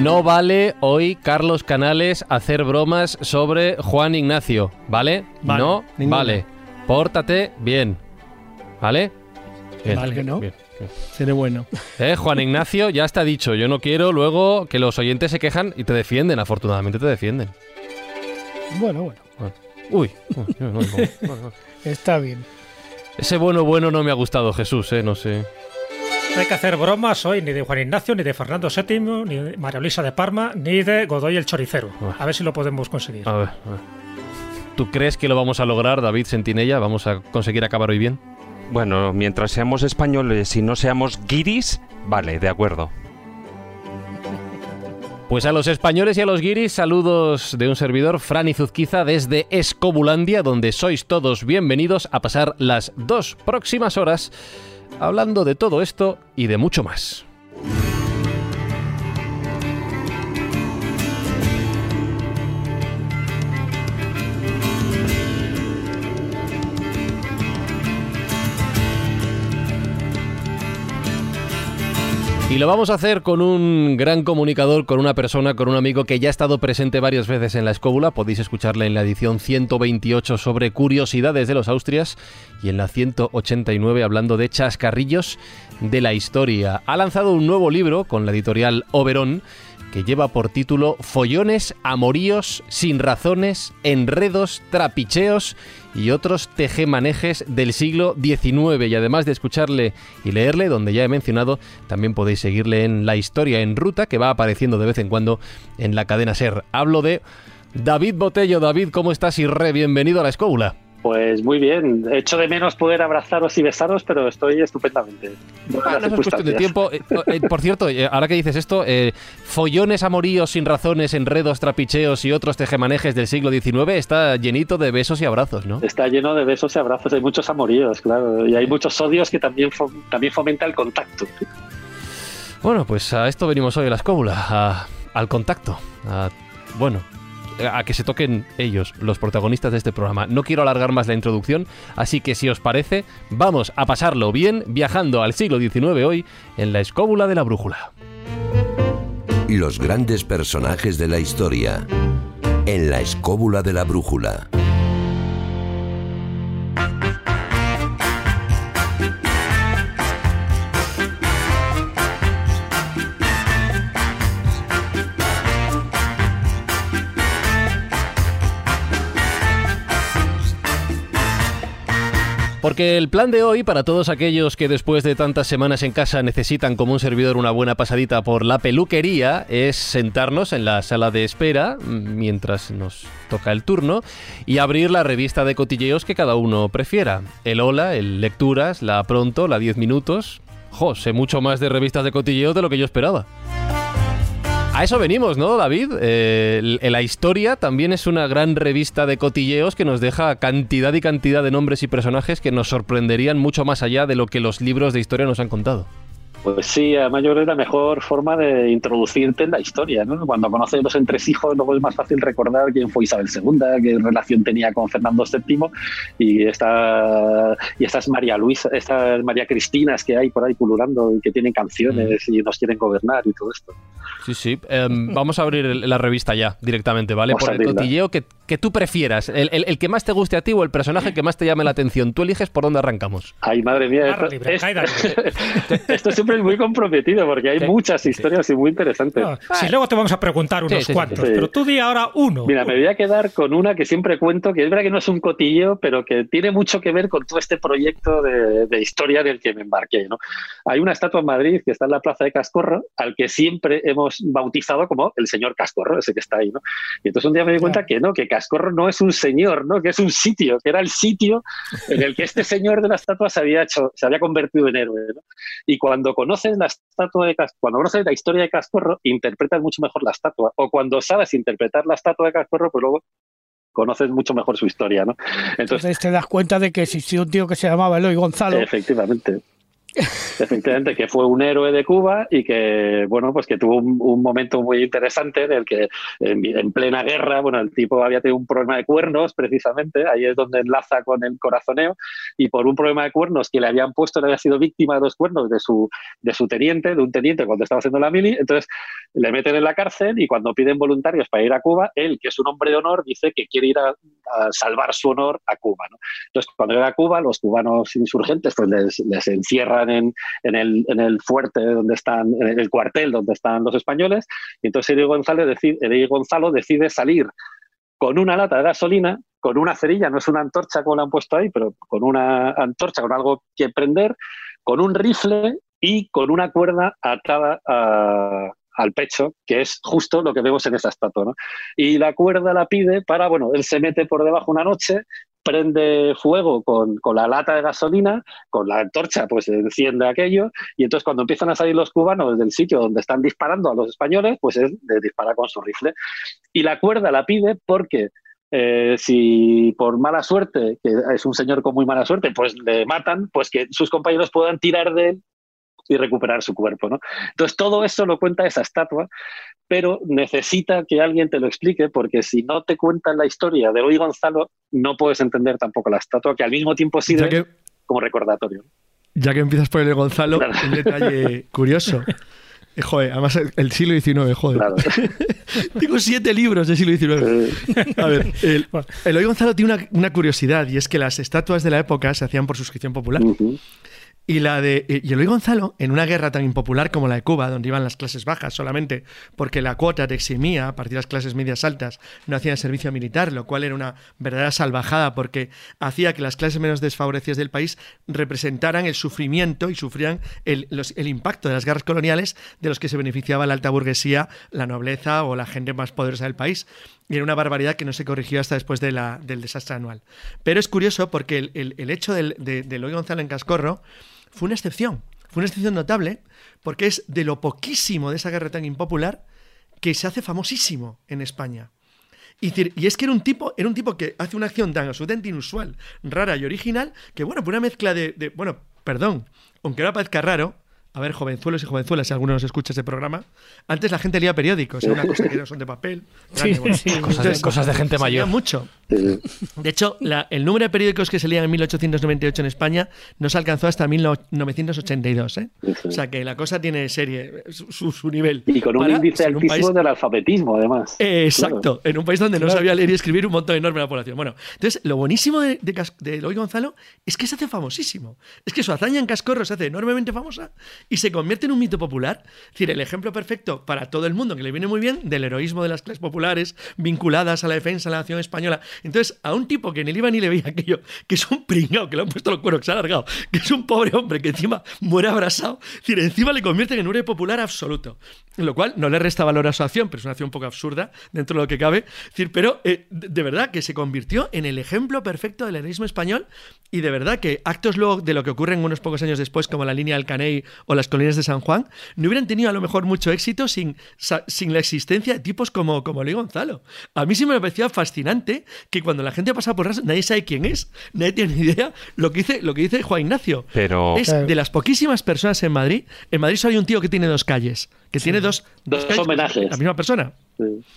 No vale hoy, Carlos Canales, hacer bromas sobre Juan Ignacio, ¿vale? Vale, no, ninguna. vale. Pórtate bien, ¿vale? Bien, Vale que no. bien, bien. Seré bueno. Eh, Juan Ignacio, ya está dicho. Yo no quiero luego que los oyentes se quejan y te defienden. Afortunadamente te defienden. Bueno, bueno. Uy, uy, no, no, no, no, no. Está bien. ese bueno bueno no me ha gustado, Jesús, eh, no sé. No hay que hacer bromas hoy ni de Juan Ignacio, ni de Fernando VII, ni de María Luisa de Parma, ni de Godoy el Choricero. A ver si lo podemos conseguir. A ver, a ver. ¿Tú crees que lo vamos a lograr, David Sentinella? ¿Vamos a conseguir acabar hoy bien? Bueno, mientras seamos españoles y no seamos guiris, vale, de acuerdo. Pues a los españoles y a los guiris, saludos de un servidor, Fran Izuzquiza, desde Escobulandia, donde sois todos bienvenidos a pasar las dos próximas horas hablando de todo esto y de mucho más. Y lo vamos a hacer con un gran comunicador, con una persona, con un amigo que ya ha estado presente varias veces en la escóbula. Podéis escucharle en la edición 128 sobre curiosidades de los Austrias y en la 189 hablando de chascarrillos de la historia. Ha lanzado un nuevo libro con la editorial Oberón que lleva por título Follones, amoríos, sin razones, enredos, trapicheos y otros tejemanejes del siglo XIX. Y además de escucharle y leerle, donde ya he mencionado, también podéis seguirle en La Historia en Ruta, que va apareciendo de vez en cuando en la cadena SER. Hablo de David Botello. David, ¿cómo estás? Y re bienvenido a la escóbula. Pues muy bien. Echo de menos poder abrazaros y besaros, pero estoy estupendamente. Bueno, eso es cuestión de tiempo. Eh, eh, por cierto, eh, ahora que dices esto, eh, follones, amoríos, sin razones, enredos, trapicheos y otros tejemanejes del siglo XIX está llenito de besos y abrazos, ¿no? Está lleno de besos y abrazos, hay muchos amoríos, claro, y hay muchos odios que también, fo- también fomenta el contacto. Bueno, pues a esto venimos hoy a la escóbula, a- al contacto, a, bueno, a que se toquen ellos, los protagonistas de este programa. No quiero alargar más la introducción, así que si os parece, vamos a pasarlo bien viajando al siglo XIX hoy en la escóbula de la brújula. Los grandes personajes de la historia. En la escóbula de la brújula. Porque el plan de hoy, para todos aquellos que después de tantas semanas en casa necesitan como un servidor una buena pasadita por la peluquería, es sentarnos en la sala de espera mm, mientras nos toca el turno y abrir la revista de cotilleos que cada uno prefiera. El Hola, el Lecturas, la Pronto, la 10 Minutos. Jo, sé mucho más de revistas de cotilleos de lo que yo esperaba. A eso venimos, ¿no, David? Eh, la historia también es una gran revista de cotilleos que nos deja cantidad y cantidad de nombres y personajes que nos sorprenderían mucho más allá de lo que los libros de historia nos han contado. Pues sí, además yo creo que es la mejor forma de introducirte en la historia, ¿no? Cuando conoces los entresijos, luego es más fácil recordar quién fue Isabel II, qué relación tenía con Fernando VII y esta y estas María Luisa, estas María Cristinas que hay por ahí pululando y que tienen canciones y nos quieren gobernar y todo esto. Sí, sí. Em, vamos a abrir el- la revista ya, directamente, ¿vale? Vamos Por el cotilleo que, que tú prefieras. El, el- el que más te guste a ti o el personaje que más te llame la atención. Tú eliges por dónde arrancamos. Ay, madre mía, esto, libre, es- caída esto siempre es muy comprometido porque hay Sí. muchas historias y muy interesantes. No, si luego te vamos a preguntar unos Sí, sí, sí, cuantos, sí. pero tú di ahora uno. Mira, me voy a quedar con una que siempre cuento, que es verdad que no es un cotillo, pero que tiene mucho que ver con todo este proyecto de, de historia del que me embarqué. ¿no? Hay una estatua en Madrid que está en la plaza de Cascorro, al que siempre hemos bautizado como el señor Cascorro, ese que está ahí. ¿no? Y entonces un día me di cuenta que no, que Cascorro no es un señor, ¿no? que es un sitio, que era el sitio en el que este señor de la estatua se había, hecho, se había convertido en héroe. ¿no? Y cuando conoces la estatua de cuando conoces la historia de Cascorro, interpretas mucho mejor la estatua. O cuando sabes interpretar la estatua de Cascorro, pues luego conoces mucho mejor su historia, ¿no? Entonces, Entonces te das cuenta de que existió un tío que se llamaba Eloy Gonzalo. efectivamente. Efectivamente, que fue un héroe de Cuba y que, bueno, pues que tuvo un, un momento muy interesante en el que en, en plena guerra, bueno, el tipo había tenido un problema de cuernos, precisamente, ahí es donde enlaza con el corazoneo, y por un problema de cuernos que le habían puesto, le había sido víctima de los cuernos de su, de su teniente, de un teniente cuando estaba haciendo la mili, entonces le meten en la cárcel y cuando piden voluntarios para ir a Cuba, él, que es un hombre de honor, dice que quiere ir a, a salvar su honor a Cuba, ¿no? Entonces, cuando llega a Cuba, los cubanos insurgentes pues les, les encierran en, en, el, en el fuerte donde están, en el cuartel donde están los españoles, y entonces Eloy Gonzalo decide, Eloy Gonzalo decide salir con una lata de gasolina, con una cerilla, no es una antorcha como la han puesto ahí, pero con una antorcha, con algo que prender, con un rifle y con una cuerda atada a- al pecho, que es justo lo que vemos en esa estatua. ¿no? Y la cuerda la pide para, bueno, él se mete por debajo una noche, prende fuego con, con la lata de gasolina, con la antorcha pues enciende aquello, y entonces cuando empiezan a salir los cubanos del sitio donde están disparando a los españoles, pues es de disparar con su rifle. Y la cuerda la pide porque eh, si por mala suerte, que es un señor con muy mala suerte, pues le matan, pues que sus compañeros puedan tirar de él y recuperar su cuerpo. ¿no? Entonces todo eso lo cuenta esa estatua, pero necesita que alguien te lo explique porque si no te cuentan la historia de Eloy Gonzalo, no puedes entender tampoco la estatua, que al mismo tiempo sirve que, como recordatorio. ya que empiezas por el Gonzalo, Claro. un detalle curioso. Eh, Joder, además el- el siglo XIX, joder. Claro. Tengo siete libros del siglo XIX. A ver, el, Eloy Gonzalo tiene una, una curiosidad y es que las estatuas de la época se hacían por suscripción popular. Y la de Eloy Gonzalo, en una guerra tan impopular como la de Cuba, donde iban las clases bajas solamente porque la cuota te eximía, a partir de las clases medias altas, no hacían servicio militar, lo cual era una verdadera salvajada porque hacía que las clases menos desfavorecidas del país representaran el sufrimiento y sufrían el, los- el impacto de las guerras coloniales de los que se beneficiaba la alta burguesía, la nobleza o la gente más poderosa del país. Y era una barbaridad que no se corrigió hasta después del desastre anual. Pero es curioso porque el, el- el hecho del- de, de Eloy Gonzalo en Cascorro fue una excepción. Fue una excepción notable porque es de lo poquísimo de esa guerra tan impopular que se hace famosísimo en España. Y, y es que era un tipo, era un tipo que hace una acción tan absolutamente inusual, rara y original, que bueno, por una mezcla de, de- bueno, perdón, aunque ahora parezca raro, a ver, jovenzuelos y jovenzuelas, si alguno nos escucha ese programa, antes la gente leía periódicos, era una cosa que no son de papel. Sí, bueno. sí. Cosas Entonces, cosas de gente se leía mayor. mucho. De hecho, la- el número de periódicos que se leían en 1898 en España no se alcanzó hasta 1982. ¿eh? O sea que la cosa tiene serie, su, nivel. y con un Para índice ser un altísimo país- del alfabetismo, además. Eh, Exacto, en un país donde no Claro. sabía leer y escribir un montón enorme de la población. Bueno, entonces lo buenísimo de, de, Cas- de Eloy Gonzalo es que se hace famosísimo. Es que su hazaña en Cascorro se hace enormemente famosa y se convierte en un mito popular. Es decir, el ejemplo perfecto para todo el mundo, que le viene muy bien, del heroísmo de las clases populares vinculadas a la defensa de la nación española. Entonces, a un tipo que ni le iba ni le veía aquello, que es un pringao, que le han puesto los cueros, que se ha alargado, que es un pobre hombre que encima muere abrasado, es decir, encima le convierte en un héroe popular absoluto. Lo cual no le resta valor a su acción, pero es una acción un poco absurda dentro de lo que cabe. Es decir, pero eh, de, verdad que se convirtió en el ejemplo perfecto del heroísmo español y de verdad que actos luego de lo que ocurren unos pocos años después, como la línea del Caney o las colinas de San Juan, no hubieran tenido a lo mejor mucho éxito sin, sin la existencia de tipos como, como Luis Gonzalo. A mí sí me parecía fascinante que cuando la gente pasa por Ras, nadie sabe quién es, nadie tiene ni idea lo que dice, lo que dice Juan Ignacio. Pero- es de las poquísimas personas en Madrid. En Madrid solo hay un tío que tiene dos calles, que tiene dos, Dos calles, homenajes. La misma persona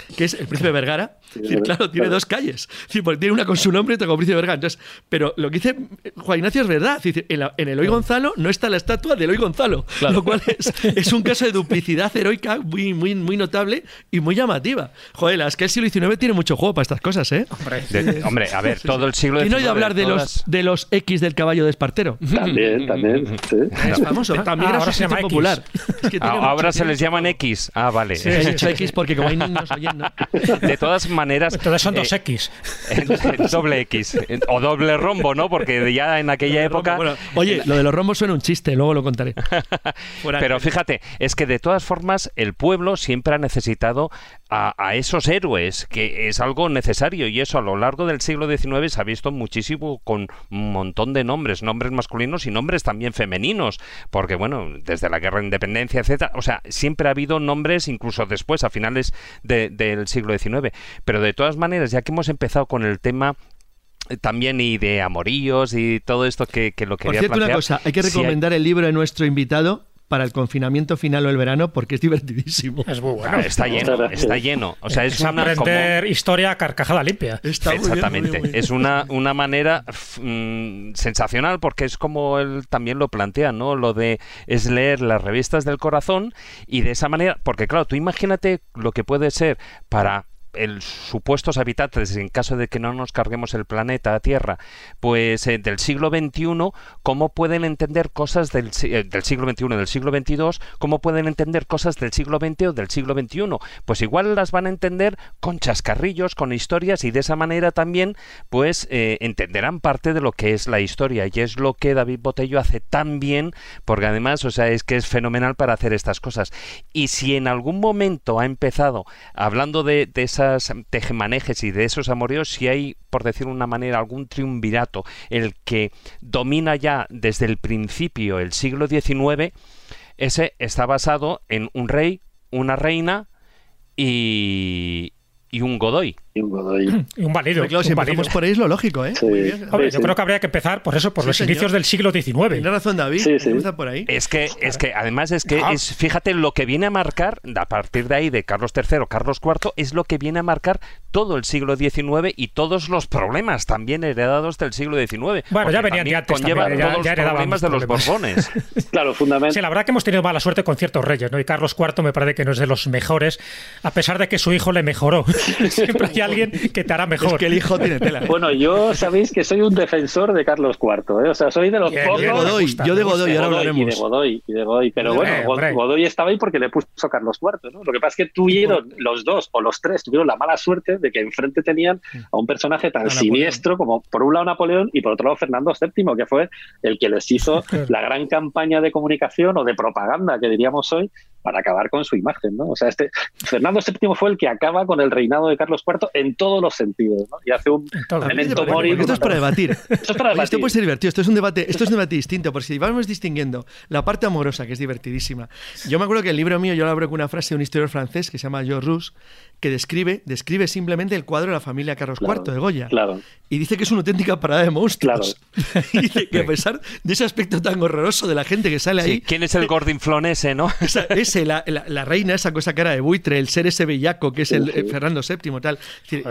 Sí. que es el príncipe Vergara. Decir, claro, claro, tiene claro. dos calles. Es decir, porque tiene una con su nombre y otra con príncipe Vergara. Entonces, pero lo que dice Juan Ignacio es verdad. Es decir, en, la- en Eloy Gonzalo no está la estatua de Eloy Gonzalo, lo cual es, es un caso de duplicidad heroica muy, muy, muy notable y muy llamativa. Joder, la- es que el siglo XIX tiene mucho juego para estas cosas, ¿eh? De- hombre, a ver, todo el siglo ¿Quién no oído XIX, hablar de todas- los, de los X del caballo de Espartero? También, también. sí. Es famoso. También Ah, era ahora se llama suscripción X. popular. Es que Ah, ahora mucho- se les llaman X. Ah, vale. Sí, he dicho X porque como hay niños oyendo. De todas maneras. Entonces son eh, dos X. doble X. O doble rombo, ¿no? Porque ya en aquella época. Bueno, oye, lo de los rombos suena un chiste, luego lo contaré. Pero fíjate, es que de todas formas el pueblo siempre ha necesitado a, esos héroes, que es algo necesario y eso a lo largo del siglo XIX se ha visto muchísimo con un montón de nombres, nombres masculinos y nombres también femeninos, porque bueno, desde la guerra de independencia, etcétera, o sea, siempre ha habido nombres incluso después, a finales del siglo XIX. Pero de todas maneras, ya que hemos empezado con el tema eh, también y de amoríos y todo esto que, lo quería Por cierto, una cosa, hay que recomendar el libro de nuestro invitado, para el confinamiento final o el verano porque es divertidísimo. Es muy bueno. está lleno, está lleno. O sea, es, una, aprender historia carcajada limpia. Exactamente. Es una, una manera mm, sensacional porque es como él también lo plantea, ¿no? Lo de es leer las revistas del corazón y de esa manera, porque claro, tú imagínate lo que puede ser para el supuestos habitantes, en caso de que no nos carguemos el planeta Tierra, pues eh, del siglo XXI, cómo pueden entender cosas del, eh, del siglo XXI, del siglo XXII, cómo pueden entender cosas del siglo XX o del siglo XXI. Pues igual las van a entender con chascarrillos, con historias y de esa manera también, pues eh, entenderán parte de lo que es la historia y es lo que David Botello hace tan bien, porque además, o sea, es que es fenomenal para hacer estas cosas. Y si en algún momento ha empezado hablando de, de esa tejemanejes y de esos amoreos, si hay, por decir una manera, algún triunvirato, el que domina ya desde el principio el siglo XIX, ese está basado en un rey, una reina y, y un Godoy. Y un Godoy. Y un válido. Claro, si empezamos por ahí es lo lógico, ¿eh? yo creo que habría que empezar por eso, por los inicios del siglo XIX. Tiene razón David, empieza por ahí. Es que, es que además es que es, fíjate, lo que viene a marcar, a partir de ahí, de Carlos III, Carlos IV, es lo que viene a marcar todo el siglo XIX y todos los problemas también heredados del siglo XIX. Bueno, ya venían de antes. Conlleva también, todos los problemas de los Borbones. claro, fundamentalmente. Sí, la verdad que hemos tenido mala suerte con ciertos reyes, ¿no? Y Carlos IV me parece que no es de los mejores, a pesar de que su hijo le mejoró. Siempre hay alguien que te hará mejor. Es que el hijo tiene tela. Bueno, yo sabéis que soy un defensor de Carlos IV, ¿eh? O sea, soy de los pocos... De Godoy, yo de Godoy, ahora hablaremos. Y de Godoy, y de Godoy. Pero bueno, Godoy estaba ahí porque le puso Carlos IV, ¿no? Lo que pasa es que tuvieron los dos o los tres tuvieron la mala suerte de que enfrente tenían a un personaje tan siniestro como por un lado Napoleón y por otro lado Fernando VII, que fue el que les hizo la gran campaña de comunicación o de propaganda que diríamos hoy para acabar con su imagen, ¿no? O sea, este Fernando VII fue el que acaba con el reinado de Carlos IV en todos los sentidos, ¿no? Y hace un memento mori. Esto es para debatir. esto es para debatir. Esto puede ser divertido. Esto es un debate, esto es un debate distinto, porque si vamos distinguiendo la parte amorosa, que es divertidísima. Yo me acuerdo que el libro mío yo lo abro con una frase de un historiador francés que se llama Georges Rousse, que describe, describe simplemente el cuadro de la familia Carlos IV de Goya. Claro. Y dice que es una auténtica parada de monstruos. y dice que a pesar de ese aspecto tan horroroso de la gente que sale ahí. ¿Quién es el gordinflón ese, no? ese, la, la, reina, esa cosa cara de buitre, el ser ese bellaco que es el Fernando VII, tal.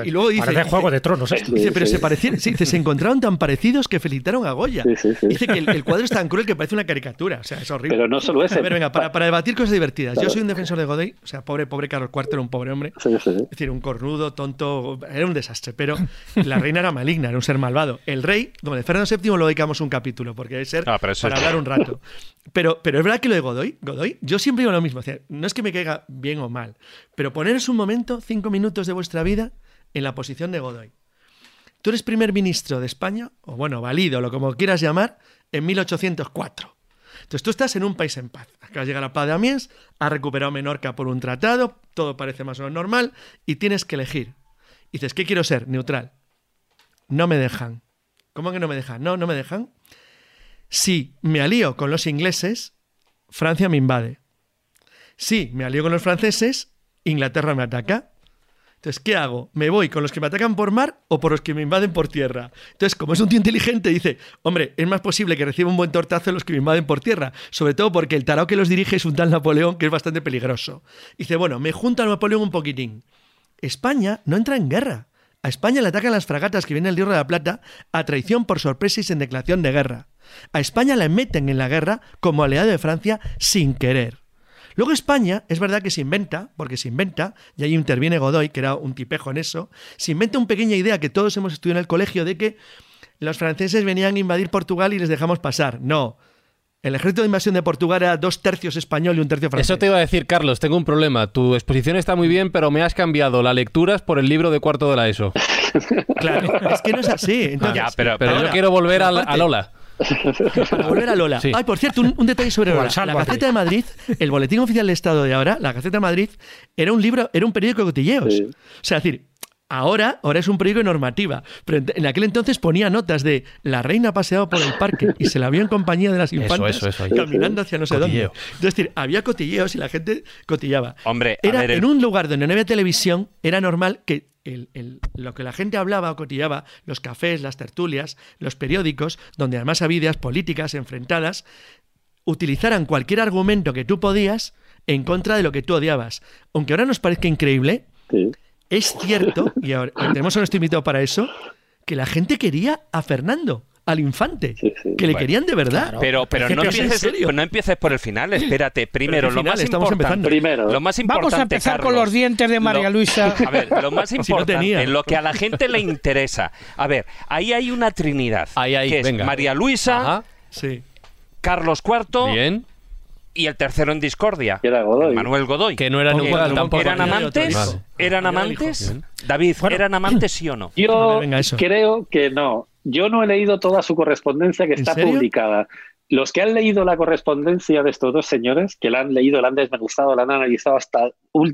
Y luego dice. Parece juego de tronos, esto. Dice, pero se parecían, dice, se encontraron tan parecidos que felicitaron a Goya. Dice que el, cuadro es tan cruel que parece una caricatura. O sea, es horrible. Pero no solo ese. A ver, venga, para, para debatir cosas divertidas. Yo soy un defensor de Godoy, o sea, pobre, pobre Carlos IV era un pobre hombre. Es decir, un cornudo, tonto, era un desastre. Pero la reina era maligna, era un ser malvado. El rey, donde Fernando VII lo dedicamos un capítulo, porque debe ser ah, para hablar un rato. Pero, pero es verdad que lo de Godoy, Godoy, yo siempre digo lo mismo. No es que me caiga bien o mal, pero poneros un momento, cinco minutos de vuestra vida, en la posición de Godoy. Tú eres primer ministro de España, o bueno, valido, lo como quieras llamar, en 1804. Entonces tú estás en un país en paz. Acabas de llegar a Paz de Amiens, has recuperado Menorca por un tratado, todo parece más o menos normal, y tienes que elegir. Dices, ¿qué quiero ser? Neutral. No me dejan. ¿Cómo que no me dejan? No, no me dejan. Si me alío con los ingleses, Francia me invade. Si me alío con los franceses, Inglaterra me ataca. Entonces, ¿qué hago? ¿Me voy con los que me atacan por mar o por los que me invaden por tierra? Entonces, como es un tío inteligente, dice, hombre, es más posible que reciba un buen tortazo los que me invaden por tierra, sobre todo porque el tarao que los dirige es un tal Napoleón que es bastante peligroso. Dice, bueno, me junta a Napoleón un poquitín. España no entra en guerra. A España le atacan las fragatas que vienen del Río de la Plata a traición por sorpresa y sin declaración de guerra. A España la meten en la guerra como aliado de Francia sin querer. Luego España, es verdad que se inventa, porque se inventa, y ahí interviene Godoy, que era un tipejo en eso, se inventa una pequeña idea que todos hemos estudiado en el colegio de que los franceses venían a invadir Portugal y les dejamos pasar. No, el ejército de invasión de Portugal era dos tercios español y un tercio francés. Eso te iba a decir, Carlos, tengo un problema. Tu exposición está muy bien, pero me has cambiado las lecturas por el libro de cuarto de la ESO. claro, es que no es así. pero, yo quiero volver a, Lola. Para volver a Lola. Sí. Ay, por cierto, un, un detalle sobre Lola. La Gaceta de Madrid, el Boletín Oficial de Estado de ahora, la Gaceta de Madrid, era un libro, era un periódico de cotilleos. Sí. O sea, es decir, ahora, ahora es un periódico de normativa. Pero en, en aquel entonces ponía notas de la reina paseaba por el parque y se la vio en compañía de las Eso, infantas eso, eso, ahí. caminando hacia no sé Cotilleo. dónde. Es decir, había cotilleos y la gente cotillaba. Hombre, a Era el- en un lugar donde no había televisión, era normal que el- el- lo que la gente hablaba o cotillaba, los cafés, las tertulias, los periódicos, donde además había ideas políticas enfrentadas, utilizaran cualquier argumento que tú podías en contra de lo que tú odiabas. Aunque ahora nos parezca increíble, Sí. es cierto, y ahora tenemos a nuestro invitado para eso, que la gente quería a Fernando, al infante, Sí, sí. que le Bueno, querían de verdad. Pero, pero no, principio, ¿en empieces, no empieces por el final, espérate. Primero, lo más estamos importante. empezando. Primero. Lo más importante, Vamos a empezar con los dientes de María lo- Luisa. A ver, lo más no importante, tenía. lo que a la gente le interesa. A ver, ahí hay una trinidad. Ahí, ahí, que es venga. María Luisa, Ajá, Sí. Carlos IV bien. y el tercero en discordia. Que era Godoy. Manuel Godoy. Que no era el- tampoco. ¿Eran amantes? ¿Eran amantes? David, Bueno. ¿eran amantes sí o no? Yo creo que no. Yo no he leído toda su correspondencia que ¿En está serio? publicada. Los que han leído la correspondencia de estos dos señores, que la han leído, la han desmenuzado, la han analizado hasta,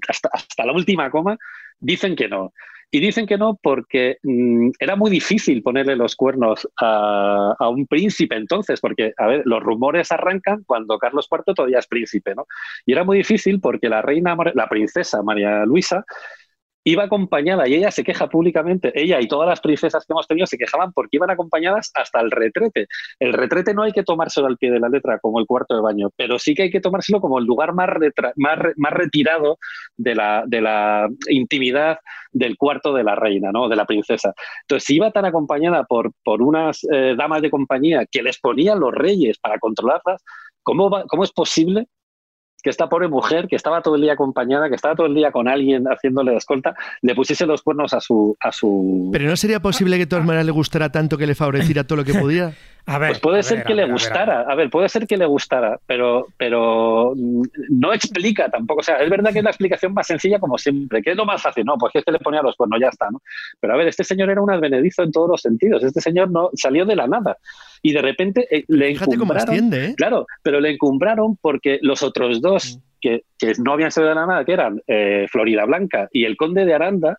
hasta, hasta la última coma, dicen que no. Y dicen que no porque mm, era muy difícil ponerle los cuernos a, a un príncipe entonces, porque, a ver, los rumores arrancan cuando Carlos IV todavía es príncipe, ¿no? Y era muy difícil porque la reina, la princesa María Luisa, iba acompañada y ella se queja públicamente, ella y todas las princesas que hemos tenido se quejaban porque iban acompañadas hasta el retrete. El retrete no hay que tomárselo al pie de la letra como el cuarto de baño, pero sí que hay que tomárselo como el lugar más, retra- más, re- más retirado de la, intimidad del cuarto de la reina, ¿no? de la princesa. Entonces, si iba tan acompañada por, unas eh, damas de compañía que les ponían los reyes para controlarlas, ¿cómo, va- cómo es posible que esta pobre mujer, que estaba todo el día acompañada, que estaba todo el día con alguien haciéndole de escolta, le pusiese los cuernos a su... A su... Pero no sería posible que de todas maneras le gustara tanto que le favoreciera todo lo que pudiera. A ver, Pues puede a ser ver, que a le a a gustara, ver. a ver, puede ser que le gustara, pero, pero no explica tampoco. O sea, es verdad que es la explicación más sencilla como siempre. ¿Qué es lo más fácil? No, pues que este le ponía los cuernos, ya está, ¿no? Pero a ver, este señor era un advenedizo en todos los sentidos. Este señor no salió de la nada. Y de repente eh, le Fíjate cómo encumbraron. asciende, ¿eh? Claro, pero le encumbraron porque los otros dos Mm. Que, que no habían salido de la nada, que eran eh, Florida Blanca y el Conde de Aranda,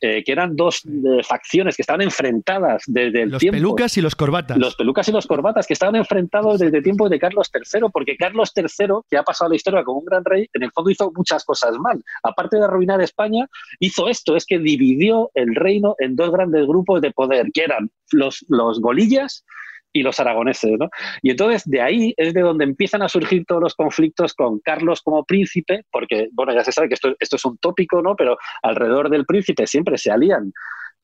eh, que eran dos eh, facciones que estaban enfrentadas desde el Los tiempo. pelucas y los corbatas. Los pelucas y los corbatas que estaban enfrentados desde tiempos de Carlos III, porque Carlos III, que ha pasado la historia como un gran rey, en el fondo hizo muchas cosas mal. Aparte de arruinar España, hizo esto, es que dividió el reino en dos grandes grupos de poder, que eran los, los golillas y los aragoneses, ¿no? Y entonces de ahí es de donde empiezan a surgir todos los conflictos con Carlos como príncipe, porque, bueno, ya se sabe que esto, esto es un tópico, ¿no? Pero alrededor del príncipe siempre se alían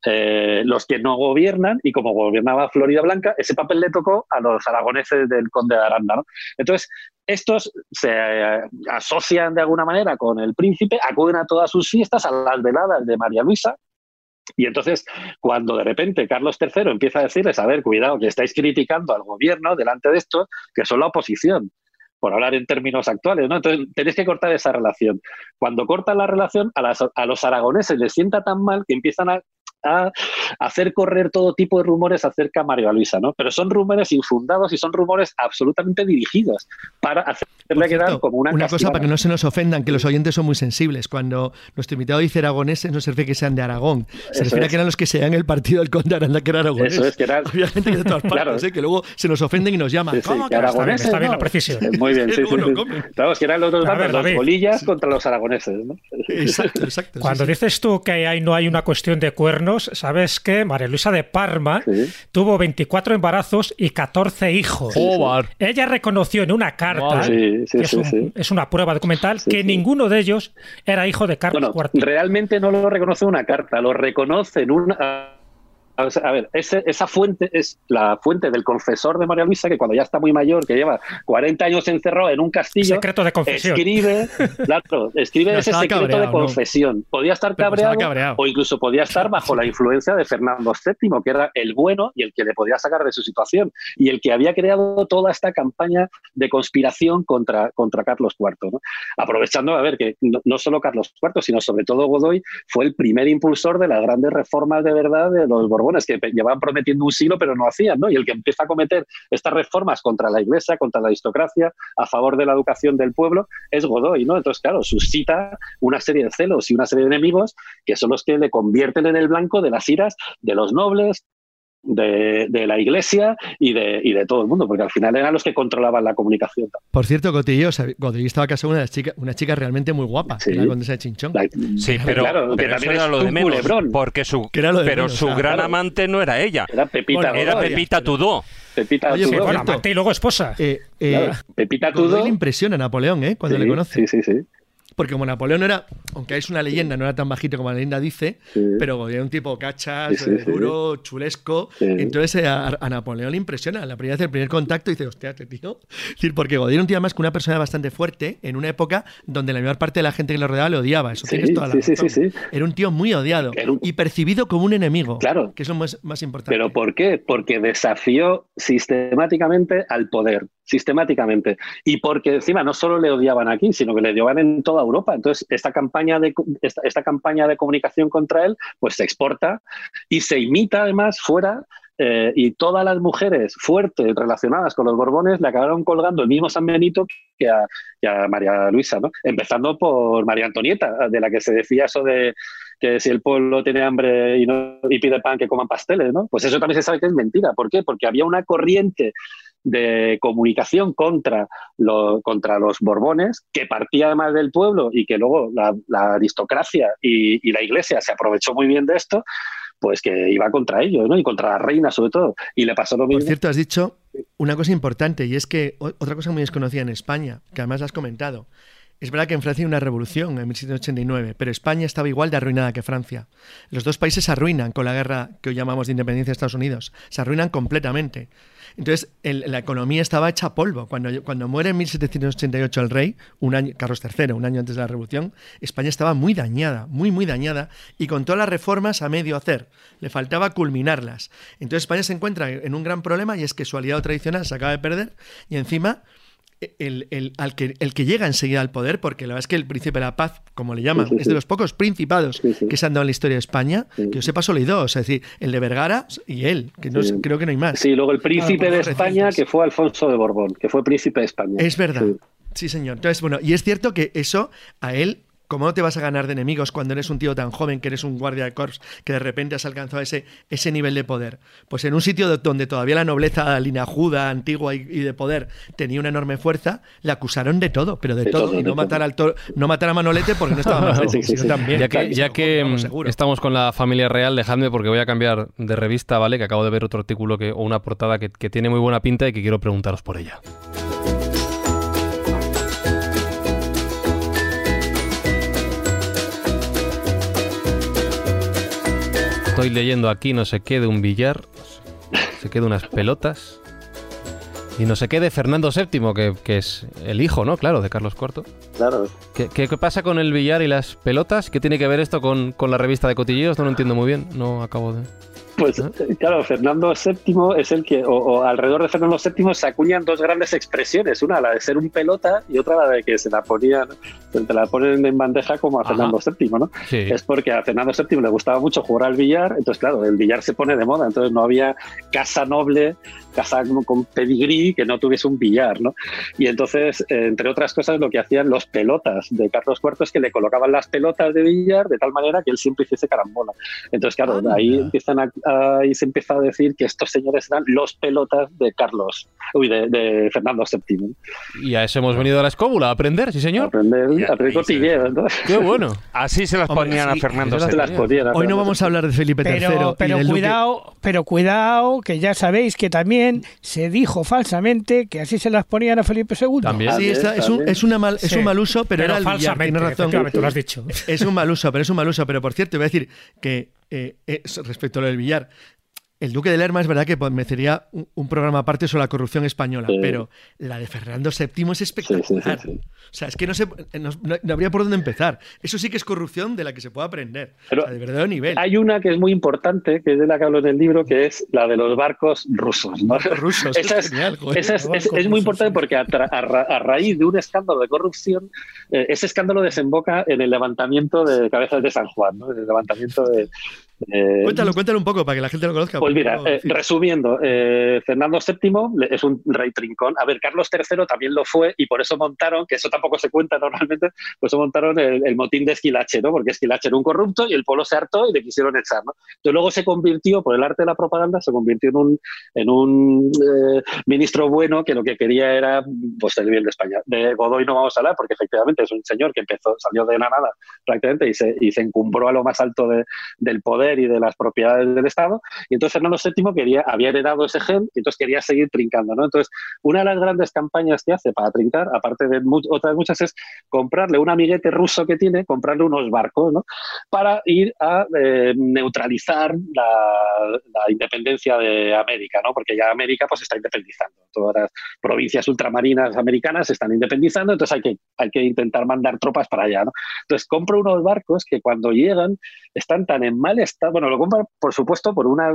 eh, los que no gobiernan y como gobernaba Florida Blanca, ese papel le tocó a los aragoneses del conde de Aranda. ¿no? Entonces, estos se eh, asocian de alguna manera con el príncipe, acuden a todas sus fiestas, a las veladas de María Luisa. Y entonces, cuando de repente Carlos III empieza a decirles, a ver, cuidado, que estáis criticando al gobierno delante de esto, que son la oposición, por hablar en términos actuales, ¿no? Entonces, tenéis que cortar esa relación. Cuando cortan la relación, a, las- a los aragoneses les sienta tan mal que empiezan a, a hacer correr todo tipo de rumores acerca de María Luisa, ¿no? Pero son rumores infundados y son rumores absolutamente dirigidos para hacerle quedar cierto, como una cosa castigada. para que no se nos ofendan, que los oyentes son muy sensibles. Cuando nuestro invitado dice aragoneses, no se refiere que sean de Aragón. Se Eso refiere a es. que eran los que se dan el partido del conde Aranda, que era aragonés. Eso es, que eran- Había gente de todas partes, Claro. ¿eh? que luego se nos ofenden y nos llaman. Sí, sí, ¿Cómo que aragoneses, está bien ¿no? la precisión. Eh, Muy bien, sí, sí, es que eran los dos A bandos, los bolillas contra los aragoneses, ¿no? Exacto, exacto. Cuando sí. dices tú que ahí no hay una cuestión de cuernos, sabes que María Luisa de Parma Sí. tuvo 24 embarazos y 14 hijos. Joder. Ella reconoció en una carta, Sí, sí, que es, sí, un- sí. es una prueba documental, Sí, que sí. ninguno de ellos era hijo de Carlos Bueno, IV. realmente no lo reconoce una carta, lo reconoce en una. A a ver, ese- esa fuente es la fuente del confesor de María Luisa, que cuando ya está muy mayor, que lleva 40 años encerrado en un castillo, Secreto de confesión. escribe, claro, escribe No, ese secreto cabreado, de ¿no? confesión. Podía estar estaba cabreado, cabreado. o incluso podía estar bajo la influencia de Fernando VII, que era el bueno y el que le podía sacar de su situación, y el que había creado toda esta campaña de conspiración contra, contra Carlos IV. ¿no? Aprovechando, a ver, que no, no solo Carlos IV, sino sobre todo Godoy, fue el primer impulsor de las grandes reformas de verdad de los Borbones Borbones, que llevaban prometiendo un siglo pero no hacían, ¿no? Y el que empieza a cometer estas reformas contra la Iglesia, contra la aristocracia, a favor de la educación del pueblo, es Godoy, ¿no? Entonces, claro, suscita una serie de celos y una serie de enemigos que son los que le convierten en el blanco de las iras de los nobles, de, la iglesia y de, y de todo el mundo, porque al final eran los que controlaban la comunicación. Por cierto, Cotillo, Godoy estaba casado con una chica, una chica realmente muy guapa, la condesa de Chinchón. sí, pero, eso era lo de menos, porque su, pero su gran amante no era ella. Era Pepita, era Pepita Tudó. Pepita Oye, Tudó. Bueno, amante y luego esposa. Eh, eh, Pepita Tudó. le impresiona a Napoleón, ¿eh? Cuando le conoce. Sí, sí, sí porque como Napoleón era, aunque es una leyenda, no era tan bajito como la leyenda dice, pero era un tipo cachas, duro, chulesco. Entonces eh, a, Napoleón le impresiona. La primera vez, el primer contacto, dice, hostia, este tío. Es decir, porque Godín era un tío más que una persona bastante fuerte en una época donde la mayor parte de la gente que lo rodeaba le odiaba. Eso tienes toda la razón. Era un tío muy odiado y percibido como un enemigo. Claro. Que es lo más, más importante. ¿Pero por qué? Porque desafió sistemáticamente al poder sistemáticamente. Y porque encima no solo le odiaban aquí, sino que le odiaban en toda Europa. Entonces, esta campaña de, esta, campaña de comunicación contra él, pues se exporta y se imita además fuera eh, y todas las mujeres fuertes relacionadas con los Borbones le acabaron colgando el mismo San Benito que a, María Luisa, ¿no? Empezando por María Antonieta, de la que se decía eso de que si el pueblo tiene hambre y, no, y pide pan, que coman pasteles, ¿no? Pues eso también se sabe que es mentira. ¿Por qué? Porque había una corriente de comunicación contra, contra los Borbones, que partía además del pueblo y que luego la, aristocracia y, la iglesia se aprovechó muy bien de esto, pues que iba contra ellos, ¿no? Y contra la reina sobre todo. Y le pasó lo mismo. Por cierto, has dicho una cosa importante y es que otra cosa muy desconocida en España, que además has comentado, es verdad que en Francia hay una revolución en 1789, pero España estaba igual de arruinada que Francia. Los dos países se arruinan con la guerra que hoy llamamos de independencia de Estados Unidos. Se arruinan completamente. Entonces, la economía estaba hecha polvo. Cuando, cuando muere en 1788 el rey, un año, Carlos III, un año antes de la revolución, España estaba muy dañada, muy, muy dañada, y con todas las reformas a medio hacer. Le faltaba culminarlas. Entonces, España se encuentra en un gran problema y es que su aliado tradicional se acaba de perder y encima el, al que, el que llega enseguida al poder, porque la verdad es que el príncipe de la paz, como le llaman, es de los pocos principados que se han dado en la historia de España, que yo sepa solo hay dos, es decir, el de Vergara y él, que no creo que no hay más. Sí, luego el príncipe de España, que fue Alfonso de Borbón, que fue príncipe de España. Es verdad. Sí, señor. Entonces, bueno, y es cierto que eso a él ¿Cómo no te vas a ganar de enemigos cuando eres un tío tan joven que eres un guardia de corps que de repente has alcanzado ese, ese nivel de poder? Pues en un sitio donde todavía la nobleza linajuda, antigua y, de poder tenía una enorme fuerza, le acusaron de todo, pero de, todo. y no matar, al no matar a Manolete porque no estaba mal, también. Ya que, ya que mm, estamos con la familia real, dejadme porque voy a cambiar de revista, ¿vale? Que acabo de ver otro artículo que, o una portada que, que tiene muy buena pinta y que quiero preguntaros por ella. Estoy leyendo aquí no sé qué de un billar, se qué de unas pelotas. Y no sé qué de Fernando VII, que, es el hijo, ¿no? Claro, de Carlos IV. Claro. ¿Qué, ¿Qué, pasa con el billar y las pelotas? ¿Qué tiene que ver esto con, con la revista de cotilleos? No lo entiendo muy bien, no acabo de... Pues claro, Fernando VII es el que, o, alrededor de Fernando VII se acuñan dos grandes expresiones, una la de ser un pelota y otra la de que se la ponían, se la ponen en bandeja como a Fernando VII, ¿no? Es porque a Fernando VII le gustaba mucho jugar al billar, entonces claro, el billar se pone de moda, entonces no había casa noble, casa con pedigrí que no tuviese un billar, ¿no? Y entonces, entre otras cosas, lo que hacían los pelotas de Carlos IV es que le colocaban las pelotas de billar de tal manera que él siempre hiciese carambola. Entonces, claro, ahí empiezan a ahí se empieza a decir que estos señores eran los pelotas de Carlos, uy, de, Fernando VII. Y a eso hemos venido a la escóbula, a aprender, sí señor. A aprender, a aprender Qué bueno. Así se las ponían a Fernando VII. Hoy no vamos a hablar de Felipe III. Pero, cuidado, pero cuidado, que ya sabéis que también se dijo falsamente que así se las ponían a Felipe II. También. Sí, es, un, es, una mal, es un mal uso, pero, era el falsamente, razón. Tú lo has dicho. Es un mal uso, pero es un mal uso. Pero por cierto, voy a decir que eh, eh, respecto a lo del billar, el Duque de Lerma es verdad que merecería un, programa aparte sobre la corrupción española, pero la de Fernando VII es espectacular. o sea, es que no, se, no, habría por dónde empezar. Eso sí que es corrupción de la que se puede aprender. Pero de verdadero nivel. Hay una que es muy importante, que es de la que hablo en el libro, que es la de los barcos rusos. rusos, esa es, genial, es, muy importante porque a, raíz de un escándalo de corrupción, eh, ese escándalo desemboca en el levantamiento de cabezas de San Juan, ¿no? en el levantamiento de, Eh, cuéntalo, cuéntalo un poco para que la gente lo conozca. Pues mira, eh, resumiendo, eh, Fernando VII es un rey trincón. A ver, Carlos III también lo fue y por eso montaron, que eso tampoco se cuenta normalmente, pues eso montaron el, motín de Esquilache, ¿no? Porque Esquilache era un corrupto y el pueblo se hartó y le quisieron echar, ¿no? Entonces luego se convirtió, por el arte de la propaganda, se convirtió en un, en un ministro bueno que lo que quería era pues el bien de España. De Godoy no vamos a hablar porque efectivamente es un señor que empezó, salió de la nada prácticamente y se, y se encumbró a lo más alto de, del poder y de las propiedades del Estado. Y entonces Fernando VII quería, había heredado ese gen y entonces quería seguir trincando. ¿no? Entonces, una de las grandes campañas que hace para trincar, aparte de otras muchas, es comprarle un amiguete ruso que tiene, comprarle unos barcos ¿no? para ir a eh, neutralizar la, independencia de América, ¿no? porque ya América pues está independizando. Todas las provincias ultramarinas americanas se están independizando, entonces hay que, hay que intentar mandar tropas para allá. ¿no? Entonces compra unos barcos que cuando llegan están tan en mal estado bueno, lo compra, por supuesto, por una,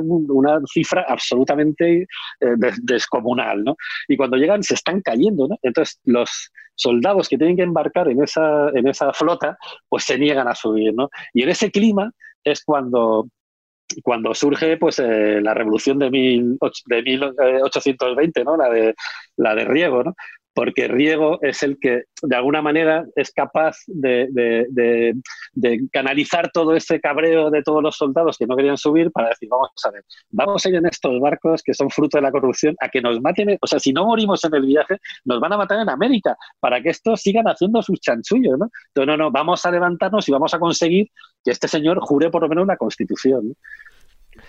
cifra absolutamente eh, descomunal, ¿no? Y cuando llegan se están cayendo, ¿no? Entonces, los soldados que tienen que embarcar en esa, en esa flota, pues se niegan a subir, ¿no? Y en ese clima es cuando cuando surge pues eh, la revolución de, mil, de 1820, eh, ¿no? la, de, la de Riego, ¿no? Porque Riego es el que de alguna manera es capaz de, canalizar todo ese cabreo de todos los soldados que no querían subir para decir, vamos a ver, vamos a ir en estos barcos que son fruto de la corrupción a que nos maten, o sea, si no morimos en el viaje, nos van a matar en América para que estos sigan haciendo sus chanchullos, ¿no? Entonces, no, no, vamos a levantarnos y vamos a conseguir que este señor jure por lo menos una constitución.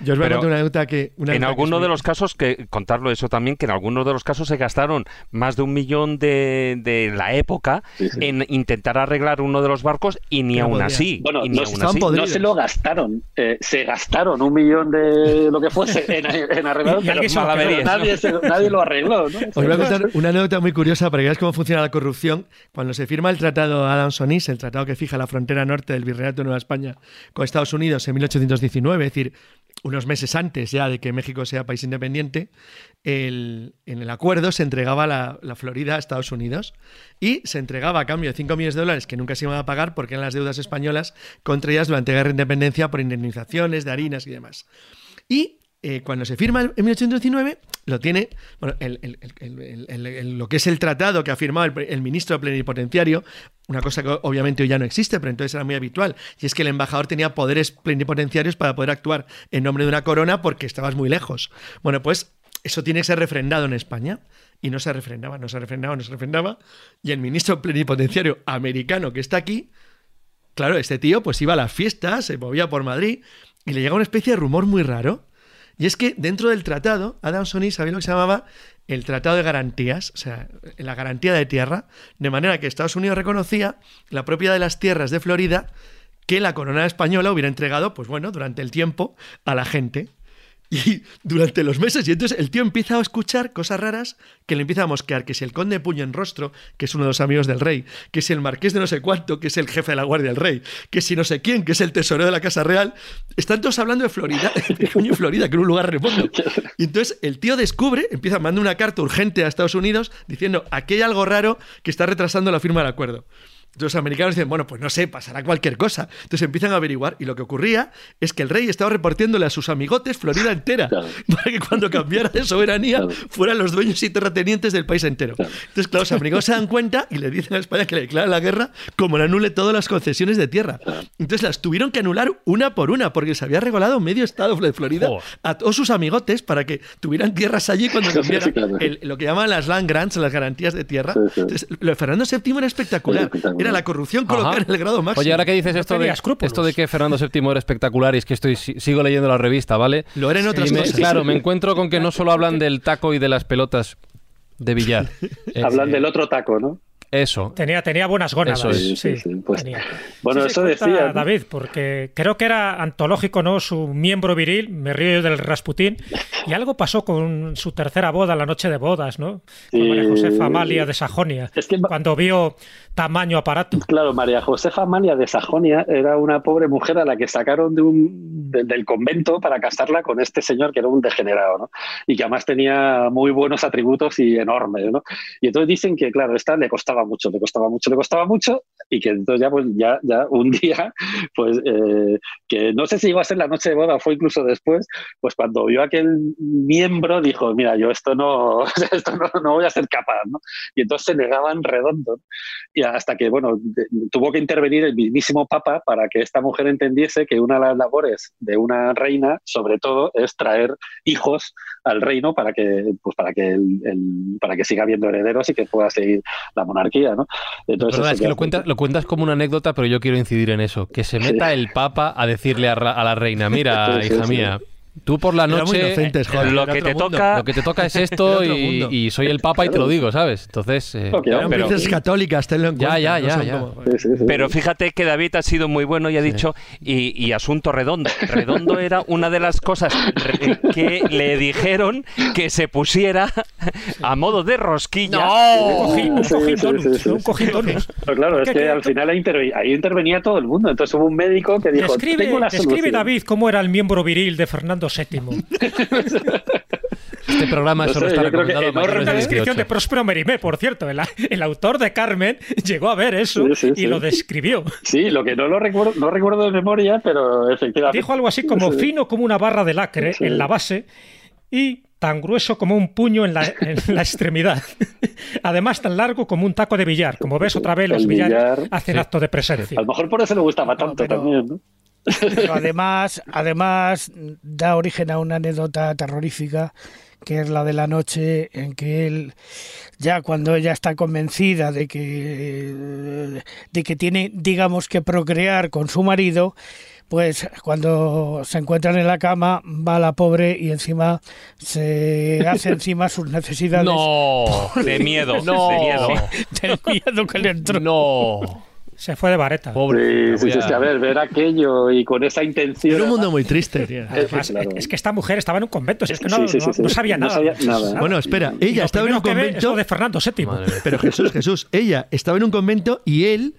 Yo os voy a contar una anécdota que... en alguno de los casos, que contarlo eso también, que en algunos de los casos se gastaron más de un millón de, de la época en intentar arreglar uno de los barcos y ni aún así. Bueno, no, no, se lo gastaron, eh, se gastaron un millón de lo que fuese en, en arreglar, pero, nadie, nadie, lo arregló. ¿no? Os voy a contar una anécdota muy curiosa para que veáis cómo funciona la corrupción. Cuando se firma el tratado Adams-Onís, el tratado que fija la frontera norte del Virreinato de Nueva España con Estados Unidos en 1819, es decir, unos meses antes ya de que México sea país independiente, en el acuerdo se entregaba la, Florida a Estados Unidos y se entregaba a cambio de 5 millones de dólares que nunca se iban a pagar porque eran las deudas españolas contraídas durante la guerra de independencia por indemnizaciones de harinas y demás. Y eh, cuando se firma en 1819, lo tiene, bueno, lo que es el tratado que ha firmado el, ministro plenipotenciario, una cosa que obviamente hoy ya no existe, pero entonces era muy habitual, y es que el embajador tenía poderes plenipotenciarios para poder actuar en nombre de una corona porque estabas muy lejos. Bueno, pues eso tiene que ser refrendado en España. Y no se refrendaba, no se refrendaba, no se refrendaba. Y el ministro plenipotenciario americano que está aquí, claro, este tío pues iba a las fiestas, se movía por Madrid y le llega una especie de rumor muy raro y es que dentro del tratado, Adam Sonny sabía lo que se llamaba el Tratado de Garantías, o sea, la garantía de tierra, de manera que Estados Unidos reconocía la propiedad de las tierras de Florida que la corona española hubiera entregado, pues bueno, durante el tiempo a la gente. Y durante los meses, y entonces el tío empieza a escuchar cosas raras que le empieza a mosquear, que si el conde Puño en Rostro, que es uno de los amigos del rey, que si el marqués de no sé cuánto, que es el jefe de la guardia del rey, que si no sé quién, que es el tesorero de la Casa Real, están todos hablando de Florida, de Puño Florida, que es un lugar remoto. Y entonces el tío descubre, empieza a mandar una carta urgente a Estados Unidos diciendo, aquí hay algo raro que está retrasando la firma del acuerdo. Los americanos dicen, bueno, pues no sé, pasará cualquier cosa. Entonces empiezan a averiguar y lo que ocurría es que el rey estaba repartiéndole a sus amigotes Florida entera para que cuando cambiara de soberanía fueran los dueños y terratenientes del país entero. Entonces, claro, los americanos se dan cuenta y le dicen a España que le declara la guerra como le anule todas las concesiones de tierra. Entonces las tuvieron que anular una por una porque se había regalado medio estado de Florida a todos sus amigotes para que tuvieran tierras allí cuando cambiara lo que llaman las land grants, las garantías de tierra. Entonces, lo de Fernando VII era espectacular era la corrupción colocada en el grado máximo. Oye, ahora que dices esto, de, esto de que Fernando VII era espectacular y es que estoy sigo leyendo la revista, ¿vale? Lo eran otras cosas. Claro, me encuentro con que no solo hablan del taco y de las pelotas de billar. hablan del otro taco, ¿no? Eso. Tenía, tenía buenas gónadas. Sí, sí, pues, bueno, eso decía. David, porque creo que era antológico, ¿no? Su miembro viril, me río del Rasputín, y algo pasó con su tercera boda, la noche de bodas, ¿no? Con María Josefa Amalia de Sajonia, cuando vio tamaño aparato. Claro, María Josefa Amalia de Sajonia era una pobre mujer a la que sacaron de un del convento para casarla con este señor que era un degenerado, ¿no? Y que además tenía muy buenos atributos y enormes, ¿no? Y entonces dicen que, claro, esta le costaba mucho, le costaba mucho, le costaba mucho y que entonces ya, pues, ya, ya un día, pues, eh, que no sé si iba a ser la noche de boda o fue incluso después, pues cuando vio aquel miembro dijo, mira, yo esto no, esto no, no voy a ser capaz, ¿no? Y entonces se negaban redondo. Y hasta que, bueno, tuvo que intervenir el mismísimo Papa para que esta mujer entendiese que una de las labores de una reina, sobre todo, es traer hijos al reino para que, pues para que, el, para que siga habiendo herederos y que pueda seguir la monarquía, ¿no? Entonces, es que lo cuentas como una anécdota, pero yo quiero incidir en eso, que se meta el Papa a decirle a, a la reina, mira, hija mía, Tú por la noche lo que te toca lo que te toca es esto y, soy el papa y te lo digo, ¿sabes? Entonces, eh, pero, católicas, tenlo en cuenta. Ya, ya, ya. pero fíjate que David ha sido muy bueno y ha dicho y, asunto redondo. Redondo era una de las cosas que le dijeron que se pusiera a modo de rosquilla. No, un cojín Pero claro, es que al final ahí intervenía todo el mundo. Entonces hubo un médico que dijo, describe, Tengo la describe David cómo era el miembro viril de Fernando séptimo. Este programa solo está recomendado la descripción de Próspero Merimé, por cierto. El, autor de Carmen llegó a ver eso y lo describió. Sí, lo que no lo recuerdo, no recuerdo de memoria, pero efectivamente. Dijo algo así como fino como una barra de lacre en la base y tan grueso como un puño en la, extremidad. Además, tan largo como un taco de billar. Como ves, otra vez los billares hacen acto de presencia. A lo mejor por eso le gustaba tanto también, ¿no? además, además da origen a una anécdota terrorífica que es la de la noche en que él ya cuando ella está convencida de que de que tiene digamos que procrear con su marido pues cuando se encuentran en la cama va la pobre y encima se hace encima sus necesidades. No de miedo no de miedo. del miedo que le entró. No se fue de vareta. Pobre. Sí, sí, sí, a ver, ver aquello y con esa intención. Era un mundo muy triste, tío. es que esta mujer estaba en un convento, es que no, no, sabía nada. Bueno, espera, ella estaba en un convento. de Fernando VII. Pero Jesús, Jesús, ella estaba en un convento y él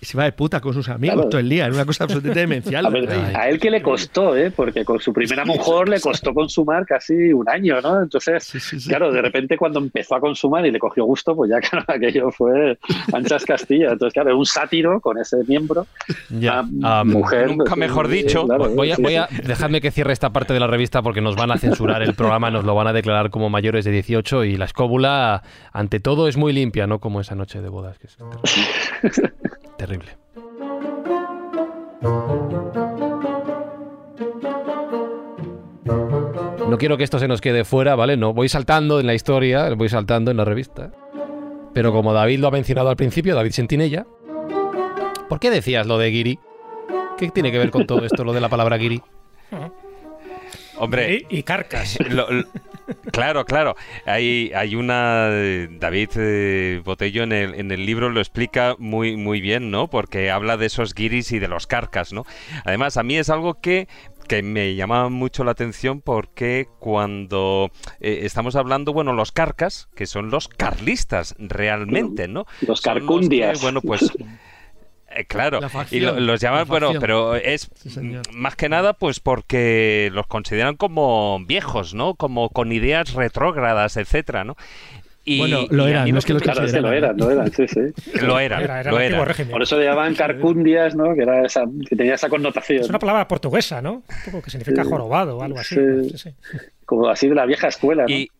se va de puta con sus amigos todo el día, es una cosa absolutamente demencial. A, él que le costó, ¿eh? porque con su primera mujer le costó consumar casi un año, ¿no? Entonces, claro, de repente cuando empezó a consumar y le cogió gusto, pues ya claro, aquello fue anchas Castilla. Entonces, claro, un sátiro con ese miembro. Ya. mujer. Nunca pues, mejor dicho. voy, a, voy a dejarme que cierre esta parte de la revista porque nos van a censurar el programa, nos lo van a declarar como mayores de 18 y la escóbula, ante todo, es muy limpia, ¿no? Como esa noche de bodas. Que es... Terrible. No quiero que esto se nos quede fuera, ¿vale? No, voy saltando en la historia, voy saltando en la revista. Pero como David lo ha mencionado al principio, David Sentinella, ¿por qué decías lo de Giri? ¿Qué tiene que ver con todo esto, lo de la palabra Giri? Hombre. Y, carcas. claro, claro. Hay, hay una. David eh, Botello en el, en el libro lo explica muy, muy bien, ¿no? Porque habla de esos guiris y de los carcas, ¿no? Además, a mí es algo que que me llama mucho la atención porque cuando eh, estamos hablando, bueno, los carcas, que son los carlistas realmente, ¿no? Los carcundias. bueno, pues Eh, claro, y los llaman, bueno, pero es más que nada pues porque los consideran como viejos, ¿no? Como con ideas retrógradas, etcétera, ¿no? Y, bueno, lo eran, no es que los claro, lo eran, lo eran, sí, sí. Lo eran, era, lo eran. Por eso le llamaban carcundias, ¿no? Que, era esa, que tenía esa connotación. Es una palabra portuguesa, ¿no? Un poco que significa jorobado o algo así. Sí. Como así de la vieja escuela, ¿no? Y,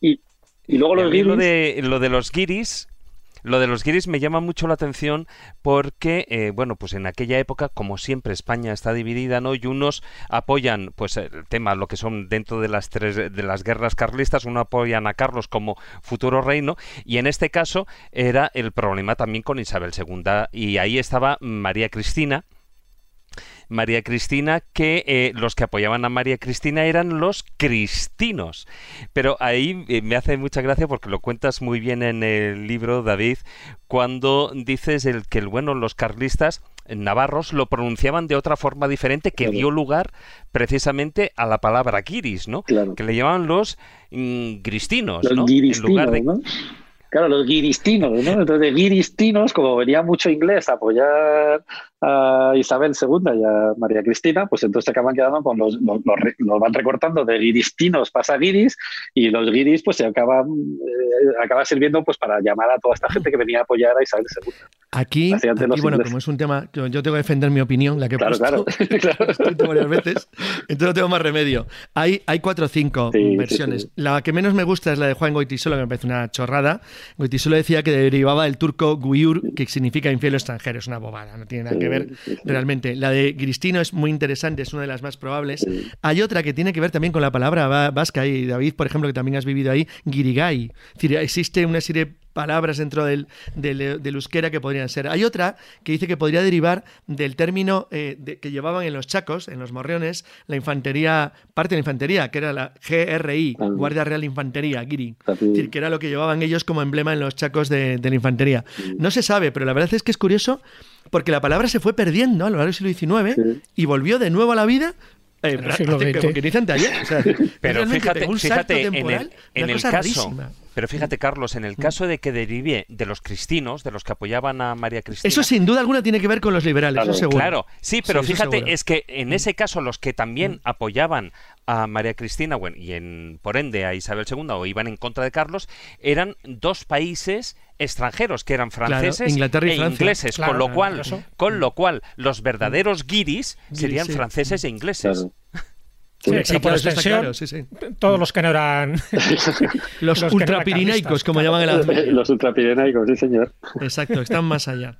y, y luego los guiris... Lo de, lo de los guiris lo de los guiris me llama mucho la atención porque, eh, bueno, pues en aquella época, como siempre, España está dividida, ¿no? Y unos apoyan, pues, el tema, lo que son dentro de las tres, de las guerras carlistas, uno apoyan a Carlos como futuro reino, y en este caso era el problema también con Isabel II, y ahí estaba María Cristina, María Cristina, que eh, los que apoyaban a María Cristina eran los cristinos. Pero ahí eh, me hace mucha gracia porque lo cuentas muy bien en el libro, David, cuando dices el, que bueno, los carlistas navarros lo pronunciaban de otra forma diferente que dio lugar precisamente a la palabra guiris, ¿no? Que le llamaban los mm, cristinos, ¿no? en lugar de... Claro, los guiristinos, ¿no? Entonces, guiristinos, como venía mucho inglés a apoyar a Isabel II y a María Cristina, pues entonces se acaban quedando con los, los, van recortando de guiristinos pasa guiris y los guiris pues se acaban eh, acaba sirviendo pues para llamar a toda esta gente que venía a apoyar a Isabel II. Aquí, bueno, como es un tema, yo, tengo que defender mi opinión, la que he puesto, claro, claro. varias veces, entonces no tengo más remedio. Hay, hay cuatro o cinco versiones. la que menos me gusta es la de Juan Goitisolo, que me parece una chorrada. Goitisolo decía que derivaba del turco guyur, que significa infiel extranjero. Es una bobada, no tiene nada que ver realmente. La de Cristino es muy interesante, es una de las más probables. Hay otra que tiene que ver también con la palabra vasca, y David, por ejemplo, que también has vivido ahí. Es decir, existe una serie de palabras dentro del, del, euskera que podrían ser. Hay otra que dice que podría derivar del término eh, que llevaban en los chacos, en los morriones, la infantería, parte de la infantería, que era la GRI, ah. Guardia Real Infantería, Giri. Es decir, que era lo que llevaban ellos como emblema en los chacos de, de la infantería. No se sabe, pero la verdad es que es curioso porque la palabra se fue perdiendo a lo largo del siglo XIX y volvió de nuevo a la vida eh, pero fíjate, fíjate en el, en el caso, pero fíjate Carlos, en el mm. caso de que derive de los cristinos, de los que apoyaban a María Cristina. Eso sin duda alguna tiene que ver con los liberales, claro, seguro. Claro, sí, pero fíjate, es que en ese caso los que también mm. apoyaban a María Cristina bueno, y en, por ende a Isabel II o iban en contra de Carlos eran dos países extranjeros que eran franceses Inglaterra e ingleses, con lo cual con lo cual los verdaderos guiris serían franceses e ingleses. Sí, por extensión, todos los que no eran los, ultrapirineicos, como llaman el Los ultrapirineicos, sí, señor. Exacto, están más allá.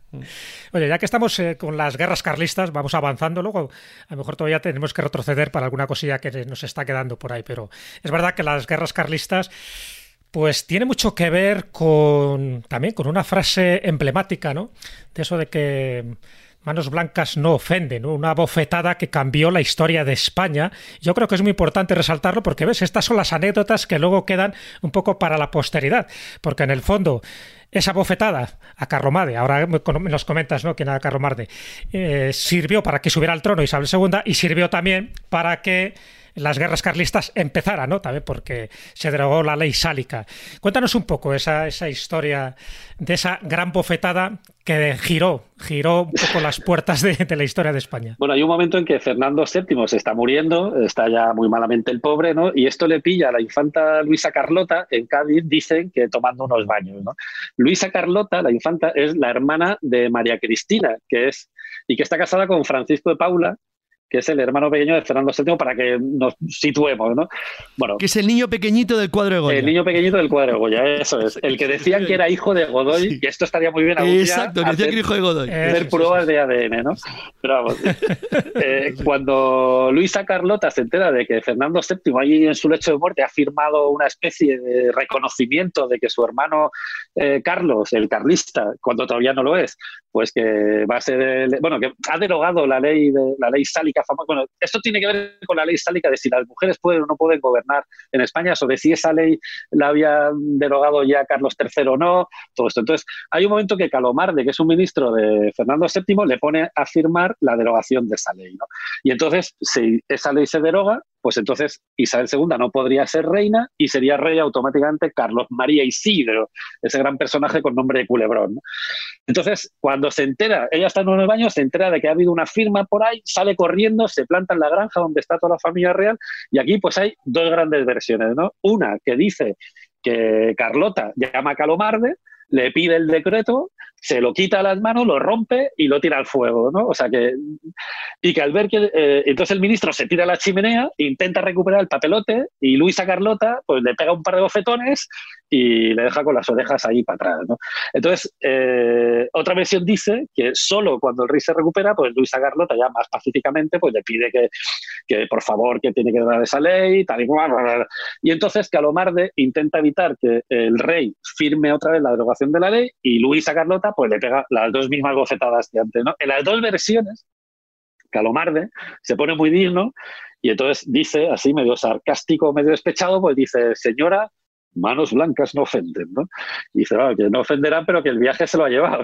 Oye, ya que estamos eh, con las guerras carlistas, vamos avanzando. Luego, a lo mejor todavía tenemos que retroceder para alguna cosilla que nos está quedando por ahí, pero es verdad que las guerras carlistas pues tiene mucho que ver con también con una frase emblemática, ¿no? De eso de que manos blancas no ofenden, una bofetada que cambió la historia de España. Yo creo que es muy importante resaltarlo porque, ves, estas son las anécdotas que luego quedan un poco para la posteridad, porque en el fondo esa bofetada a Carlomade, ahora nos comentas ¿no? quién era Carlomade, eh, sirvió para que subiera al trono Isabel II y sirvió también para que las guerras carlistas empezaran, ¿no? También porque se derogó la ley sálica. Cuéntanos un poco esa, esa historia de esa gran bofetada que giró, giró un poco las puertas de, la historia de España. Bueno, hay un momento en que Fernando VII se está muriendo, está ya muy malamente el pobre, ¿no? Y esto le pilla a la infanta Luisa Carlota en Cádiz, dicen que tomando unos baños, ¿no? Luisa Carlota, la infanta, es la hermana de María Cristina, que es y que está casada con Francisco de Paula, que es el hermano pequeño de Fernando VII, para que nos situemos, ¿no? Bueno, que es el niño pequeñito del cuadro de Goya. El niño pequeñito del cuadro de Goya, eso es. El que decían que era hijo de Godoy, y esto estaría muy bien Exacto, decía que era hijo de Godoy. Hacer pruebas de ADN, ¿no? Pero vamos, eh, cuando Luisa Carlota se entera de que Fernando VII, allí en su lecho de muerte, ha firmado una especie de reconocimiento de que su hermano eh, Carlos, el carlista, cuando todavía no lo es, pues que va a ser, bueno, que ha derogado la ley de la ley sálica famosa. Bueno, esto tiene que ver con la ley sálica de si las mujeres pueden o no pueden gobernar en España, sobre si esa ley la había derogado ya Carlos III o no, todo esto. Entonces, hay un momento que Calomarde, que es un ministro de Fernando VII, le pone a firmar la derogación de esa ley, ¿no? Y entonces, si esa ley se deroga, pues entonces Isabel II no podría ser reina y sería rey automáticamente Carlos María Isidro, ese gran personaje con nombre de culebrón. Entonces, cuando se entera, ella está en el baño, se entera de que ha habido una firma por ahí, sale corriendo, se planta en la granja donde está toda la familia real y aquí pues hay dos grandes versiones, ¿no? Una que dice que Carlota llama a Calomarde, le pide el decreto se lo quita a las manos, lo rompe y lo tira al fuego, ¿no? O sea que, y que al ver que, eh, entonces el ministro se tira a la chimenea, intenta recuperar el papelote y Luisa Carlota, pues le pega un par de bofetones y le deja con las orejas ahí para atrás, ¿no? Entonces, eh, otra versión dice que solo cuando el rey se recupera, pues Luisa Carlota ya más pacíficamente, pues le pide que, que por favor, que tiene que dar esa ley, tal y cual, y entonces Calomarde intenta evitar que el rey firme otra vez la derogación de la ley y Luisa Carlota pues le pega las dos mismas bofetadas de antes. ¿no? En las dos versiones, Calomarde se pone muy digno y entonces dice, así medio sarcástico, medio despechado, pues dice, señora, manos blancas no ofenden, ¿no? Y dice, que no ofenderán, pero que el viaje se lo ha llevado.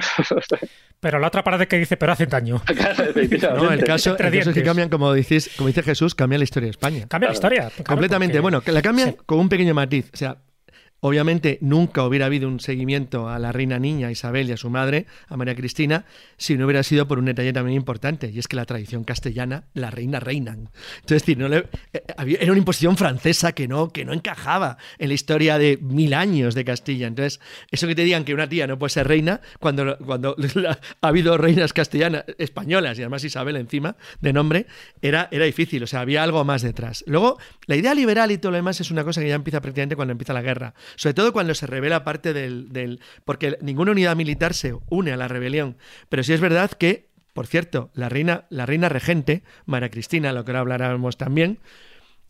pero la otra parte que dice, pero hace daño. no, el caso, es que cambian, como, dices, como dice Jesús, cambia la historia de España. Cambia la historia. Completamente. Bueno, la cambian con un pequeño matiz. O sea, obviamente nunca hubiera habido un seguimiento a la reina niña Isabel y a su madre, a María Cristina, si no hubiera sido por un detalle también importante, y es que la tradición castellana, la reina reinan. Entonces, decir, no le, eh, era una imposición francesa que no, que no encajaba en la historia de mil años de Castilla. Entonces, eso que te digan que una tía no puede ser reina, cuando, cuando ha habido reinas castellanas, españolas, y además Isabel encima, de nombre, era, era difícil, o sea, había algo más detrás. Luego, la idea liberal y todo lo demás es una cosa que ya empieza prácticamente cuando empieza la guerra, sobre todo cuando se revela parte del, del porque ninguna unidad militar se une a la rebelión, pero sí es verdad que por cierto, la reina, la reina regente, María Cristina, lo que ahora hablaremos también,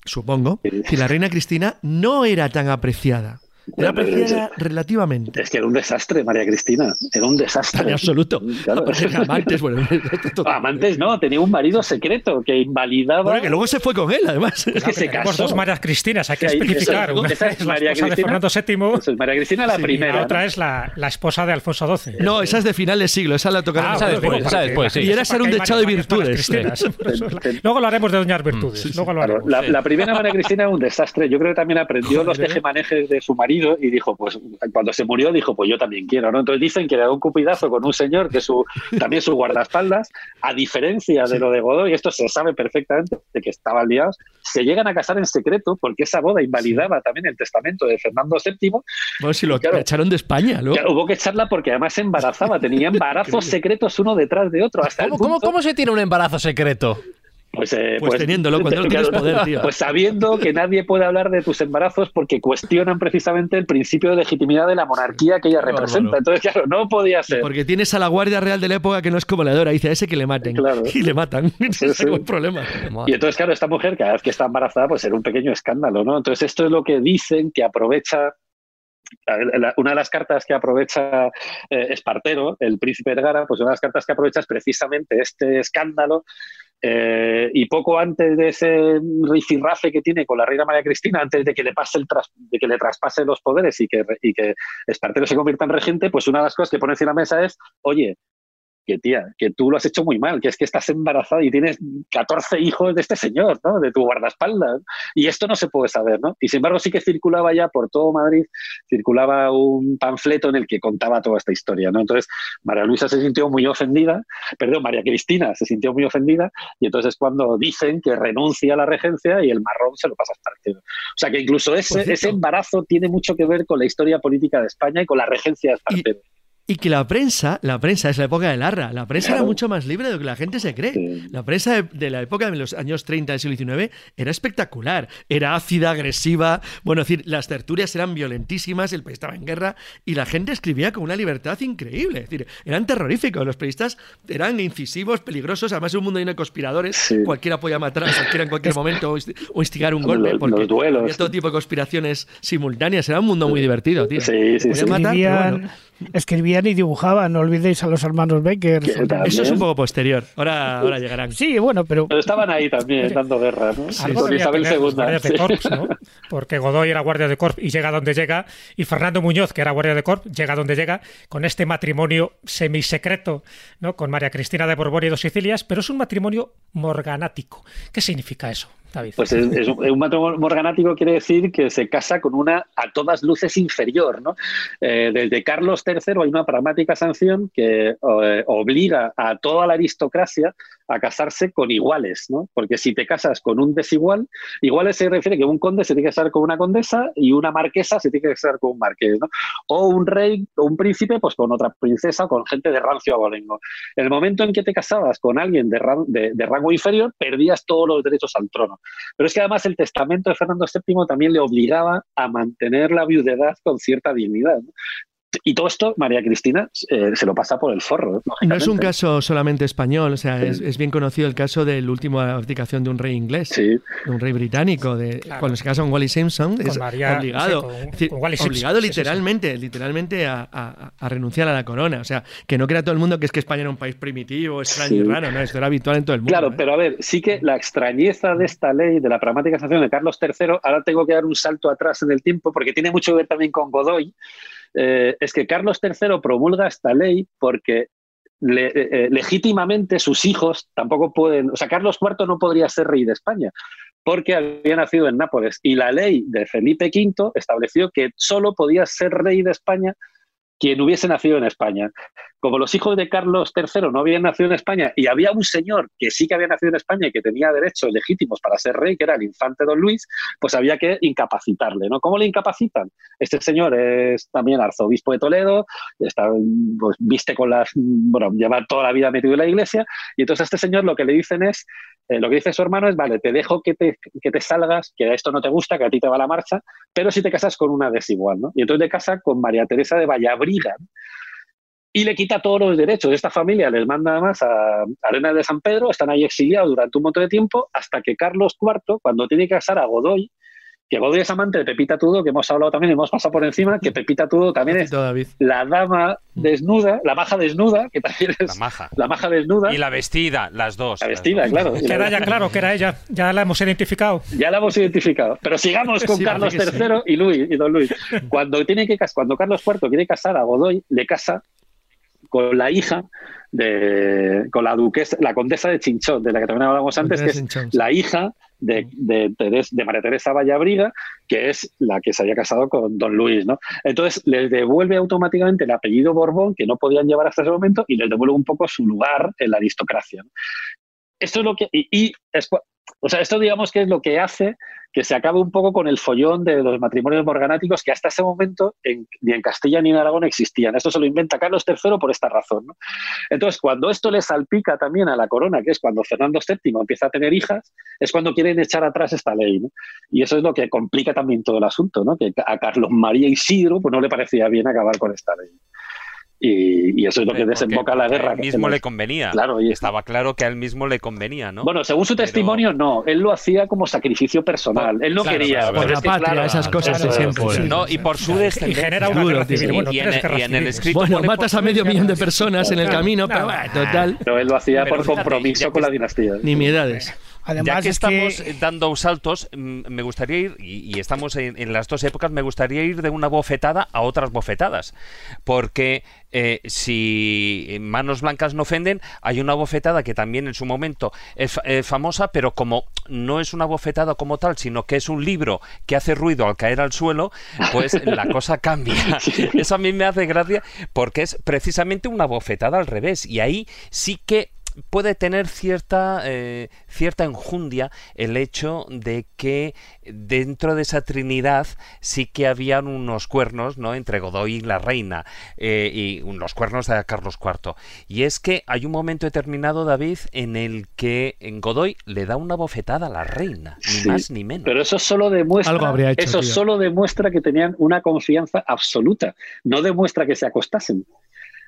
supongo, que la reina Cristina no era tan apreciada. Era apreciada relativamente. Es que era un desastre, María Cristina. Era un desastre. En absoluto. Amantes, bueno. Amantes no, tenía un marido secreto que invalidaba. Bueno, que luego se fue con él, además. Es que se casó. dos Marías Cristinas, hay que especificar. Una es María Cristina, de Fernando VII. María Cristina la primera. Y la otra es la, la, esposa de Alfonso XII. No, esa es de final de siglo, esa la tocaron ah, después, después, sí. Y era ser un dechado de virtudes. Luego lo haremos de doñar virtudes. Luego lo haremos. La primera María Cristina era un desastre. Yo creo que también aprendió los tejemanejes de su marido y dijo, pues cuando se murió dijo, pues yo también quiero, ¿no? Entonces dicen que le da un cupidazo con un señor que es su, también su guardaespaldas, a diferencia de lo de Godoy, esto se sabe perfectamente de que estaban liados, se llegan a casar en secreto porque esa boda invalidaba también el testamento de Fernando VII. Bueno, si lo echaron de España, ¿no? hubo que echarla porque además se embarazaba, tenía embarazos secretos uno detrás de otro. Hasta ¿Cómo, ¿Cómo se tiene un embarazo secreto? Pues, eh, pues, pues, teniéndolo, cuando no tienes poder, tío. Pues sabiendo que nadie puede hablar de tus embarazos porque cuestionan precisamente el principio de legitimidad de la monarquía que ella representa. Entonces, claro, no podía ser. Porque tienes a la Guardia Real de la época que no es como la dice a ese que le maten. Y le matan. Ese es el problema. Y entonces, claro, esta mujer, cada vez que está embarazada, pues era un pequeño escándalo, ¿no? Entonces, esto es lo que dicen que aprovecha una de las cartas que aprovecha eh, Espartero, el príncipe Edgara, pues una de las cartas que aprovecha es precisamente este escándalo eh, y poco antes de ese rifirrafe que tiene con la reina María Cristina, antes de que le pase el de que le traspase los poderes y que, y que Espartero se convierta en regente, pues una de las cosas que pone de la mesa es, oye, que tía, que tú lo has hecho muy mal, que es que estás embarazada y tienes 14 hijos de este señor, ¿no? De tu guardaespaldas. Y esto no se puede saber, ¿no? Y sin embargo sí que circulaba ya por todo Madrid, circulaba un panfleto en el que contaba toda esta historia, ¿no? Entonces María Luisa se sintió muy ofendida, perdón, María Cristina se sintió muy ofendida y entonces es cuando dicen que renuncia a la regencia y el marrón se lo pasa a Espartero. O sea que incluso ese, ese embarazo tiene mucho que ver con la historia política de España y con la regencia de Espartero. Y que la prensa, la prensa es la época del Arra, la prensa era mucho más libre de lo que la gente se cree. La prensa de, la época de los años 30 del siglo XIX era espectacular, era ácida, agresiva, bueno, es decir, las tertulias eran violentísimas, el país estaba en guerra y la gente escribía con una libertad increíble, es decir, eran terroríficos, los periodistas eran incisivos, peligrosos, además es un mundo lleno de conspiradores, cualquiera podía matar a cualquiera en cualquier momento o instigar un golpe, porque había todo tipo de conspiraciones simultáneas, era un mundo muy divertido, tío. Sí, sí, escribían y dibujaban, no olvidéis a los hermanos Becker. Eso es un poco posterior, ahora, ahora llegarán. Sí, bueno, pero... pero estaban ahí también dando guerra, ¿no? con Isabel II. De corps, ¿no? Porque Godoy era guardia de corps y llega donde llega, y Fernando Muñoz, que era guardia de corps, llega donde llega, con este matrimonio semisecreto, ¿no? Con María Cristina de Borbón y dos Sicilias, pero es un matrimonio morganático. ¿Qué significa eso? Pues es, un, matrimonio morganático quiere decir que se casa con una a todas luces inferior. ¿no? Eh, desde Carlos III hay una pragmática sanción que eh, obliga a toda la aristocracia a casarse con iguales, ¿no? Porque si te casas con un desigual, iguales se refiere que un conde se tiene que casar con una condesa y una marquesa se tiene que casar con un marqués, ¿no? O un rey o un príncipe, pues con otra princesa o con gente de rancio abolengo. En el momento en que te casabas con alguien de, de rango inferior, perdías todos los derechos al trono. Pero es que además el testamento de Fernando VII también le obligaba a mantener la viudedad con cierta dignidad. Y todo esto, María Cristina eh, se lo pasa por el forro. No es un caso solamente español, o sea, es, bien conocido el caso de la última abdicación de un rey inglés, de un rey británico, de cuando se casa con Wally Simpson, es obligado, obligado literalmente, literalmente a, renunciar a la corona. O sea, que no crea todo el mundo que es que España era un país primitivo, extraño y raro, no, esto era habitual en todo el mundo. Claro, ¿eh? pero a ver, sí que la extrañeza de esta ley, de la pragmática sanción de Carlos III, ahora tengo que dar un salto atrás en el tiempo, porque tiene mucho que ver también con Godoy. Eh, es que Carlos III promulga esta ley porque eh, eh, legítimamente sus hijos tampoco pueden, o sea, Carlos IV no podría ser rey de España, porque había nacido en Nápoles. Y la ley de Felipe V estableció que solo podía ser rey de España quien hubiese nacido en España. Como los hijos de Carlos III no habían nacido en España y había un señor que sí que había nacido en España y que tenía derechos legítimos para ser rey, que era el infante don Luis, pues había que incapacitarle. ¿no? ¿Cómo le incapacitan? Este señor es también arzobispo de Toledo, está, pues, viste con las. Bueno, lleva toda la vida metido en la iglesia, y entonces a este señor lo que le dicen es eh, lo que dice su hermano es, vale, te dejo que te, que te salgas, que esto no te gusta, que a ti te va la marcha, pero si te casas con una desigual, ¿no? Y entonces te casa con María Teresa de Vallabriga, y le quita todos los derechos. Esta familia les manda más a Arena de San Pedro, están ahí exiliados durante un montón de tiempo, hasta que Carlos IV, cuando tiene que casar a Godoy, que Godoy es amante de Pepita Tudo, que hemos hablado también, hemos pasado por encima, que Pepita Tudo también es la dama desnuda, la maja desnuda, que también es la maja. la maja desnuda. Y la vestida, las dos. La vestida, claro. Queda ya claro que era ella, ya la hemos identificado. Ya la hemos identificado. Pero sigamos con Carlos III y Luis, y don Luis. Cuando, tiene que, cuando Carlos IV quiere casar a Godoy, le casa con la hija de con la duquesa, la condesa de Chinchón, de la que también hablábamos antes, que es la hija de, de, María Teresa Vallabriga, que es la que se había casado con Don Luis, ¿no? Entonces les devuelve automáticamente el apellido Borbón, que no podían llevar hasta ese momento, y les devuelve un poco su lugar en la aristocracia. Esto es lo que. Y, o sea, esto digamos que es lo que hace que se acabe un poco con el follón de los matrimonios morganáticos que hasta ese momento ni en Castilla ni en Aragón existían. Esto se lo inventa Carlos III por esta razón. Entonces, cuando esto le salpica también a la corona, que es cuando Fernando VII empieza a tener hijas, es cuando quieren echar atrás esta ley. Y eso es lo que complica también todo el asunto, ¿no? que a Carlos María Isidro pues, no le parecía bien acabar con esta ley. Y, eso es lo que desemboca la guerra. A él mismo le convenía. Claro, y estaba claro que a él mismo le convenía, ¿no? Bueno, según su testimonio, no. Él lo hacía como sacrificio personal. él no quería. Por la patria, esas cosas de siempre. No, y por su descendencia. Y genera una guerra Bueno, y, en, el escrito bueno matas a medio millón de personas en el camino, pero total. Pero él lo hacía por compromiso con la dinastía. Nimiedades ya que estamos dando saltos, mm, me gustaría ir, y, estamos en, las dos épocas, me gustaría ir de una bofetada a otras bofetadas. Porque eh, si Manos Blancas no ofenden, hay una bofetada que también en su momento es famosa, pero como no es una bofetada como tal, sino que es un libro que hace ruido al caer al suelo, pues la cosa cambia. Eso a mí me hace gracia porque es precisamente una bofetada al revés. Y ahí sí que puede tener cierta, eh, cierta enjundia el hecho de que dentro de esa Trinidad sí que habían unos cuernos ¿no? entre Godoy y la reina eh, y unos cuernos de Carlos IV. Y es que hay un momento determinado, David, en el que en Godoy le da una bofetada a la reina, ni más ni menos. Pero eso solo demuestra, eso solo demuestra que tenían una confianza absoluta, no demuestra que se acostasen.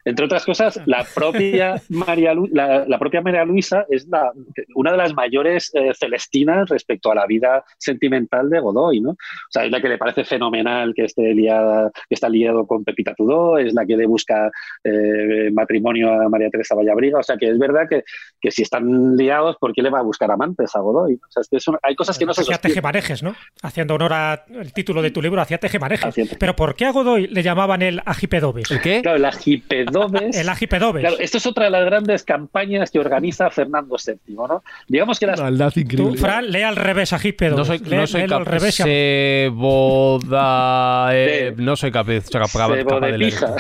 Entre otras cosas, la propia María, la, propia María Luisa es la, una de las mayores eh, celestinas respecto a la vida sentimental de Godoy, ¿no? O sea, es la que le parece fenomenal que esté liada, que está liado con Pepita Tudó, es la que le busca eh, matrimonio a María Teresa Vallabriga, o sea, que es verdad que, que, si están liados, ¿por qué le va a buscar amantes a Godoy? O sea, es que hay cosas que no se Hacía tejemanejes, ¿no? Haciendo honor al título de tu libro, hacía tejemanejes. Pero ¿por qué a Godoy le llamaban el agipedobes? ¿El qué? Claro, el agipedobes el Agipedobes. Claro, esto es otra de las grandes campañas que organiza Fernando VII, ¿no? Digamos que las... increíble. Fran, lee al revés Agipedobes. No soy, no soy capaz de Seboda... Eh, no soy capaz, capaz, de, pija.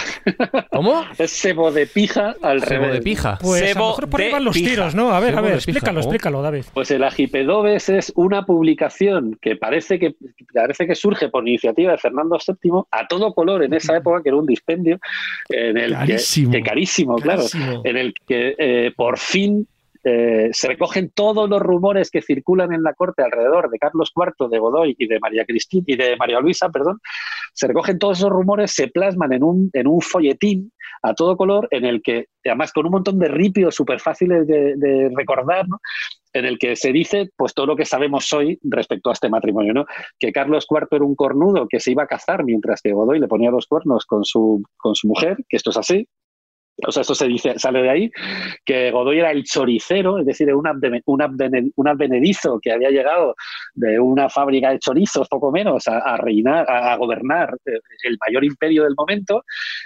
¿Cómo? Es sebo de pija al revés. Sebo de pija. Pues a lo mejor por ahí van los tiros, ¿no? A ver, a ver, explícalo, explícalo, David. Pues el Agipedobes es una publicación que parece que, parece que surge por iniciativa de Fernando VII a todo color en esa época, que era un dispendio en el que carísimo, claro, en el que eh, por fin eh, se recogen todos los rumores que circulan en la corte alrededor de Carlos IV, de Godoy y de María Cristina y de María Luisa, perdón, se recogen todos esos rumores, se plasman en un, en un folletín a todo color, en el que, además con un montón de ripios súper fáciles de, recordar, en el que se dice pues todo lo que sabemos hoy respecto a este matrimonio, ¿no? Que Carlos IV era un cornudo que se iba a casar mientras que Godoy le ponía los cuernos con su, con su mujer, que esto es así, o sea, esto se dice, sale de ahí, que Godoy era el choricero, es decir, un, un advenedizo que había llegado de una fábrica de chorizos, poco menos, a, reinar, a, gobernar eh, el mayor imperio del momento,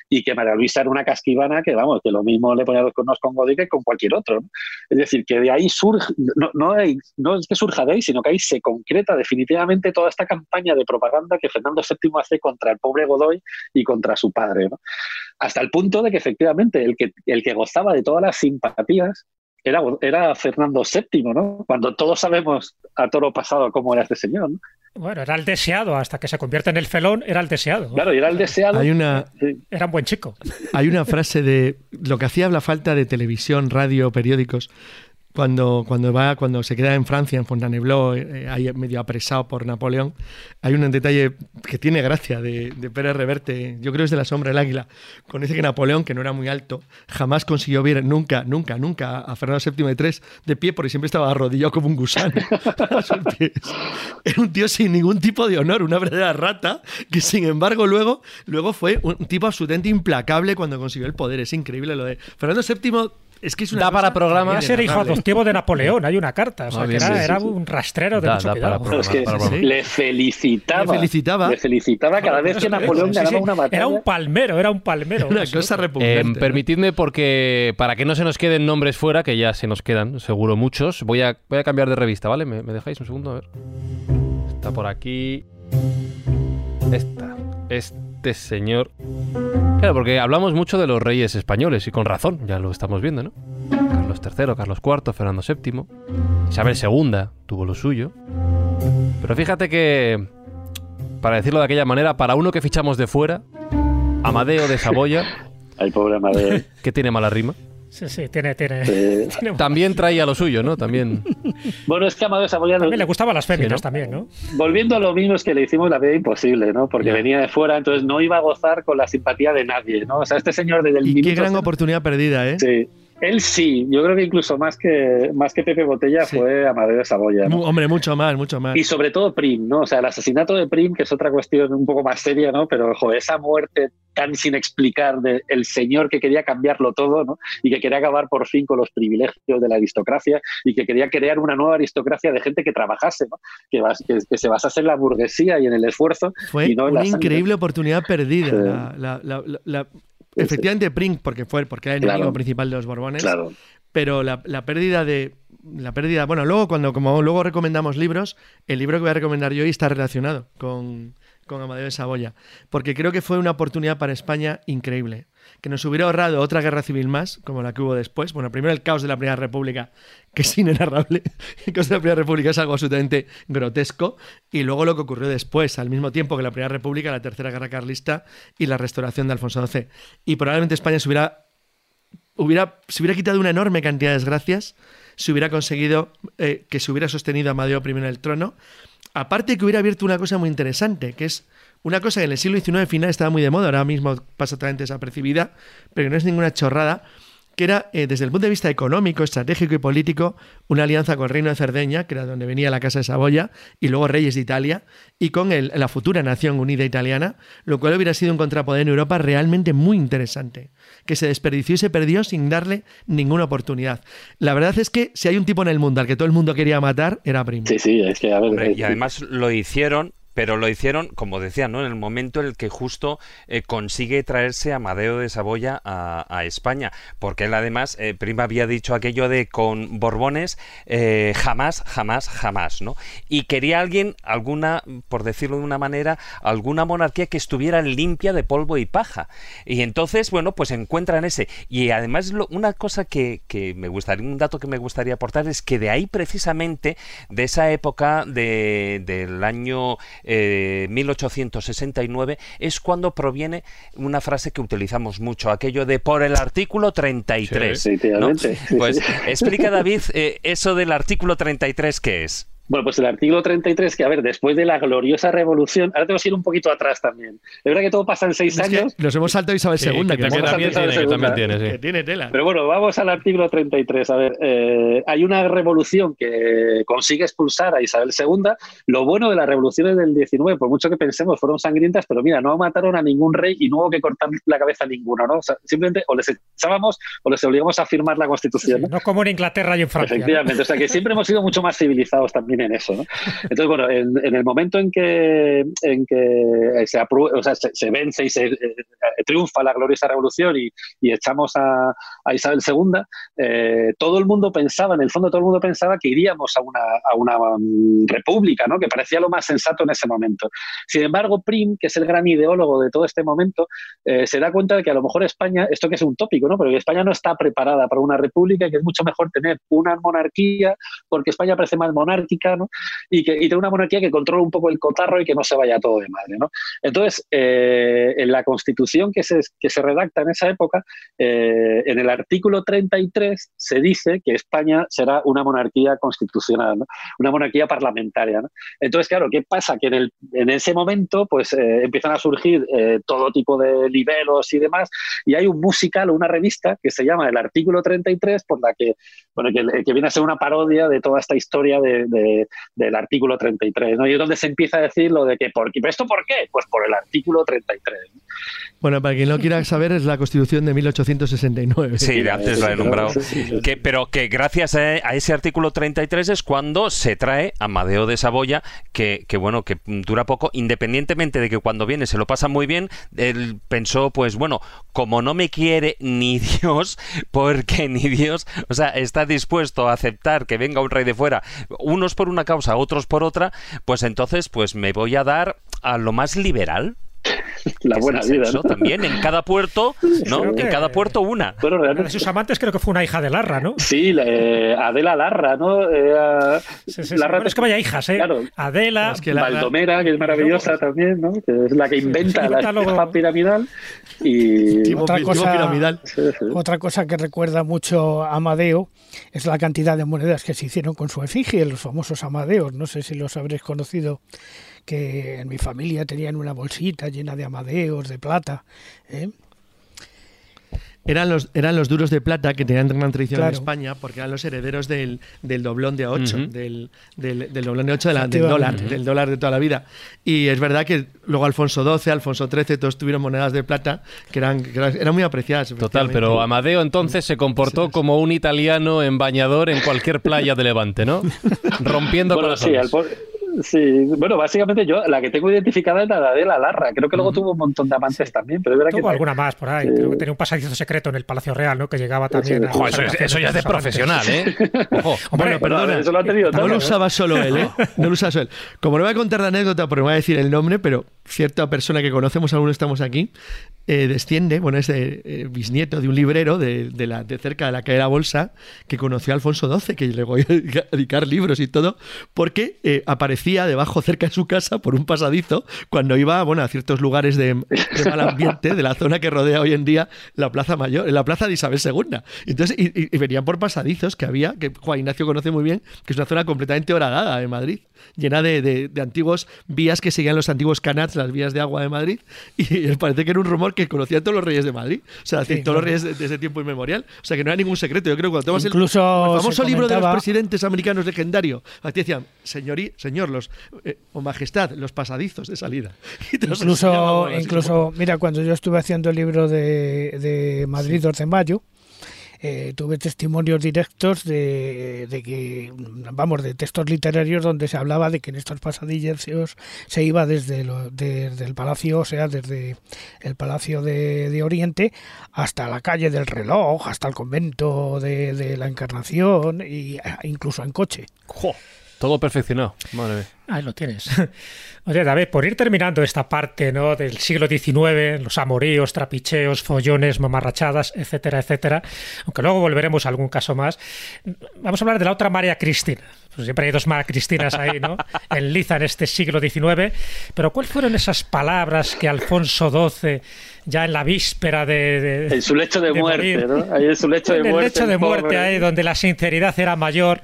y que María Luisa era una casquivana que, vamos, que lo mismo le ponía dos cornos con Godoy que con cualquier otro. Es decir, que de ahí surge, no, no, no es que surja de ahí, sino que ahí se concreta definitivamente toda esta campaña de propaganda que Fernando VII hace contra el pobre Godoy y contra su padre. ¿no? Hasta el punto de que efectivamente el que, el que gozaba de todas las simpatías era, era Fernando VII, ¿no? Cuando todos sabemos a toro pasado cómo era este señor, Bueno, era el deseado, hasta que se convierte en el felón, era el deseado. Claro, era el deseado. Hay una, Era un buen chico. Hay una frase de lo que hacía la falta de televisión, radio, periódicos, cuando, cuando va, cuando se queda en Francia, en Fontainebleau, eh, ahí medio apresado por Napoleón, hay un detalle que tiene gracia de, de Pérez Reverte, yo creo es de la sombra del águila, con ese que Napoleón, que no era muy alto, jamás consiguió ver nunca, nunca, nunca a Fernando VII de tres de pie, porque siempre estaba arrodillado como un gusano. era un tío sin ningún tipo de honor, una verdadera rata, que sin embargo luego, luego fue un tipo absolutamente implacable cuando consiguió el poder. Es increíble lo de Fernando VII es que es una da para programas. ser hijo adoptivo de Napoleón, hay una carta. O sea, que era, un rastrero de mucho cuidado. es que le felicitaba. Le felicitaba. Le felicitaba cada vez que Napoleón ganaba una batalla. Era un palmero, era un palmero. Una cosa repugnante. Eh, permitidme, porque para que no se nos queden nombres fuera, que ya se nos quedan, seguro muchos, voy a, voy a cambiar de revista, ¿vale? ¿Me, ¿Me dejáis un segundo? A ver. Está por aquí. Esta. Este señor. Claro, porque hablamos mucho de los reyes españoles y con razón, ya lo estamos viendo, ¿no? Carlos III, Carlos IV, Fernando VII, Isabel II tuvo lo suyo. Pero fíjate que, para decirlo de aquella manera, para uno que fichamos de fuera, Amadeo de Saboya. Ay, pobre Amadeo. Que tiene mala rima. Sí, sí, tiene, tiene. También traía lo suyo, ¿no? También. Bueno, es que Amadeo Saboya. le gustaban las féminas también, ¿no? Volviendo a lo mismo, es que le hicimos la vida imposible, ¿no? Porque venía de fuera, entonces no iba a gozar con la simpatía de nadie, ¿no? O sea, este señor desde el Y qué gran oportunidad perdida, ¿eh? Sí. Él sí, yo creo que incluso más que, más que Pepe Botella fue Amadeo de Saboya. Hombre, mucho más, mucho más. Y sobre todo Prim, ¿no? O sea, el asesinato de Prim, que es otra cuestión un poco más seria, ¿no? Pero, ojo, esa muerte tan sin explicar del el señor que quería cambiarlo todo, ¿no? Y que quería acabar por fin con los privilegios de la aristocracia y que quería crear una nueva aristocracia de gente que trabajase, ¿no? Que, que, se basase en la burguesía y en el esfuerzo. Fue y no una increíble oportunidad perdida. la, Efectivamente, Pring, porque fue porque era el enemigo principal de los Borbones. Claro. Pero la, pérdida de. La pérdida. Bueno, luego, cuando como luego recomendamos libros, el libro que voy a recomendar yo hoy está relacionado con, con Amadeo de Saboya. Porque creo que fue una oportunidad para España increíble que nos hubiera ahorrado otra guerra civil más, como la que hubo después. Bueno, primero el caos de la Primera República, que es inenarrable. El caos de la Primera República es algo absolutamente grotesco. Y luego lo que ocurrió después, al mismo tiempo que la Primera República, la Tercera Guerra Carlista y la restauración de Alfonso XII. Y probablemente España se hubiera, hubiera, se hubiera quitado una enorme cantidad de desgracias si hubiera conseguido eh, que se hubiera sostenido a Amadeo I en el trono. Aparte que hubiera abierto una cosa muy interesante, que es una cosa que en el siglo XIX final estaba muy de moda, ahora mismo pasa totalmente desapercibida, pero que no es ninguna chorrada, que era, eh, desde el punto de vista económico, estratégico y político, una alianza con el Reino de Cerdeña, que era donde venía la Casa de Saboya, y luego Reyes de Italia, y con la futura Nación Unida Italiana, lo cual hubiera sido un contrapoder en Europa realmente muy interesante, que se desperdició y se perdió sin darle ninguna oportunidad. La verdad es que si hay un tipo en el mundo al que todo el mundo quería matar, era Primo. Sí, sí, es que a ver, y además lo hicieron pero lo hicieron, como decía, ¿no? en el momento en el que justo eh, consigue traerse a de Saboya a, España, porque él además, eh, Prima había dicho aquello de con Borbones, eh, jamás, jamás, jamás, ¿no? Y quería alguien, alguna, por decirlo de una manera, alguna monarquía que estuviera limpia de polvo y paja. Y entonces, bueno, pues encuentran ese. Y además, una cosa que, que me gustaría, un dato que me gustaría aportar es que de ahí precisamente, de esa época de, del año 1869 eh, es cuando proviene una frase que utilizamos mucho, aquello de por el artículo 33. Sí, Pues explica David eh, eso del artículo 33 qué es. Bueno, pues el artículo 33, que a ver, después de la gloriosa revolución, ahora tengo que ir un poquito atrás también. Es verdad que todo pasa en seis años. nos hemos saltado Isabel II, que, también, tiene, tiene, tela. Pero bueno, vamos al artículo 33. A ver, eh, hay una revolución que consigue expulsar a Isabel II. Lo bueno de las revoluciones del 19, por mucho que pensemos, fueron sangrientas, pero mira, no mataron a ningún rey y no hubo que cortar la cabeza a ninguno, ¿no? simplemente o les echábamos o les obligamos a firmar la Constitución. ¿no? como en Inglaterra y en Francia. Efectivamente, o sea que siempre hemos sido mucho más civilizados también en eso. Entonces, bueno, en, el momento en que, en que se, o sea, se, vence y se eh, triunfa la gloriosa revolución y, echamos a, Isabel II, eh, todo el mundo pensaba, en el fondo todo el mundo pensaba que iríamos a una, a una um, república, ¿no? que parecía lo más sensato en ese momento. Sin embargo, Prim, que es el gran ideólogo de todo este momento, eh, se da cuenta de que a lo mejor España, esto que es un tópico, ¿no? pero que España no está preparada para una república y que es mucho mejor tener una monarquía, porque España parece más monárquica, ¿no? y, que, y tener una monarquía que controle un poco el cotarro y que no se vaya todo de madre. ¿no? Entonces, eh, en la constitución que se, que se redacta en esa época, eh, en el artículo 33 se dice que España será una monarquía constitucional, ¿no? una monarquía parlamentaria. ¿no? Entonces, claro, ¿qué pasa? Que en, el, en ese momento pues, eh, empiezan a surgir todo tipo de niveles y demás, y hay un musical o una revista que se llama El Artículo 33, por la que, bueno, que, que viene a ser una parodia de toda esta historia de, de, del artículo 33, ¿no? Y es donde se empieza a decir lo de que, ¿por qué? ¿esto por qué? Pues por el artículo 33. Bueno, para quien no quiera saber, es la Constitución de 1869. Sí, antes lo he nombrado. Que, pero que gracias a, ese artículo 33 es cuando se trae Amadeo de Saboya, que, que, bueno, que dura poco, independientemente de que cuando viene se lo pasa muy bien, él pensó, pues bueno, como no me quiere ni Dios, porque ni Dios, o sea, está dispuesto a aceptar que venga un rey de fuera, unos por una causa, otros por otra, pues entonces pues me voy a dar a lo más liberal la buena vida. ¿no? También en cada puerto, ¿no? En cada puerto una. Bueno, de sus amantes creo que fue una hija de Larra, ¿no? Sí, eh, Adela Larra, ¿no? Eh, Larra es que vaya hijas, ¿eh? Adela. que Baldomera, que es maravillosa también, ¿no? Que es la que inventa la piramidal. Y otra cosa, otra cosa que recuerda mucho a Amadeo es la cantidad de monedas que se hicieron con su efigie, los famosos Amadeos. No sé si los habréis conocido que en mi familia tenían una bolsita llena de amadeos, de plata. ¿eh? Eran los, eran los duros de plata que tenían gran tradición en España porque eran los herederos del, del doblón de 8, del, del, doblón de 8 del dólar, del dólar de toda la vida. Y es verdad que luego Alfonso XII, Alfonso XIII, todos tuvieron monedas de plata que eran, eran, muy apreciadas. Total, pero Amadeo entonces se comportó como un italiano en bañador en cualquier playa de Levante, ¿no? Rompiendo bueno, corazones. Sí, bueno, básicamente yo la que tengo identificada es la de la Larra. Creo que luego tuvo un montón de amantes también, pero es verdad tuvo alguna más por ahí. Creo que tenía un pasadizo secreto en el Palacio Real, ¿no? Que llegaba también. a eso, ya es de profesional, ¿eh? Ojo. Hombre, perdona. Eso lo ha tenido no lo usaba solo él, ¿eh? No lo usaba solo él. Como no voy a contar la anécdota, porque no voy a decir el nombre, pero cierta persona que conocemos, algunos estamos aquí, eh, desciende, bueno, es eh, bisnieto de un librero de, de cerca de la calle de la Bolsa, que conoció a Alfonso XII, que le voy a dedicar libros y todo, porque eh, aparecía debajo, cerca de su casa, por un pasadizo, cuando iba bueno, a ciertos lugares de, mal ambiente, de la zona que rodea hoy en día la Plaza Mayor, la Plaza de Isabel II. Entonces, y, venían por pasadizos que había, que Juan Ignacio conoce muy bien, que es una zona completamente horadada en Madrid, llena de, de, antiguos vías que seguían los antiguos canats, las vías de agua de Madrid, y parece que era un rumor que conocían todos los reyes de Madrid. O sea, todos los reyes de, ese tiempo inmemorial. O sea, que no hay ningún secreto. Yo creo que cuando tomas Incluso el, famoso libro de los presidentes americanos legendario, aquí decían, señor, señor los, eh, o majestad, los pasadizos de salida. Incluso, incluso mira, cuando yo estuve haciendo el libro de, de Madrid 12 de mayo, eh, tuve testimonios directos de, que, vamos, de textos literarios donde se hablaba de que en estos pasadillos se iba desde, desde el palacio, o sea, desde el palacio de, Oriente hasta la calle del reloj, hasta el convento de, la Encarnación e incluso en coche. Todo perfeccionado, madre mía. Ahí lo tienes. Oye, David, por ir terminando esta parte ¿no? del siglo XIX, los amoríos, trapicheos, follones, mamarrachadas, etcétera, etcétera, aunque luego volveremos a algún caso más, vamos a hablar de la otra María Cristina. Pues siempre hay dos María Cristinas ahí, ¿no? En Liza en este siglo XIX. Pero ¿cuáles fueron esas palabras que Alfonso XII, ya en la víspera de. en su lecho de, muerte, ¿no? Ahí en su lecho de en muerte. El lecho de muerte, ahí donde la sinceridad era mayor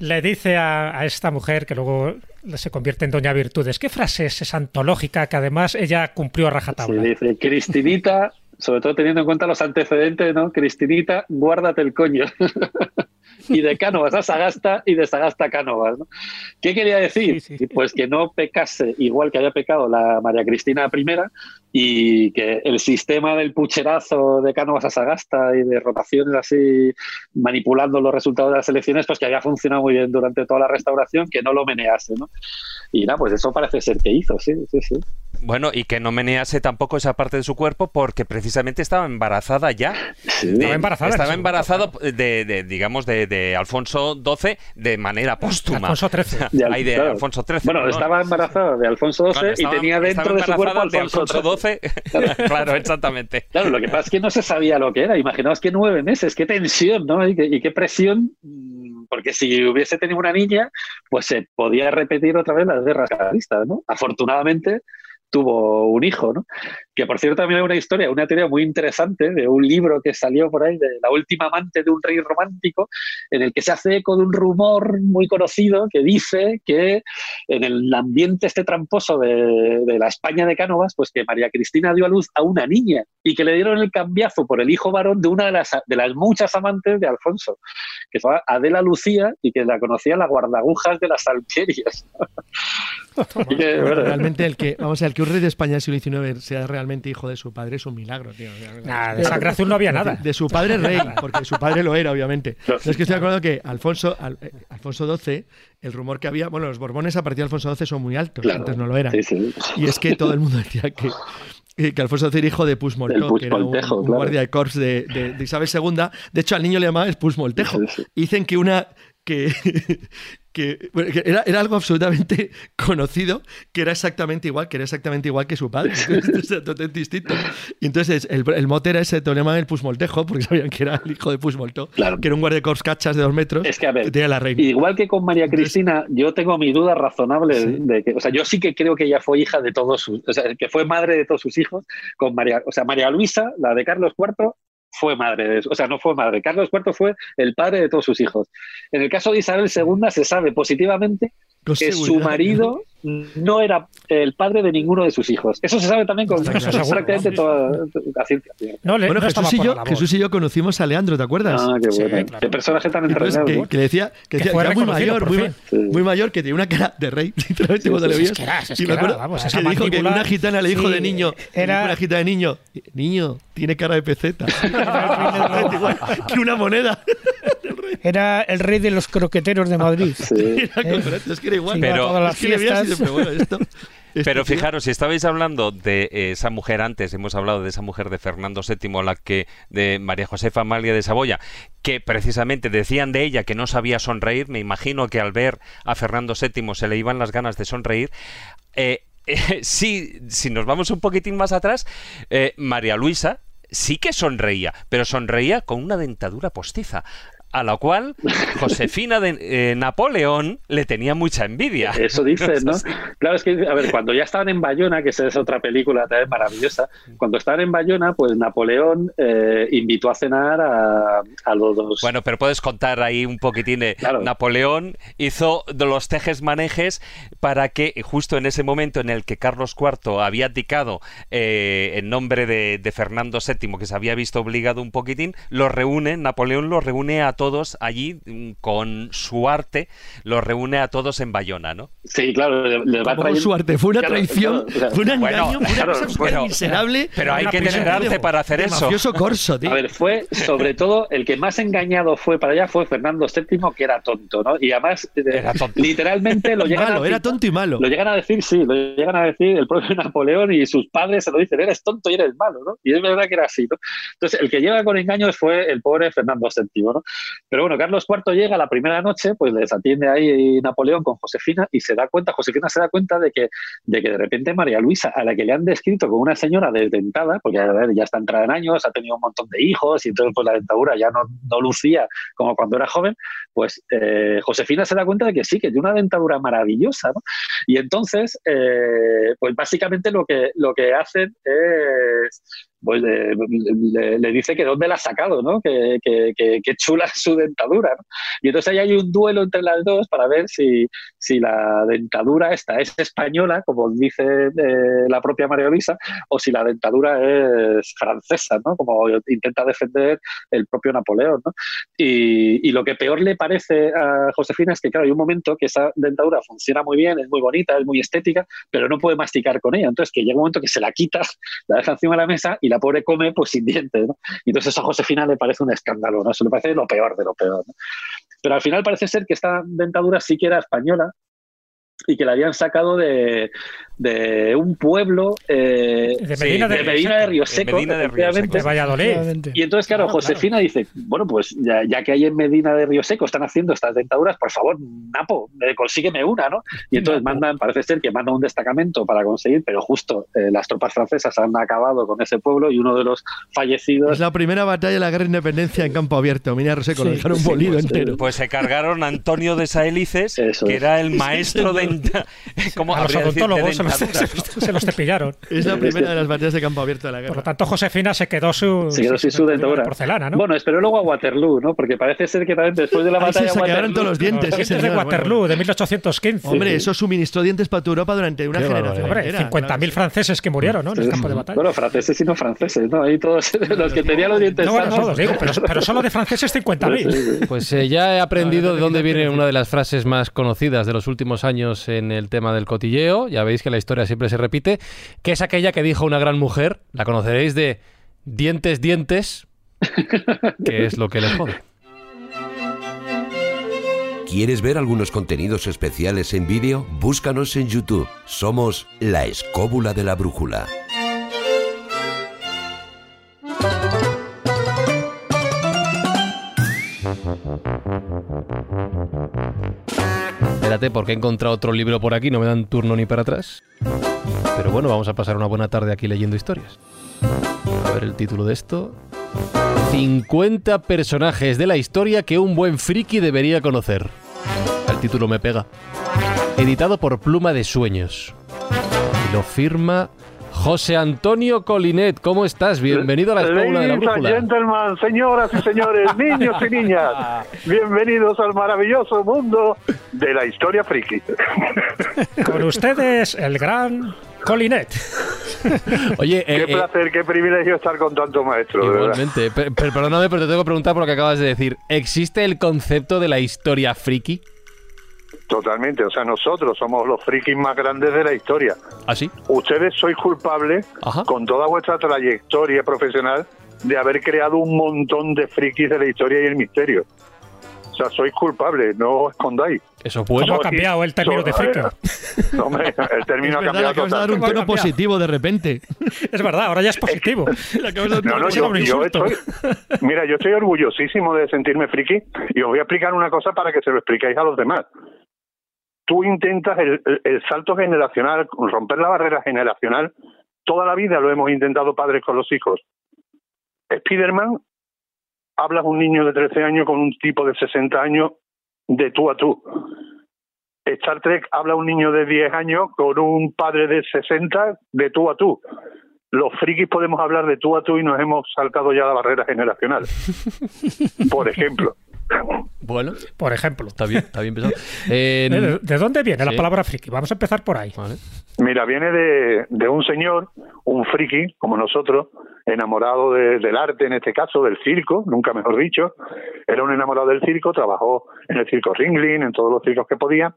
le dice a, esta mujer, que luego se convierte en Doña Virtudes, ¿qué frase es esa antológica que además ella cumplió a rajatabla? Sí, dice, Cristinita, sobre todo teniendo en cuenta los antecedentes, ¿no? Cristinita, guárdate el coño. y de Cánovas a Sagasta y de Sagasta a Cánovas. ¿no? ¿Qué quería decir? Pues que no pecase igual que haya pecado la María Cristina I y que el sistema del pucherazo de Cánovas a Sagasta y de rotaciones así manipulando los resultados de las elecciones, pues que había funcionado muy bien durante toda la restauración, que no lo menease. ¿no? Y nada, pues eso parece ser que hizo, sí, sí, sí. Bueno, y que no menease tampoco esa parte de su cuerpo porque precisamente estaba embarazada ya. estaba embarazada. Estaba embarazado de, digamos, de, Alfonso XII de manera póstuma. Alfonso XIII. De, Alfonso XIII. Bueno, estaba embarazada de Alfonso XII y tenía dentro de su cuerpo Alfonso, XII. claro, exactamente. Claro, lo que pasa es que no se sabía lo que era. Imaginaos que nueve meses, qué tensión, ¿no? Y qué, y qué presión mm, porque si hubiese tenido una niña, pues se podía repetir otra vez las guerras carlistas, ¿no? Afortunadamente, tuvo un hijo, ¿no? Que por cierto también hay una historia, una teoría muy interesante de un libro que salió por ahí, de La última amante de un rey romántico, en el que se hace eco de un rumor muy conocido que dice que en el ambiente este tramposo de, la España de Cánovas, pues que María Cristina dio a luz a una niña y que le dieron el cambiazo por el hijo varón de una de las, de las muchas amantes de Alfonso, que fue Adela Lucía y que la conocía la guardagujas de las realmente el que, vamos a el que un rey de España del siglo XIX sea realmente hijo de su padre es un milagro, tío. de esa creación no había nada. De, su padre rey, porque su padre lo era, obviamente. es que estoy de acuerdo que Alfonso, eh, Alfonso XII, el rumor que había, bueno, los Borbones a partir de Alfonso XII son muy altos, antes no lo eran. Y es que todo el mundo decía que, que Alfonso XII era hijo de Pusmoltó, que era un, guardia de corps de, Isabel II. De hecho, al niño le llamaban Pusmoltejo. Dicen que una que, que, era, era, algo absolutamente conocido, que era exactamente igual, que era exactamente igual que su padre. totalmente distinto. Y entonces el, el mote era ese, Tolema el Pusmoltejo, porque sabían que era el hijo de Pusmolto, que era un guardia de cachas de dos metros. Es que, a ver, la reina. igual que con María Cristina, yo tengo mi duda razonable de que, o sea, yo sí que creo que ella fue hija de todos sus, o sea, que fue madre de todos sus hijos, con María, o sea, María Luisa, la de Carlos IV, fue madre de o sea, no fue madre. Carlos IV fue el padre de todos sus hijos. En el caso de Isabel II se sabe positivamente que su marido no era el padre de ninguno de sus hijos. Eso se sabe también con prácticamente toda la ciencia. bueno, Jesús, y yo, conocimos a Leandro, ¿te acuerdas? Ah, qué bueno. Qué personaje tan entrañable. Que, que, decía que, decía, que era muy mayor, muy, mayor, que tenía una cara de rey, literalmente cuando le veías. y me acuerdo que dijo que una gitana le dijo de niño, era una gitana de niño, niño, tiene cara de peseta. que una moneda. Era el rey de los croqueteros de Madrid. es que era igual. Pero, pero fijaros, si estabais hablando de esa mujer antes, hemos hablado de esa mujer de Fernando VII, la que de María Josefa Amalia de Saboya, que precisamente decían de ella que no sabía sonreír. Me imagino que al ver a Fernando VII se le iban las ganas de sonreír. Eh, eh, sí, si nos vamos un poquitín más atrás, eh, María Luisa sí que sonreía, pero sonreía con una dentadura postiza a la cual Josefina de eh, Napoleón le tenía mucha envidia. Eso dice, ¿no? Claro, es que, a ver, cuando ya estaban en Bayona, que esa es otra película también maravillosa, cuando estaban en Bayona, pues Napoleón eh, invitó a cenar a, los dos. Bueno, pero puedes contar ahí un poquitín de Napoleón hizo de los tejes manejes para que justo en ese momento en el que Carlos IV había abdicado eh, en nombre de, de Fernando VII, que se había visto obligado un poquitín, lo reúne, Napoleón lo reúne a todos allí mm, con su arte, los reúne a todos en Bayona, ¿no? Sí, claro, le, va a traer... su arte, fue una traición, fue un engaño, fue una miserable. Pero hay que tener arte para hacer eso. Corso, tío. A ver, fue sobre todo el que más engañado fue para allá fue Fernando VII, que era tonto, ¿no? Y además, eh, literalmente lo llegan a era tonto y malo. Lo llegan a decir, sí, lo llegan a decir el propio Napoleón y sus padres se lo dicen, eres tonto y eres malo, ¿no? Y es verdad que era así, ¿no? Entonces, el que lleva con engaños fue el pobre Fernando VII, ¿no? Pero bueno, Carlos IV llega la primera noche, pues les atiende ahí Napoleón con Josefina y se da cuenta, Josefina se da cuenta de que de, que de repente María Luisa, a la que le han descrito como una señora desdentada, porque ya está entrada en años, ha tenido un montón de hijos y entonces pues la dentadura ya no, no lucía como cuando era joven, pues eh, Josefina se da cuenta de que sí, que tiene una dentadura maravillosa, ¿no? Y entonces, eh, pues básicamente lo que, lo que hacen es pues le, dice que dónde la ha sacado, ¿no? Que, que, chula su dentadura, ¿no? Y entonces ahí hay un duelo entre las dos para ver si, si la dentadura esta es española, como dice eh, la propia María Luisa, o si la dentadura es francesa, ¿no? Como intenta defender el propio Napoleón, ¿no? Y, y lo que peor le parece a Josefina es que, claro, hay un momento que esa dentadura funciona muy bien, es muy bonita, es muy estética, pero no puede masticar con ella. Entonces, que llega un momento que se la quita, la deja encima de la mesa y la pobre come pues sin dientes, ¿no? Entonces a Josefina le parece un escándalo, ¿no? Eso le parece lo peor de lo peor, Pero al final parece ser que esta dentadura sí que era española y que la habían sacado de, de un pueblo eh, de Medina, de, de, Río Seco, de, Valladolid. Y entonces, claro, ah, Josefina dice, bueno, pues ya, que hay en Medina de Río Seco están haciendo estas dentaduras, por favor, Napo, eh, consígueme una, ¿no? Y entonces mandan, parece ser que mandan un destacamento para conseguir, pero justo eh, las tropas francesas han acabado con ese pueblo y uno de los fallecidos... Es la primera batalla de la guerra de independencia en campo abierto, Medina de Río Seco, lo dejaron bolido pues, entero. Pues se cargaron a Antonio de Saélices, que era el maestro de... como a los odontólogos se, los cepillaron. Es la primera de las batallas de campo abierto de la guerra. Por lo tanto, Josefina se quedó su, se quedó sin su dentadura. porcelana, ¿no? Bueno, esperó luego a Waterloo, ¿no? Porque parece ser que también después de la batalla se quedaron todos los dientes. Los de Waterloo, de 1815. Hombre, eso suministró dientes para tu Europa durante una generación. Hombre, 50.000 franceses que murieron, ¿no? En el campo de batalla. Bueno, franceses y no franceses, ¿no? Ahí todos los que tenían los dientes No, bueno, todos, digo, pero, solo de franceses 50.000. Pues eh, ya he aprendido de dónde viene una de las frases más conocidas de los últimos años en el tema del cotilleo. Ya veis que la historia siempre se repite, que es aquella que dijo una gran mujer, la conoceréis de dientes, dientes, que es lo que le jode. ¿Quieres ver algunos contenidos especiales en vídeo? Búscanos en YouTube. Somos La Escóbula de la Brújula. Espérate, porque he encontrado otro libro por aquí, no me dan turno ni para atrás. Pero bueno, vamos a pasar una buena tarde aquí leyendo historias. A ver el título de esto. 50 personajes de la historia que un buen friki debería conocer. El título me pega. Editado por Pluma de Sueños. Y lo firma José Antonio Colinet, ¿cómo estás? Bienvenido a la Escuela de la Brújula. gentlemen, señoras y señores, niños y niñas, bienvenidos al maravilloso mundo de la historia friki. Con ustedes, el gran Colinet. Oye, qué eh, eh, placer, qué privilegio estar con tanto maestro. Igualmente, perdóname, pero te tengo que preguntar por lo que acabas de decir. ¿Existe el concepto de la historia friki? Totalmente, o sea, nosotros somos los frikis más grandes de la historia. ¿Ah, sí? Ustedes sois culpables, con toda vuestra trayectoria profesional, de haber creado un montón de frikis de la historia y el misterio. O sea, sois culpables, no os escondáis. Eso puede. ¿Cómo ha cambiado el término de friki? hombre, el término ha cambiado. Acabas de dar un tono positivo de repente. Es verdad, ahora ya es positivo. no, no, yo, yo estoy, mira, yo estoy orgullosísimo de sentirme friki y os voy a explicar una cosa para que se lo expliquéis a los demás tú intentas el, salto generacional, romper la barrera generacional, toda la vida lo hemos intentado padres con los hijos. Spiderman, hablas un niño de 13 años con un tipo de 60 años de tú a tú. Star Trek habla un niño de 10 años con un padre de 60 de tú a tú. Los frikis podemos hablar de tú a tú y nos hemos saltado ya la barrera generacional. Por ejemplo. Bueno, por ejemplo. Está bien, está bien pensado. ¿De, dónde viene la palabra friki? Vamos a empezar por ahí. Mira, viene de, un señor, un friki, como nosotros, enamorado del arte, en este caso, del circo, nunca mejor dicho. Era un enamorado del circo, trabajó en el circo Ringling, en todos los circos que podía.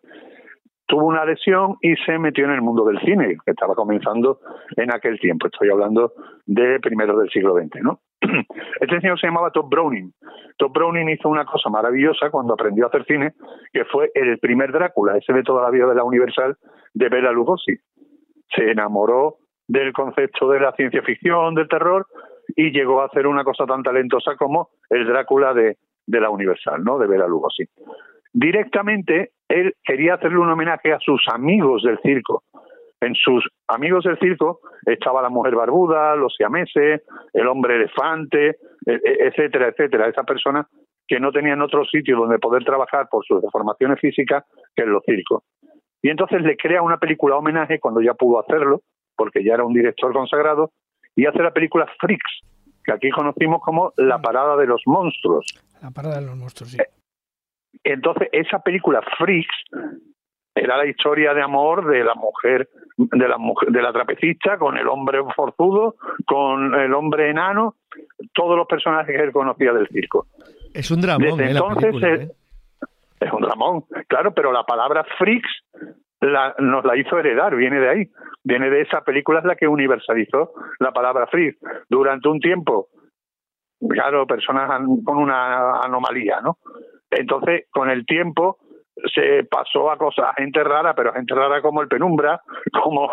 Tuvo una lesión y se metió en el mundo del cine, que estaba comenzando en aquel tiempo. Estoy hablando de primeros del siglo XX, ¿no? Este señor se llamaba Todd Browning. Todd Browning hizo una cosa maravillosa cuando aprendió a hacer cine, que fue el primer Drácula, ese de toda la vida de la Universal, de Bela Lugosi. Se enamoró del concepto de la ciencia ficción, del terror, y llegó a hacer una cosa tan talentosa como el Drácula de, de la Universal, ¿no? De Bela Lugosi. Directamente, él quería hacerle un homenaje a sus amigos del circo, en sus amigos del circo estaba la mujer barbuda, los siameses, el hombre elefante, e, e, etcétera, etcétera. Esas personas que no tenían otro sitio donde poder trabajar por sus deformaciones físicas que en los circos. Y entonces le crea una película homenaje cuando ya pudo hacerlo, porque ya era un director consagrado, y hace la película Freaks, que aquí conocimos como La Parada de los Monstruos. La Parada de los Monstruos, sí. Entonces, esa película Freaks era la historia de amor de la mujer de la mujer, de la trapecista con el hombre forzudo con el hombre enano. Todos los personajes que él conocía del circo. Es un dramón Desde ¿eh, entonces película, ¿eh? es un dramón claro pero la palabra freaks la, nos la hizo heredar viene de ahí. Viene de esa película es la que universalizó la palabra freaks durante un tiempo claro personas con una anomalía no entonces con el tiempo se pasó a cosas, a gente rara, pero a gente rara como el Penumbra, como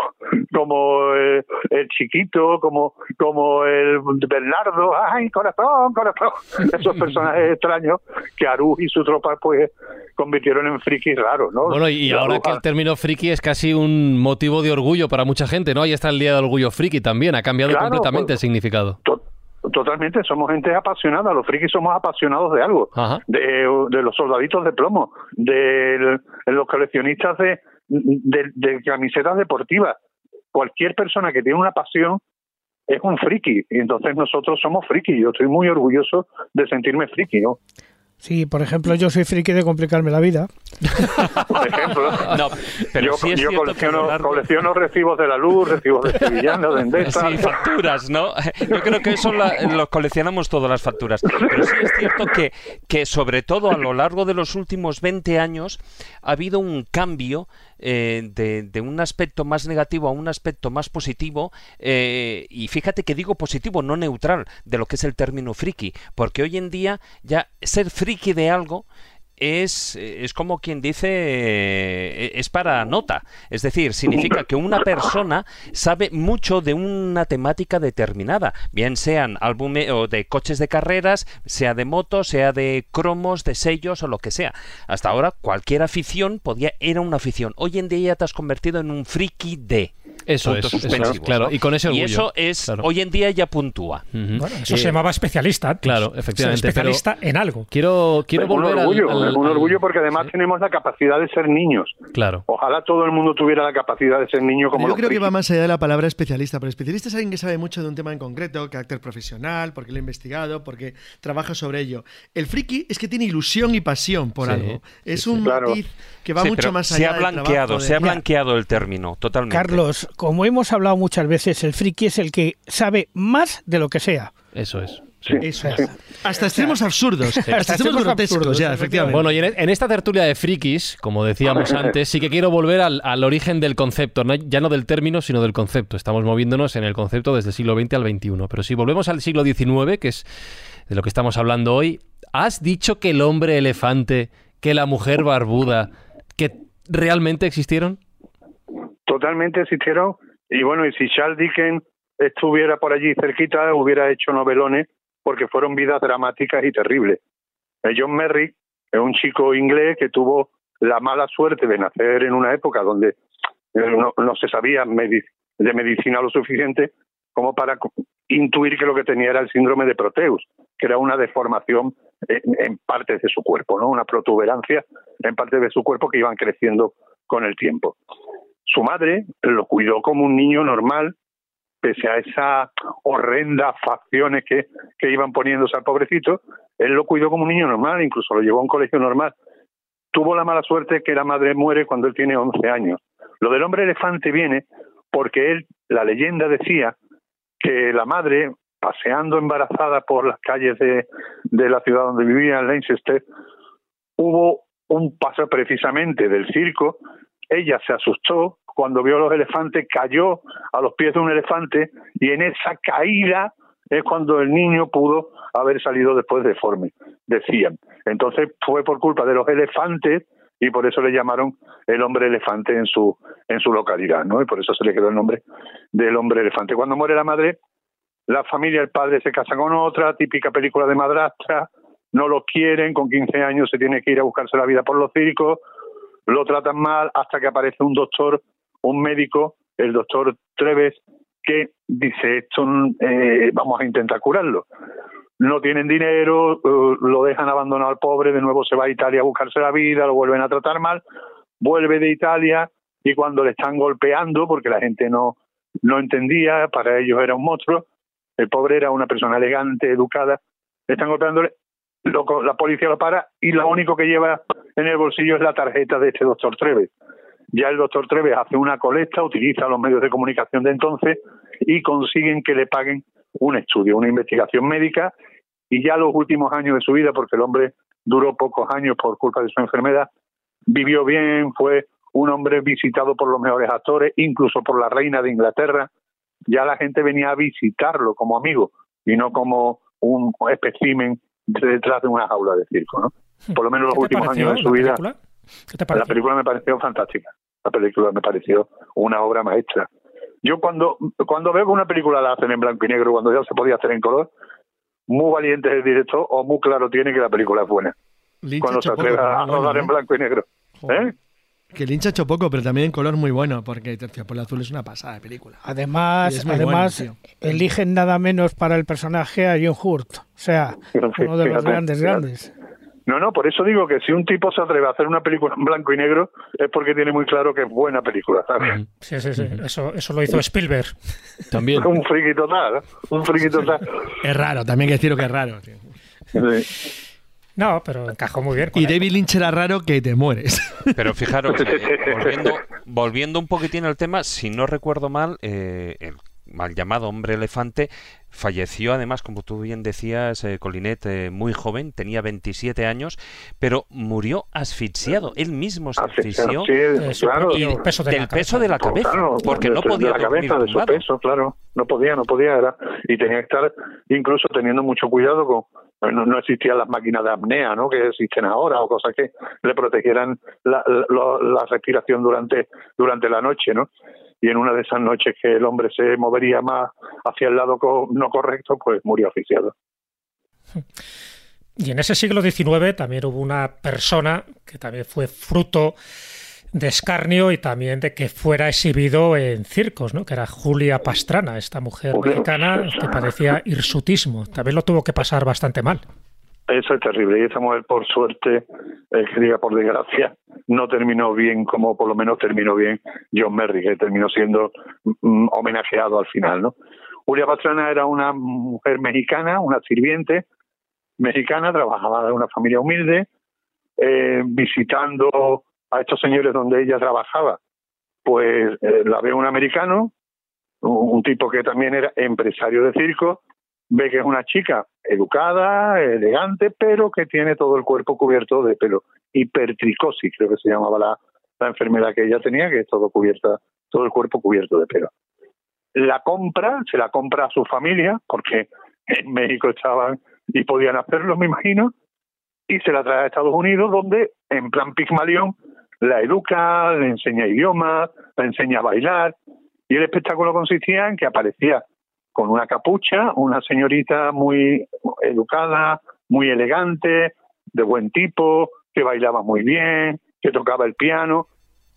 como eh, el chiquito, como como el Bernardo, ay corazón, corazón, esos personajes extraños que Aruj y su tropa pues convirtieron en frikis raros, ¿no? Bueno, y ahora que el término friki es casi un motivo de orgullo para mucha gente, ¿no? Ahí está el Día del Orgullo Friki también, ha cambiado Claro, completamente pues- el significado. To- Totalmente, somos gente apasionada, los frikis somos apasionados de algo, de, de los soldaditos de plomo, de, de los coleccionistas de, de, de camisetas deportivas. Cualquier persona que tiene una pasión es un friki, y entonces nosotros somos friki. Yo estoy muy orgulloso de sentirme friki, ¿no? Sí, por ejemplo, yo soy friki de complicarme la vida. Por ejemplo, No, pero yo, sí es yo cierto que a colecciono, recibos de la luz, recibos de Sevillano, de Endesa. Sí, facturas, ¿no? Yo creo que eso la- los coleccionamos todas las facturas. Pero sí es cierto que, que sobre todo a lo largo de los últimos 20 años ha habido un cambio eh, de, un aspecto más negativo a un aspecto más positivo. eh, y fíjate que digo positivo, no neutral, de lo que es el término friki. Porque hoy en día ya ser friki de algo es, es como quien dice, eh, es para nota. Es decir, significa que una persona sabe mucho de una temática determinada, bien sean álbumes o de coches de carreras, sea de motos, sea de cromos, de sellos o lo que sea. Hasta ahora cualquier afición podía era una afición. Hoy en día ya te has convertido en un friki de. Eso es, eso es, suspensivos, claro, ¿no? y con ese orgullo. eso es, claro. hoy en día ya puntúa. Bueno, eso Eh, se llamaba especialista. antes. claro, Ser efectivamente, especialista en algo. Quiero, quiero un volver orgullo, al- un orgullo porque además Sí, tenemos la capacidad de ser niños. Claro. Ojalá todo el mundo tuviera la capacidad de ser niño como Yo los creo que va más allá de la palabra especialista, pero especialista es alguien que sabe mucho de un tema en concreto, carácter profesional, porque lo ha investigado, porque trabaja sobre ello. El friki es que tiene ilusión y pasión por Sí, algo. Es sí, un Claro. matiz que va Sí, mucho más se allá ha del blanqueado, trabajo de- se ha blanqueado el término, totalmente. Carlos, como hemos hablado muchas veces, el friki es el que sabe más de lo que sea. Eso es. Sí, Eso sí. es. Hasta extremos absurdos, hasta extremos extremos grotescos, absurdos, ya, efectivamente. efectivamente. Bueno, y en, en esta tertulia de frikis, como decíamos antes, sí que quiero volver al, al origen del concepto, no- ya no del término, sino del concepto. Estamos moviéndonos en el concepto desde el siglo XX al XXI. Pero si volvemos al siglo XIX, que es de lo que estamos hablando hoy, ¿has dicho que el hombre elefante, que la mujer barbuda, que realmente existieron? Totalmente existieron y bueno y si Charles Dickens estuviera por allí cerquita hubiera hecho novelones porque fueron vidas dramáticas y terribles. Eh, John Merrick es un chico inglés que tuvo la mala suerte de nacer en una época donde eh, no, se sabía de medicina lo suficiente como para intuir que lo que tenía era el síndrome de Proteus, que era una deformación en, en partes de su cuerpo, no una protuberancia en partes de su cuerpo que iban creciendo con el tiempo su madre lo cuidó como un niño normal, pese a esas horrendas facciones que, que iban poniéndose al pobrecito, él lo cuidó como un niño normal, incluso lo llevó a un colegio normal. Tuvo la mala suerte que la madre muere cuando él tiene 11 años. Lo del hombre elefante viene porque él, la leyenda decía que la madre, paseando embarazada por las calles de, de la ciudad donde vivía, en Leicester, hubo un paso precisamente del circo ella se asustó cuando vio a los elefantes, cayó a los pies de un elefante y en esa caída es cuando el niño pudo haber salido después deforme, decían. Entonces fue por culpa de los elefantes y por eso le llamaron el hombre elefante en su en su localidad, ¿no? Y por eso se le quedó el nombre del hombre elefante. Cuando muere la madre, la familia, el padre se casa con otra, típica película de madrastra, no lo quieren, con 15 años se tiene que ir a buscarse la vida por los circos, lo tratan mal hasta que aparece un doctor, un médico, el doctor Treves, que dice esto eh, vamos a intentar curarlo. No tienen dinero, eh, lo dejan abandonado al pobre, de nuevo se va a Italia a buscarse la vida, lo vuelven a tratar mal, vuelve de Italia y cuando le están golpeando, porque la gente no, no entendía, para ellos era un monstruo, el pobre era una persona elegante, educada, están golpeándole, la policía lo para y lo único que lleva en el bolsillo es la tarjeta de este doctor Treves. Ya el doctor Treves hace una colecta, utiliza los medios de comunicación de entonces y consiguen que le paguen un estudio, una investigación médica y ya los últimos años de su vida, porque el hombre duró pocos años por culpa de su enfermedad, vivió bien, fue un hombre visitado por los mejores actores, incluso por la reina de Inglaterra. Ya la gente venía a visitarlo como amigo y no como un espécimen detrás de una jaula de circo, ¿no? Por lo menos los últimos años de su vida. La película me pareció fantástica. La película me pareció una obra maestra. Yo cuando, cuando veo que una película la hacen en blanco y negro, cuando ya se podía hacer en color, muy valiente es el director o muy claro tiene que la película es buena. cuando se atreve a rodar en blanco y negro. ¿Eh? Que Lynch ha hecho poco, pero también en color muy bueno, porque Terciopelo Azul es una pasada de película. Además, además eligen nada menos para el personaje a John Hurt, o sea, uno de los grandes, grandes. No, no, por eso digo que si un tipo se atreve a hacer una película en blanco y negro es porque tiene muy claro que es buena película, ¿sabes? Sí, sí, sí. Eso, eso lo hizo Spielberg. También. un friki total, ¿eh? un friki total. Es raro, también hay que decirlo que es raro. Sí. No, pero encajó muy bien. y David Lynch era raro que te mueres. Pero fijaros, eh, volviendo, volviendo un poquitín al tema, si no recuerdo mal, eh, el mal llamado hombre elefante falleció además, como tú bien decías, eh, Colinet, eh, muy joven, tenía 27 años, pero murió asfixiado. Él mismo se asfixió claro, y del peso de la, cabeza, porque no podía de la cabeza, de su peso, claro, no podía, no podía, era, y tenía que estar incluso teniendo mucho cuidado con no, existían las máquinas de apnea, ¿no? Que existen ahora o cosas que le protegieran la, la respiración durante durante la noche, ¿no? Y en una de esas noches que el hombre se movería más hacia el lado no correcto, pues murió asfixiado. Y en ese siglo XIX también hubo una persona que también fue fruto de escarnio y también de que fuera exhibido en circos, ¿no? que era Julia Pastrana, esta mujer mexicana que padecía hirsutismo. También lo tuvo que pasar bastante mal. Eso es terrible. Y esa mujer, por suerte, eh, que diga por desgracia, no terminó bien como por lo menos terminó bien John Merrick, que terminó siendo mm, homenajeado al final, ¿no? Julia Pastrana era una mujer mexicana, una sirviente mexicana, trabajaba en una familia humilde, eh, visitando a estos señores donde ella trabajaba, pues eh, la ve un americano, un tipo que también era empresario de circo, ve que es una chica educada, elegante, pero que tiene todo el cuerpo cubierto de pelo. Hipertricosis, creo que se llamaba la, la enfermedad que ella tenía, que es todo cubierta, todo el cuerpo cubierto de pelo. La compra, se la compra a su familia, porque en México estaban y podían hacerlo, me imagino, y se la trae a Estados Unidos, donde en plan Pigmalión la educa, le enseña idiomas, la enseña a bailar, y el espectáculo consistía en que aparecía con una capucha, una señorita muy educada, muy elegante, de buen tipo, que bailaba muy bien, que tocaba el piano,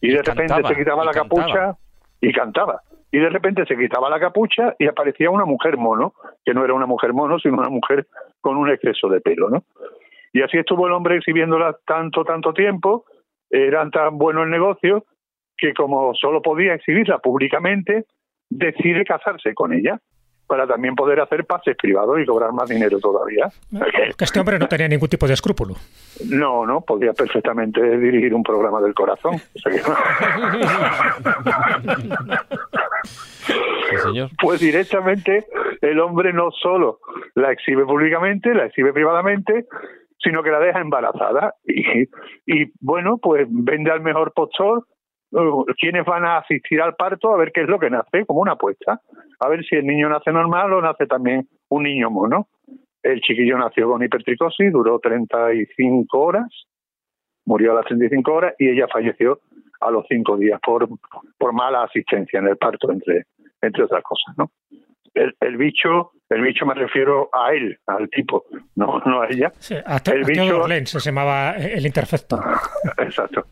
y de repente se quitaba la capucha y cantaba. Y de repente se quitaba la capucha y aparecía una mujer mono, que no era una mujer mono, sino una mujer con un exceso de pelo, ¿no? Y así estuvo el hombre exhibiéndola tanto, tanto tiempo, eran tan buenos el negocio, que como solo podía exhibirla públicamente, decide casarse con ella para también poder hacer pases privados y cobrar más dinero todavía. Que este hombre no tenía ningún tipo de escrúpulo. No, no, podía perfectamente dirigir un programa del corazón. señor. Pues directamente el hombre no solo la exhibe públicamente, la exhibe privadamente, sino que la deja embarazada. Y, y bueno, pues vende al mejor postor quiénes van a asistir al parto a ver qué es lo que nace, como una apuesta. A ver si el niño nace normal o nace también un niño mono. El chiquillo nació con hipertricosis, duró 35 horas, murió a las 35 horas y ella falleció a los 5 días por, por mala asistencia en el parto, entre, entre otras cosas, ¿no? El, el bicho, el bicho me refiero a él, al tipo, no, no a ella. Sí, el bicho se llamaba el interfecto. Exacto.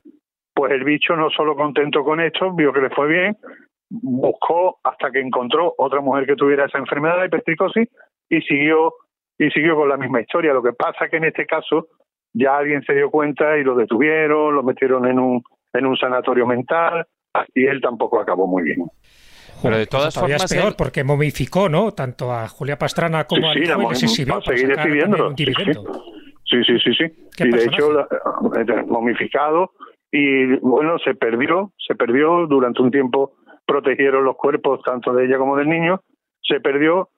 Pues el bicho no solo contento con esto, vio que le fue bien, buscó hasta que encontró otra mujer que tuviera esa enfermedad de hipertricosis y siguió y siguió con la misma historia. Lo que pasa que en este caso ya alguien se dio cuenta y lo detuvieron, lo metieron en un en un sanatorio mental y él tampoco acabó muy bien. Pero de todas formas. Es peor porque momificó, ¿no? Tanto a Julia Pastrana como a Nico y les exhibió. seguir exhibiéndolo. Sí, sí, sí, sí. Y de hecho, eh, momificado y bueno, se perdió, se perdió durante un tiempo protegieron los cuerpos tanto de ella como del niño, se perdió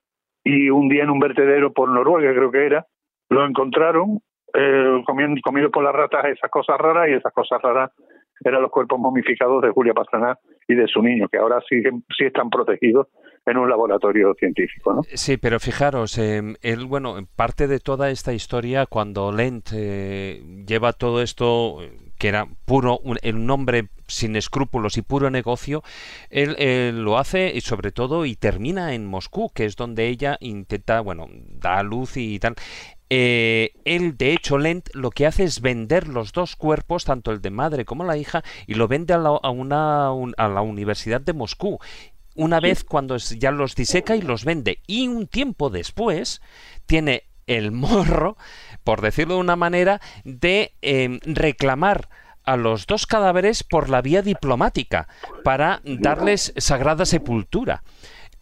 y un día en un vertedero por Noruega creo que era, lo encontraron eh, comido por las ratas esas cosas raras y esas cosas raras eran los cuerpos momificados de Julia Pastrana y de su niño, que ahora sí, sí están protegidos en un laboratorio científico. ¿no? Sí, pero fijaros, eh, él, bueno, parte de toda esta historia, cuando Lent eh, lleva todo esto, que era puro, un, un hombre sin escrúpulos y puro negocio, él, él, lo hace y sobre todo y termina en Moscú, que es donde ella intenta, bueno, da luz y tal. Eh, él, de hecho, Lent lo que hace es vender los dos cuerpos, tanto el de madre como la hija, y lo vende a la, a una, a la Universidad de Moscú. Una vez cuando ya los diseca y los vende. Y un tiempo después tiene el morro, por decirlo de una manera, de eh, reclamar a los dos cadáveres por la vía diplomática para darles sagrada sepultura.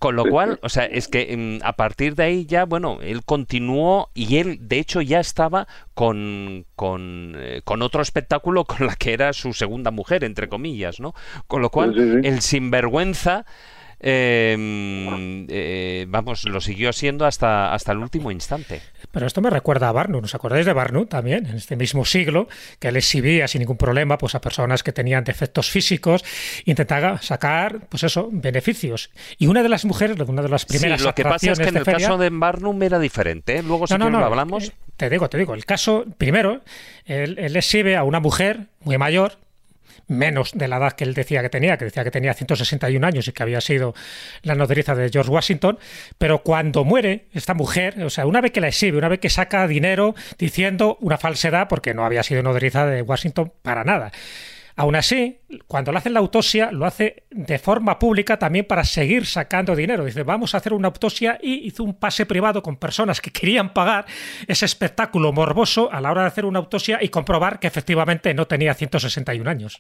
Con lo cual, o sea, es que mm, a partir de ahí ya, bueno, él continuó y él, de hecho, ya estaba con, con, eh, con otro espectáculo con la que era su segunda mujer, entre comillas, ¿no? Con lo cual, el sinvergüenza Em, eh, vamos, lo siguió haciendo hasta, hasta el último instante. Pero esto me recuerda a Barnum, ¿os acordáis de Barnum también? En este mismo siglo, que él exhibía sin ningún problema pues, a personas que tenían defectos físicos, intentaba sacar, pues eso, beneficios. Y una de las mujeres, una de las primeras sí, lo que pasa es que en el caso de Barnum era diferente, ¿eh? luego si no, no, lo hablamos. Eh, te digo, te digo, el caso, primero, él, él exhibe a una mujer muy mayor, menos de la edad que él decía que tenía, que decía que tenía 161 años y que había sido la nodriza de George Washington, pero cuando muere esta mujer, o sea, una vez que la exhibe, una vez que saca dinero diciendo una falsedad, porque no había sido nodriza de Washington para nada. Aún así, cuando le hacen la autopsia, lo hace de forma pública también para seguir sacando dinero. Dice, vamos a hacer una autopsia y hizo un pase privado con personas que querían pagar ese espectáculo morboso a la hora de hacer una autopsia y comprobar que efectivamente no tenía 161 años.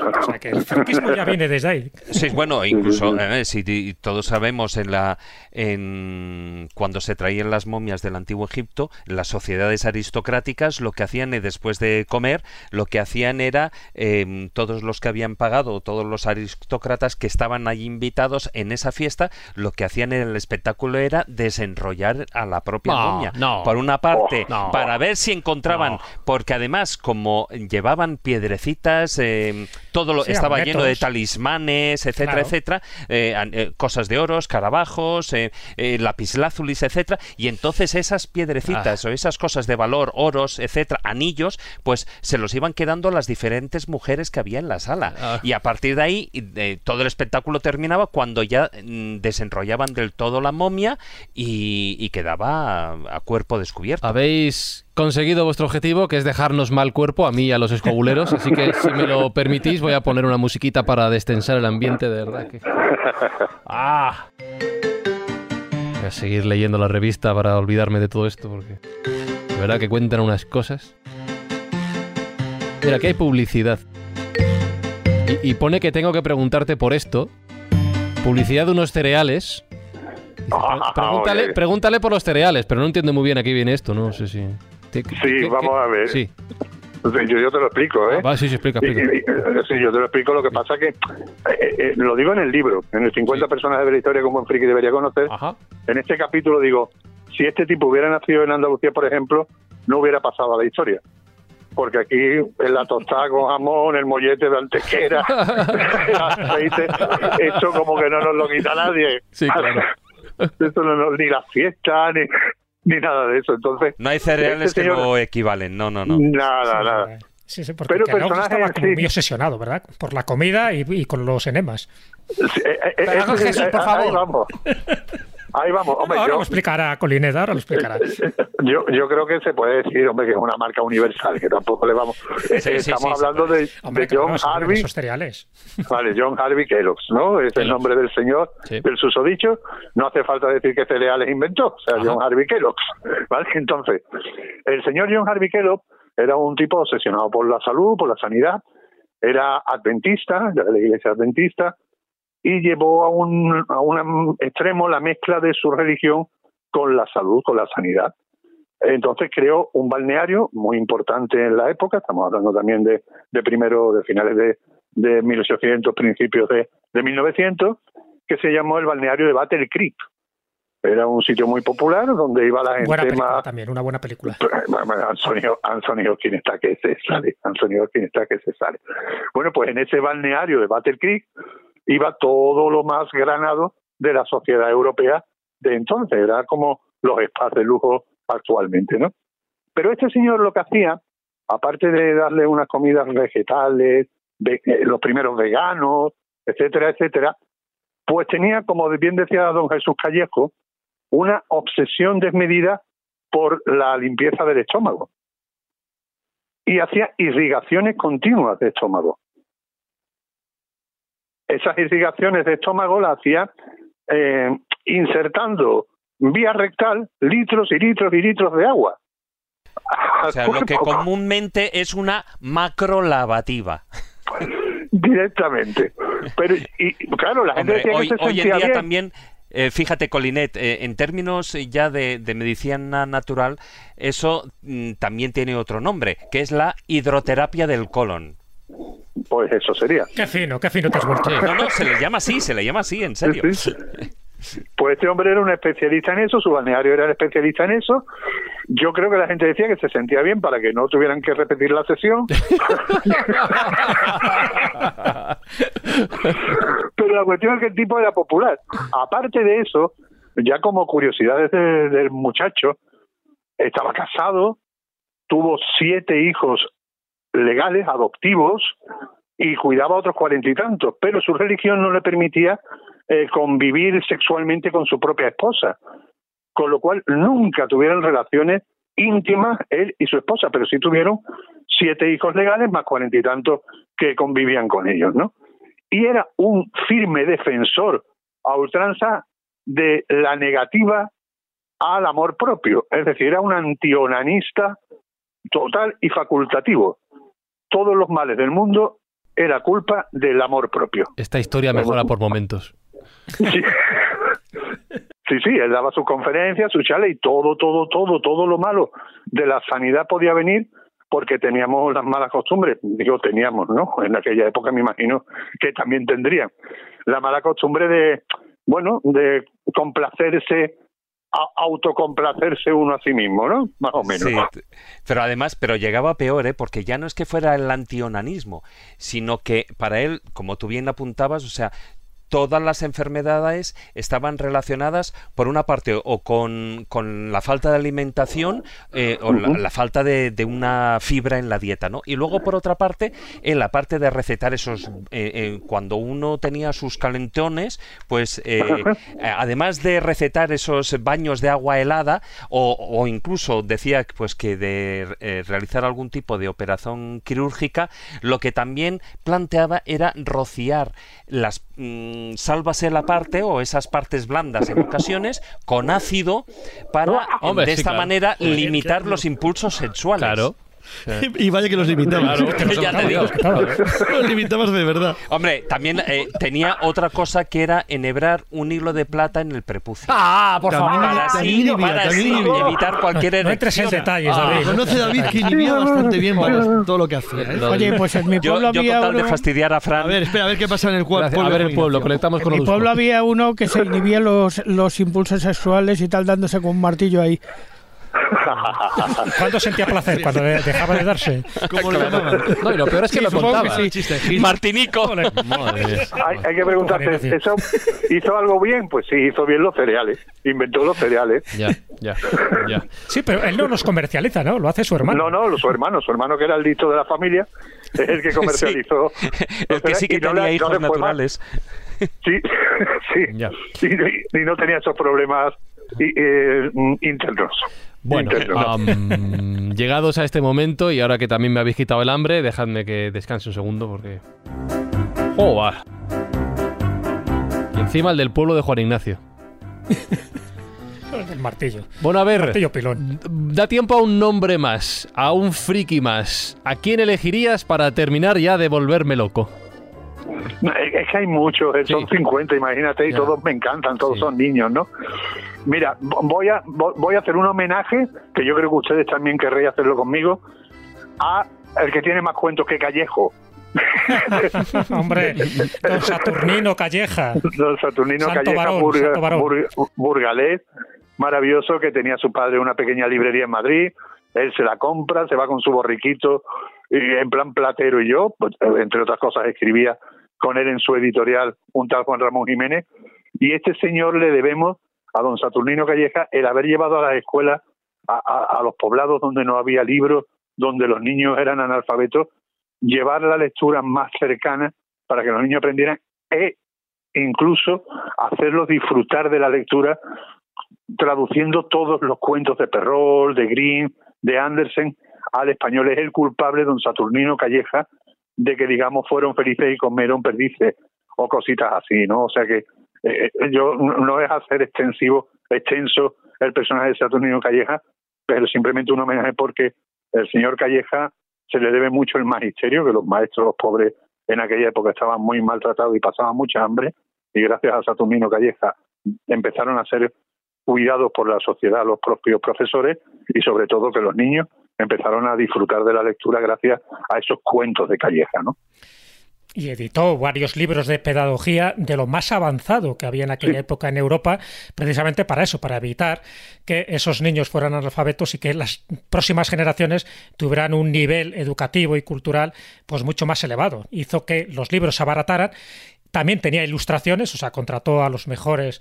O sea que el franquismo ya viene desde ahí. Sí, bueno, incluso eh, si todos sabemos en la en cuando se traían las momias del antiguo Egipto, las sociedades aristocráticas lo que hacían eh, después de comer, lo que hacían era em, todos los que habían pagado, todos los aristócratas que estaban allí invitados en esa fiesta, lo que hacían en el espectáculo era desenrollar a la propia momia. Por una parte, para ver si encontraban, porque además como llevaban piedrecitas eh, todo lo, estaba lleno de talismanes, etcétera, etcétera, eh, eh, cosas de oro, escarabajos, eh, eh, lapislázulis, etcétera, y entonces esas piedrecitas ah. o esas cosas de valor, oros, etcétera, anillos, pues se los iban quedando las diferentes mujeres que había en la sala. Ah. Y a partir de ahí todo el espectáculo terminaba cuando ya mm, desenrollaban del todo la momia y, quedaba a cuerpo descubierto. ¿Habéis conseguido vuestro objetivo, que es dejarnos mal cuerpo a mí y a los escobuleros. Así que, si me lo permitís, voy a poner una musiquita para destensar el ambiente, de verdad. Que... ¡Ah! Voy a seguir leyendo la revista para olvidarme de todo esto, porque de verdad que cuentan unas cosas. Mira, aquí hay publicidad. Y, pone que tengo que preguntarte por esto. Publicidad de unos cereales. Ah, pregúntale, pregúntale por los cereales, pero no entiendo muy bien a qué viene esto, no sé si sí, vamos a ver. Sí. Yo, yo, te lo explico, ¿eh? Ah, sí, sí, explica, explica. Sí, yo te lo explico. Lo que pasa que, eh, eh, lo digo en el libro, en el 50 personas de la historia como un friki debería conocer. En este capítulo digo, si este tipo hubiera nacido en Andalucía, por ejemplo, no hubiera pasado a la historia. Porque aquí, en la tostada con jamón, el mollete de antequera, el aceite, eso como que no nos lo quita nadie. Sí, claro. Eso no, ni la fiesta, ni ni nada de eso. Entonces, no hay cereales este que no equivalen, no, no, no. Nada, nada. Sí, sí, porque Pero estaba como muy obsesionado, ¿verdad? Por la comida y, con los enemas. Sí, eh, eh, eh Jesús, por favor. Ahí vamos. Hombre. ahora lo explicará Colineda, ahora lo explicará. Yo, yo creo que se puede decir, hombre, que es una marca universal, que tampoco le vamos. estamos hablando de, John Harvey. Esos cereales. Vale, John Harvey Kellogg's, ¿no? Es el nombre del señor, del susodicho. No hace falta decir qué cereales inventó, o sea, John Harvey Kellogg's. ¿Vale? Entonces, el señor John Harvey Kellogg era un tipo obsesionado por la salud, por la sanidad, era adventista, de la iglesia adventista, y llevó a un, a un extremo la mezcla de su religión con la salud, con la sanidad. Entonces creó un balneario muy importante en la época, estamos hablando también de, de primero, de finales de, de 1800, principios de, de 1900, que se llamó el balneario de Battle Creek. Era un sitio muy popular donde iba la gente buena película más... también, una buena película. Anthony, Anthony Hopkins está que se sale, Anthony Hopkins está que se sale. Bueno, pues en ese balneario de Battle Creek iba todo lo más granado de la sociedad europea de entonces, era como los spas de lujo actualmente, ¿no? Pero este señor lo que hacía, aparte de darle unas comidas vegetales, eh, los primeros veganos, etcétera, etcétera, pues tenía, como bien decía don Jesús Callejo, una obsesión desmedida por la limpieza del estómago. Y hacía irrigaciones continuas de estómago. Esas irrigaciones de estómago las hacía eh, insertando vía rectal litros y litros y litros de agua. O sea, lo que comúnmente es una macrolavativa. Directamente. Pero, y claro, la gente Hombre, decía hoy, que se hoy en día bien. también, eh, fíjate, Colinet, eh, en términos ya de, de medicina natural, eso mm, también tiene otro nombre, que es la hidroterapia del colon. Pues eso sería. Qué fino, qué fino te has vuelto. No, no, se le llama así, se le llama así, en serio. Sí, sí. Pues este hombre era un especialista en eso, su balneario era el especialista en eso. Yo creo que la gente decía que se sentía bien para que no tuvieran que repetir la sesión. Pero la cuestión es que el tipo era popular. Aparte de eso, ya como curiosidades de- del muchacho, estaba casado, tuvo siete hijos legales, adoptivos, y cuidaba a otros cuarenta y tantos, pero su religión no le permitía eh, convivir sexualmente con su propia esposa, con lo cual nunca tuvieron relaciones íntimas él y su esposa, pero sí tuvieron siete hijos legales más cuarenta y tantos que convivían con ellos, ¿no? Y era un firme defensor a ultranza de la negativa al amor propio, es decir, era un antionanista total y facultativo. Todos los males del mundo era culpa del amor propio. Esta historia mejora por momentos. Sí. sí, sí, él daba sus conferencias, su charla y todo, todo, todo, todo lo malo de la sanidad podía venir porque teníamos las malas costumbres. Digo, teníamos, ¿no? En aquella época me imagino que también tendrían. La mala costumbre de, bueno, de complacerse, a- autocomplacerse uno a sí mismo, ¿no? Más o menos. Sí, pero además, pero llegaba peor, ¿eh? porque ya no es que fuera el antionanismo, sino que para él, como tú bien apuntabas, o sea, todas las enfermedades estaban relacionadas, por una parte, o con, con la falta de alimentación eh, o la, la falta de, de una fibra en la dieta, ¿no? Y luego, por otra parte, en la parte de recetar esos, eh, eh, cuando uno tenía sus calentones, pues además de recetar esos baños de agua helada, o, o incluso decía pues que de realizar algún tipo de operación quirúrgica, lo que también planteaba era rociar las sálvase la parte o esas partes blandas en ocasiones con ácido para Hombre, de sí, esta claro. manera limitar los impulsos sexuales. Claro. Y vaya que los limitabas. Claro. Ya te digo. los limitabas de verdad. Hombre, también eh, tenía otra cosa que era enhebrar un hilo de plata en el prepucio. Ah, por favor. para así, inhibía, para así evitar cualquier No entres en erección. detalles, Ah, David. Conoce David que inhibía bastante bien para todo lo que hacía. ¿eh? Oye, pues en mi Yo, pueblo yo había con tal de uno... fastidiar a Fran. A ver, espera, a ver qué pasa en el pueblo. A ver de el pueblo, conectamos con En mi pueblo había uno que se inhibía los, los impulsos sexuales y tal, dándose con un martillo ahí. ¿Cuándo sentía placer? Cuando de- dejaba de darse. ¿Cómo lo llamaban? No, y lo peor es que lo supongo contaba. que sí. Martinico. Hay, hay que preguntarse. ¿eso hizo algo bien? Pues sí, hizo bien los cereales. Inventó los cereales. Ya, ya, ya. Sí, pero él no los comercializa, ¿no? Lo hace su hermano. No, no, su hermano, su hermano que era el listo de la familia, es el que comercializó. El que sí que Y no tenía le- no hijos mal. naturales. Sí, sí. Ya. Y, y no tenía esos problemas y, eh, internos. Bueno, llegados a este momento y ahora que también me habéis quitado el hambre, dejadme que descanse un segundo porque... ¡Joder! Y encima el del pueblo de Juan Ignacio. El martillo. Bueno, a ver, Martillo pilón. da tiempo a un nombre más, a un friki más. ¿A quién elegirías para terminar ya de volverme loco? Es que hay muchos, eh, son 50, imagínate, y todos me encantan, todos son niños, ¿no? Mira, voy a, voy a hacer un homenaje, que yo creo que ustedes también querréis hacerlo conmigo, a el que tiene más cuentos que Callejo. Hombre, don Saturnino Calleja. Don Saturnino Calleja Burgalés, maravilloso, que tenía su padre una pequeña librería en Madrid. Él se la compra, se va con su borriquito, y en plan platero y yo, pues, entre otras cosas, escribía con él en su editorial un tal Juan Ramón Jiménez. Y este señor le debemos a don Saturnino Calleja el haber llevado a las escuelas, a los poblados donde no había libros, donde los niños eran analfabetos, llevar la lectura más cercana para que los niños aprendieran e incluso hacerlos disfrutar de la lectura traduciendo todos los cuentos de Perrol, de Grimm, de Andersen al español. Es el culpable, don Saturnino Calleja, de que, digamos, fueron felices y comieron perdices o cositas así, ¿no? O sea que eh, eh, yo no es hacer extensivo, extenso el personaje de Saturnino Calleja, pero simplemente un homenaje porque el señor Calleja se le debe mucho el magisterio, que los maestros, pobres, en aquella época estaban muy maltratados y pasaban mucha hambre, y gracias a Saturnino Calleja empezaron a ser cuidados por la sociedad los propios profesores y sobre todo que los niños empezaron a disfrutar de la lectura gracias a esos cuentos de Calleja, ¿no? y editó varios libros de pedagogía de lo más avanzado que había en aquella época en Europa, precisamente para eso, para evitar que esos niños fueran analfabetos y que las próximas generaciones tuvieran un nivel educativo y cultural pues mucho más elevado. Hizo que los libros se abarataran. También tenía ilustraciones, o sea, contrató a los mejores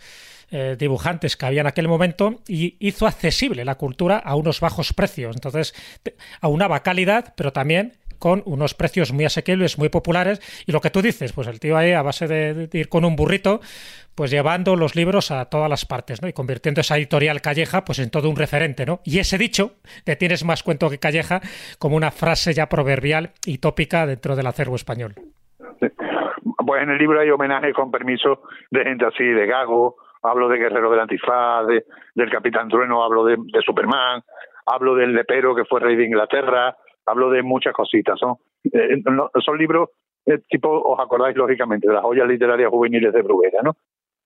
eh, dibujantes que había en aquel momento y hizo accesible la cultura a unos bajos precios. Entonces, aunaba calidad, pero también con unos precios muy asequibles, muy populares. Y lo que tú dices, pues el tío ahí a base de, ir con un burrito, pues llevando los libros a todas las partes, ¿no? Y convirtiendo esa editorial Calleja, pues en todo un referente, ¿no? Y ese dicho, de tienes más cuento que Calleja, como una frase ya proverbial y tópica dentro del acervo español. Pues en el libro hay homenaje con permiso de gente así, de Gago, hablo de Guerrero del Antifaz, de, del Capitán Trueno, hablo de, de Superman, hablo del lepero que fue rey de Inglaterra, hablo de muchas cositas. Son, eh, son libros, eh, tipo, os acordáis lógicamente, de las joyas literarias juveniles de Bruguera, ¿no?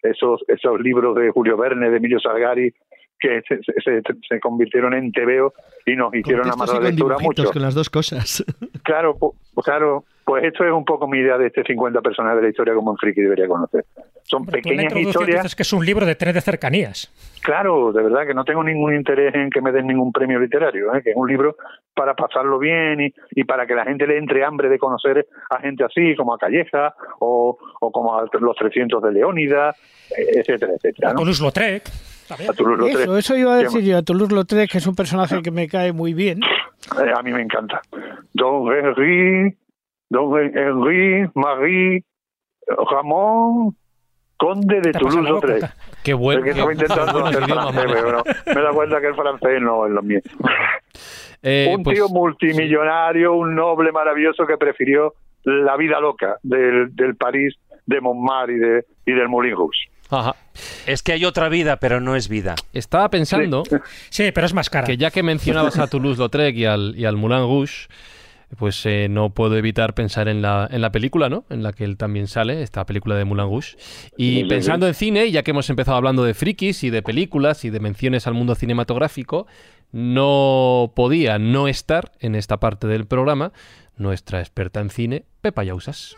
Esos, esos libros de Julio Verne, de Emilio Salgari, que se, se, se, convirtieron en TVO y nos hicieron amar la lectura mucho. Con las dos cosas. Claro, claro, pues esto es un poco mi idea de este 50 personajes de la historia como un friki debería conocer. Son pequeñas historias. Es que es un libro de tres de cercanías. Claro, de verdad que no tengo ningún interés en que me den ningún premio literario, ¿eh? que es un libro para pasarlo bien y, y, para que la gente le entre hambre de conocer a gente así, como a Calleja o, o como a los 300 de Leónidas, etcétera, etcétera. A Toulouse-Lautrec. Eso, eso iba a decir yo, a Toulouse-Lautrec, que es un personaje que me cae muy bien. Eh, a mí me encanta. Don Henry, Don Henry, Marie, Ramón, Conde de Toulouse-Lautrec. Qué bueno. Que estaba intentando hacer francés, pero me da cuenta que el francés no es lo mío. Eh, un pues, tío multimillonario, un noble maravilloso que prefirió la vida loca del, del París de Montmartre y, de, y del Moulin Rouge. Ajá. Es que hay otra vida, pero no es vida. Estaba pensando. Sí, pero es más cara. Que ya que mencionabas a Toulouse-Lautrec y al, y al Moulin Rouge, pues eh, no puedo evitar pensar en la, en la película, ¿no? En la que él también sale, esta película de Moulin Rouge. Y pensando en cine, ya que hemos empezado hablando de frikis y de películas y de menciones al mundo cinematográfico, no podía no estar en esta parte del programa nuestra experta en cine, Pepa Yausas.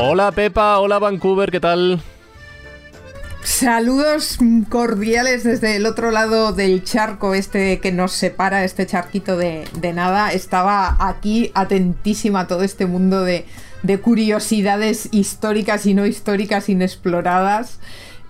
Hola Pepa, hola Vancouver, ¿qué tal? Saludos cordiales desde el otro lado del charco, este que nos separa, este charquito de, nada. Estaba aquí atentísima a todo este mundo de, de curiosidades históricas y no históricas inexploradas.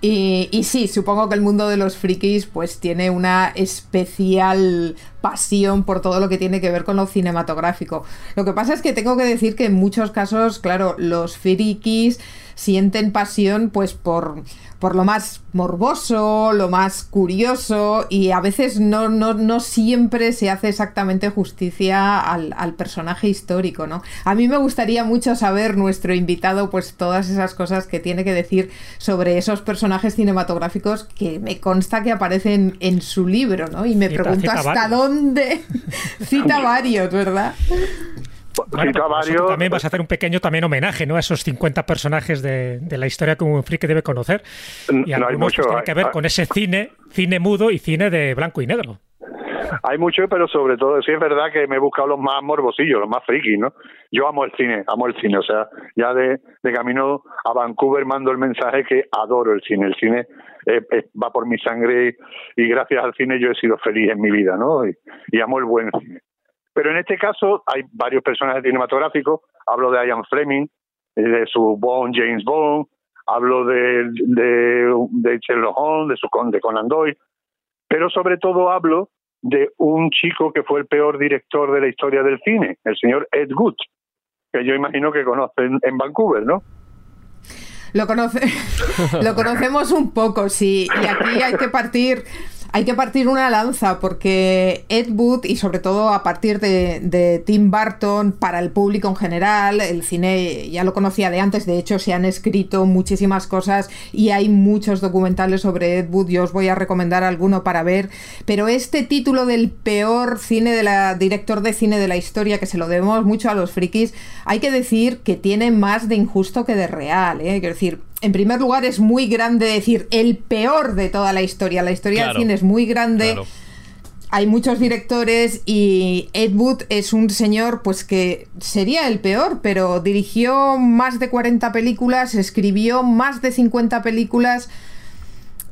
Y, sí, supongo que el mundo de los frikis pues tiene una especial pasión por todo lo que tiene que ver con lo cinematográfico. Lo que pasa es que tengo que decir que en muchos casos, claro, los frikis sienten pasión pues por por lo más morboso, lo más curioso y a veces no, no, no siempre se hace exactamente justicia al, al, personaje histórico, ¿no? A mí me gustaría mucho saber nuestro invitado pues todas esas cosas que tiene que decir sobre esos personajes cinematográficos que me consta que aparecen en su libro, ¿no? Y me pregunto hasta dónde cita varios, ¿verdad? También vas a hacer un pequeño también homenaje ¿no? a esos 50 personajes de, la historia que un friki debe conocer. Y no hay mucho, tienen que ver con ese cine, cine mudo y cine de blanco y negro. Hay mucho, pero sobre todo, sí es verdad que me he buscado los más morbosillos, los más frikis, ¿no? Yo amo el cine, amo el cine, o sea, ya de, camino a Vancouver mando el mensaje que adoro el cine. El cine eh, eh, va por mi sangre y, gracias al cine yo he sido feliz en mi vida, ¿no? y amo el buen cine. Pero en este caso hay varios personajes cinematográficos. Hablo de Ian Fleming, de su Bond, James Bond. Hablo de, de, de Sherlock Holmes, de su de Conan Doyle. Pero sobre todo hablo de un chico que fue el peor director de la historia del cine, el señor Ed Wood, que yo imagino que conocen en Vancouver, ¿no? Lo, conoce, lo conocemos un poco, sí. Y aquí hay que partir hay que partir una lanza porque Ed Wood y sobre todo a partir de, Tim Burton para el público en general, el cine ya lo conocía de antes, de hecho se han escrito muchísimas cosas y hay muchos documentales sobre Ed Wood, yo os voy a recomendar alguno para ver, pero este título del peor cine de la director de cine de la historia que se lo debemos mucho a los frikis, hay que decir que tiene más de injusto que de real, ¿eh? quiero decir, en primer lugar, es muy grande decir el peor de toda la historia. La historia del cine es muy grande. Hay muchos directores y Ed Wood es un señor pues que sería el peor, pero dirigió más de 40 películas, escribió más de 50 películas.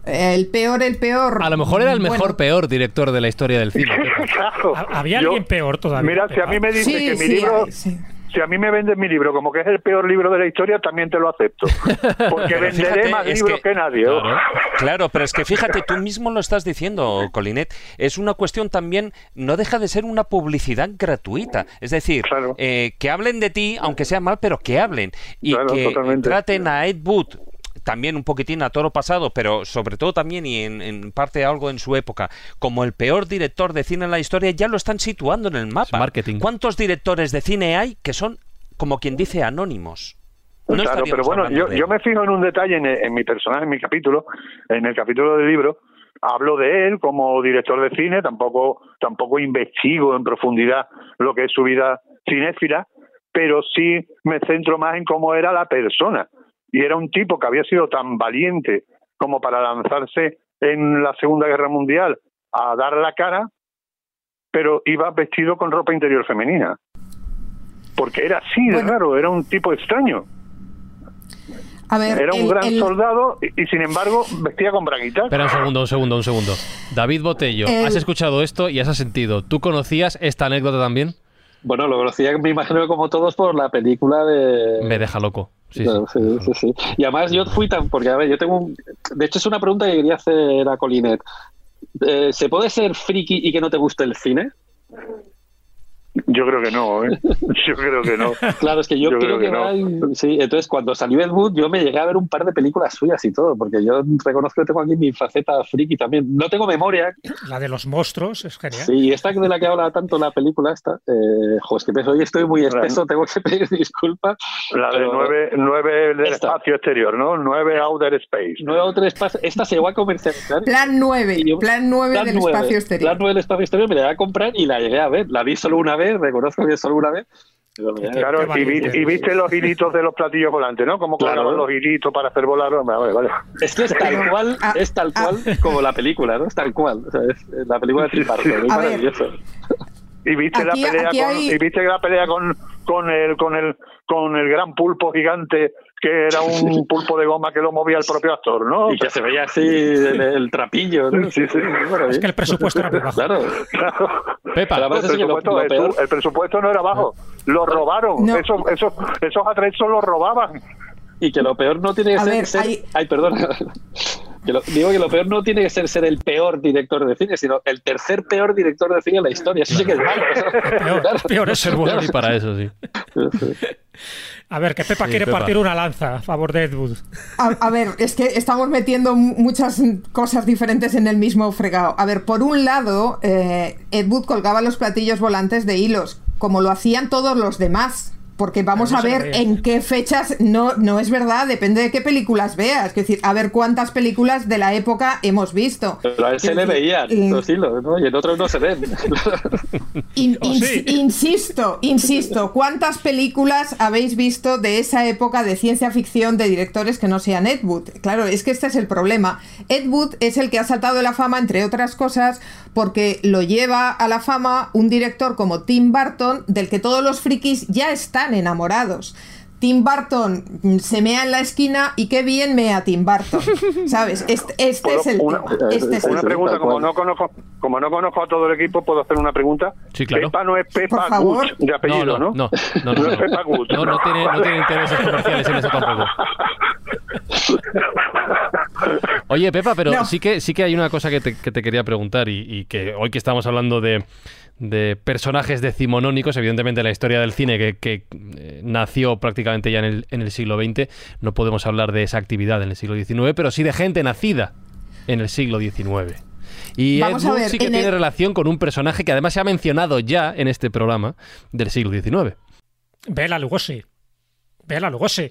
El peor, el peor. A lo mejor era el mejor peor director de la historia del cine. Había alguien peor todavía. Mira, si a mí me dice que mi libro si a mí me vendes mi libro como que es el peor libro de la historia, también te lo acepto. Porque venderé más libros que, nadie. Claro, pero es que fíjate, tú mismo lo estás diciendo, Colinet. Es una cuestión también, no deja de ser una publicidad gratuita. Es decir, eh, que hablen de ti, aunque sea mal, pero que hablen. Y que traten a Ed Wood también un poquitín a toro pasado, pero sobre todo también y en, parte algo en su época, como el peor director de cine en la historia, ya lo están situando en el mapa. Marketing. ¿Cuántos directores de cine hay que son, como quien dice, anónimos? claro, pero bueno, yo, me fijo en un detalle en, mi personaje, en mi capítulo, en el capítulo del libro, hablo de él como director de cine, tampoco, tampoco investigo en profundidad lo que es su vida cinéfila, pero sí me centro más en cómo era la persona y era un tipo que había sido tan valiente como para lanzarse en la Segunda Guerra Mundial a dar la cara, pero iba vestido con ropa interior femenina. Porque era así de raro, era un tipo extraño. era un gran soldado y, sin embargo vestía con braguitas. Espera un segundo, un segundo, un segundo. David Botello, has escuchado esto y has sentido. ¿Tú conocías esta anécdota también? Bueno, lo conocía, me imagino, como todos por la película de... Me deja loco. Sí, sí, sí, Y además yo fui tan... Porque, a ver, yo tengo un... De hecho, es una pregunta que quería hacer a Colinet. Eh, ¿Se puede ser friki y que no te guste el cine? Yo creo que no, ¿eh? Yo creo que no. Claro, es que yo, creo, que, no. Sí, entonces cuando salió Ed Wood yo me llegué a ver un par de películas suyas y todo, porque yo reconozco que tengo aquí mi faceta friki también. No tengo memoria. La de los monstruos es genial. Sí, y esta de la que habla tanto la película esta, eh, jo, es que hoy estoy muy espeso, tengo que pedir disculpas. La de nueve, nueve del espacio exterior, ¿no? Nueve Outer Space. Nueve Outer Space, esta se va a comercializar. Plan 9, plan 9 del espacio exterior. Plan 9 del espacio exterior, me la voy a comprar y la llegué a ver. La vi solo una vez reconozco que eso alguna vez. Claro, y, viste los hilitos de los platillos volantes, ¿no? Como claro. los hilitos para hacer volar. Vale, vale. Es que es tal cual, ah, es tal cual ah. como la película, ¿no? Es tal cual. O sea, es la película de Triparto, es maravilloso. Y viste la pelea con, y viste la pelea con, con el con el con el gran pulpo gigante que era un pulpo de goma que lo movía el propio actor, ¿no? Y que se veía así el, trapillo, ¿no? Sí, sí. es que el presupuesto era muy bajo. Claro, claro. Pepa, el presupuesto, el, presupuesto, no era bajo, lo robaron, esos, esos, esos atrezos los robaban. Y que lo peor no tiene que ser... Ay, perdona. digo que lo peor no tiene que ser ser el peor director de cine, sino el tercer peor director de cine en la historia. Eso sí que es malo. Peor, peor es ser bueno. Y para eso, sí. A ver, que Pepa quiere partir una lanza a favor de Ed Wood. A, ver, es que estamos metiendo muchas cosas diferentes en el mismo fregado. A ver, por un lado, eh, Ed Wood colgaba los platillos volantes de hilos, como lo hacían todos los demás. Porque vamos a ver en qué fechas, no, no es verdad, depende de qué películas veas. Es decir, a ver cuántas películas de la época hemos visto. Pero a él se le veían los hilos, ¿no? Y en otros no se ven. Oh, insisto, insisto, ¿cuántas películas habéis visto de esa época de ciencia ficción de directores que no sean Ed Wood? Claro, es que este es el problema. Ed Wood es el que ha saltado de la fama, entre otras cosas, porque lo lleva a la fama un director como Tim Burton, del que todos los frikis ya están enamorados. Tim Burton se mea en la esquina y qué bien mea Tim Burton. ¿Sabes? Este, este es el una, Este es una pregunta, como no, conozco, como no conozco a todo el equipo, puedo hacer una pregunta. Sí, claro. Pepa no es Pepa Good de apellido, no, ¿no? No, no, no. No, es Pepa Good. No, no tiene, no tiene intereses comerciales en eso tampoco. Oye, Pepa, pero sí que sí que hay una cosa que te, que te quería preguntar y, y que hoy que estamos hablando de de personajes decimonónicos, evidentemente la historia del cine que, eh, nació prácticamente ya en el, en el, siglo XX, no podemos hablar de esa actividad en el siglo XIX, pero sí de gente nacida en el siglo XIX. Y Ed Wood sí que tiene relación con un personaje que además se ha mencionado ya en este programa del siglo XIX. Bela Lugosi. Bela Lugosi,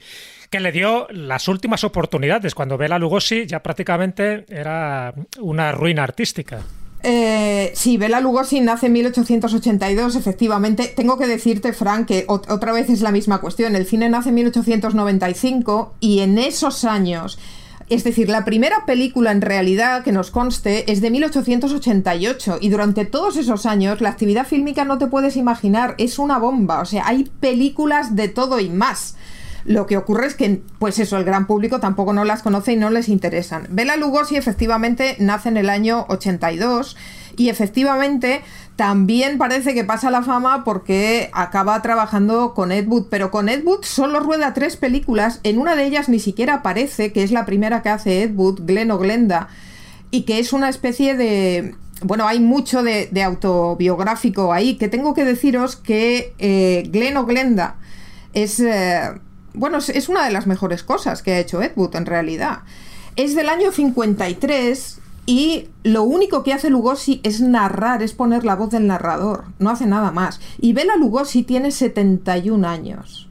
que le dio las últimas oportunidades cuando Bela Lugosi ya prácticamente era una ruina artística. Eh, sí, Bela Lugosi nace en 1882, efectivamente. Tengo que decirte, Frank, que otra vez es la misma cuestión. El cine nace en 1895 y en esos años... Es decir, la primera película en realidad que nos conste es de 1888 y durante todos esos años la actividad fílmica no te puedes imaginar, es una bomba, o sea, hay películas de todo y más. Lo que ocurre es que, pues eso, el gran público tampoco no las conoce y no les interesan. Bela Lugosi efectivamente nace en el año 82 y efectivamente también parece que pasa la fama porque acaba trabajando con Ed Wood, pero con Ed Wood solo rueda tres películas, en una de ellas ni siquiera aparece, que es la primera que hace Ed Wood, Glen o Glenda, y que es una especie de... Bueno, hay mucho de, autobiográfico ahí, que tengo que deciros que eh, Glen o Glenda es... Eh, bueno, es una de las mejores cosas que ha hecho Ed Wood en realidad. Es del año 53 y lo único que hace Lugosi es narrar, es poner la voz del narrador, no hace nada más. Y Bela Lugosi tiene 71 años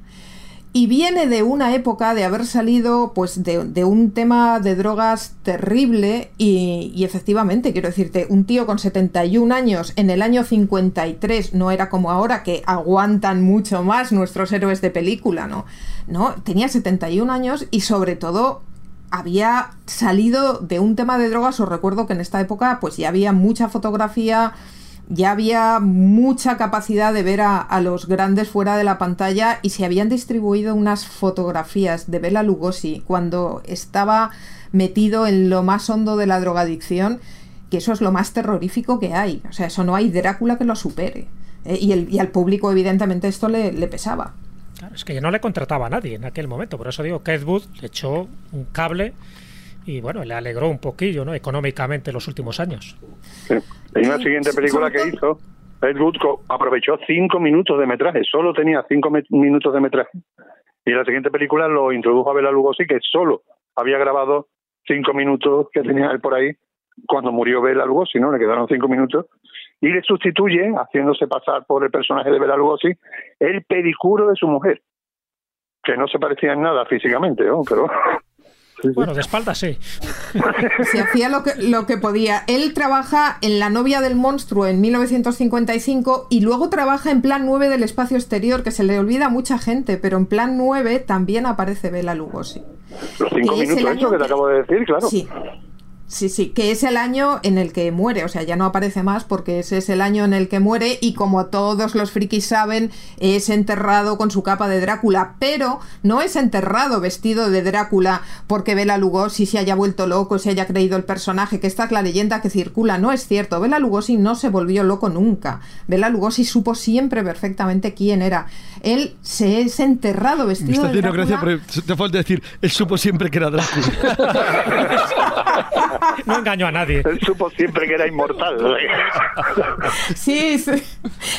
y viene de una época de haber salido pues de, un tema de drogas terrible y, efectivamente, quiero decirte, un tío con 71 años en el año 53 no era como ahora que aguantan mucho más nuestros héroes de película, ¿no? No, tenía 71 años y sobre todo había salido de un tema de drogas, os recuerdo que en esta época pues ya había mucha fotografía ya había mucha capacidad de ver a, los grandes fuera de la pantalla y se habían distribuido unas fotografías de Bela Lugosi cuando estaba metido en lo más hondo de la drogadicción, que eso es lo más terrorífico que hay. O sea, eso no hay Drácula que lo supere. Eh, y, el, y, al público, evidentemente, esto le, pesaba. es que no le contrataba a nadie en aquel momento. Por eso digo que Ed Wood le echó un cable y bueno, le alegró un poquillo, ¿no? Económicamente los últimos años. Sí. En una siguiente película que hizo, Ed Wood aprovechó cinco minutos de metraje, solo tenía cinco minutos de metraje. Y en la siguiente película lo introdujo a Bela Lugosi, que solo había grabado cinco minutos que tenía él por ahí cuando murió Bela Lugosi, ¿no? Le quedaron cinco minutos. Y le sustituye, haciéndose pasar por el personaje de Bela Lugosi, el pedicuro de su mujer, que no se parecía en nada físicamente, ¿no? Pero bueno, de espalda sí. Se hacía lo que, lo que podía. Él trabaja en La novia del monstruo en 1955 y luego trabaja en Plan 9 del espacio exterior, que se le olvida a mucha gente, pero en Plan 9 también aparece Bela Lugosi. Los cinco minutos, eso que te acabo de decir, claro. Sí. Sí, sí, que es el año en el que muere, o sea, ya no aparece más porque ese es el año en el que muere y como todos los frikis saben, es enterrado con su capa de Drácula, pero no es enterrado vestido de Drácula porque Bela Lugosi se haya vuelto loco, se haya creído el personaje, que esta es la leyenda que circula, no es cierto, Bela Lugosi no se volvió loco nunca, Bela Lugosi supo siempre perfectamente quién era, él se es enterrado vestido de Drácula. Gracia, pero te falta decir, él supo siempre que era Drácula. no engañó a nadie. Él supo siempre que era inmortal. sí, sí,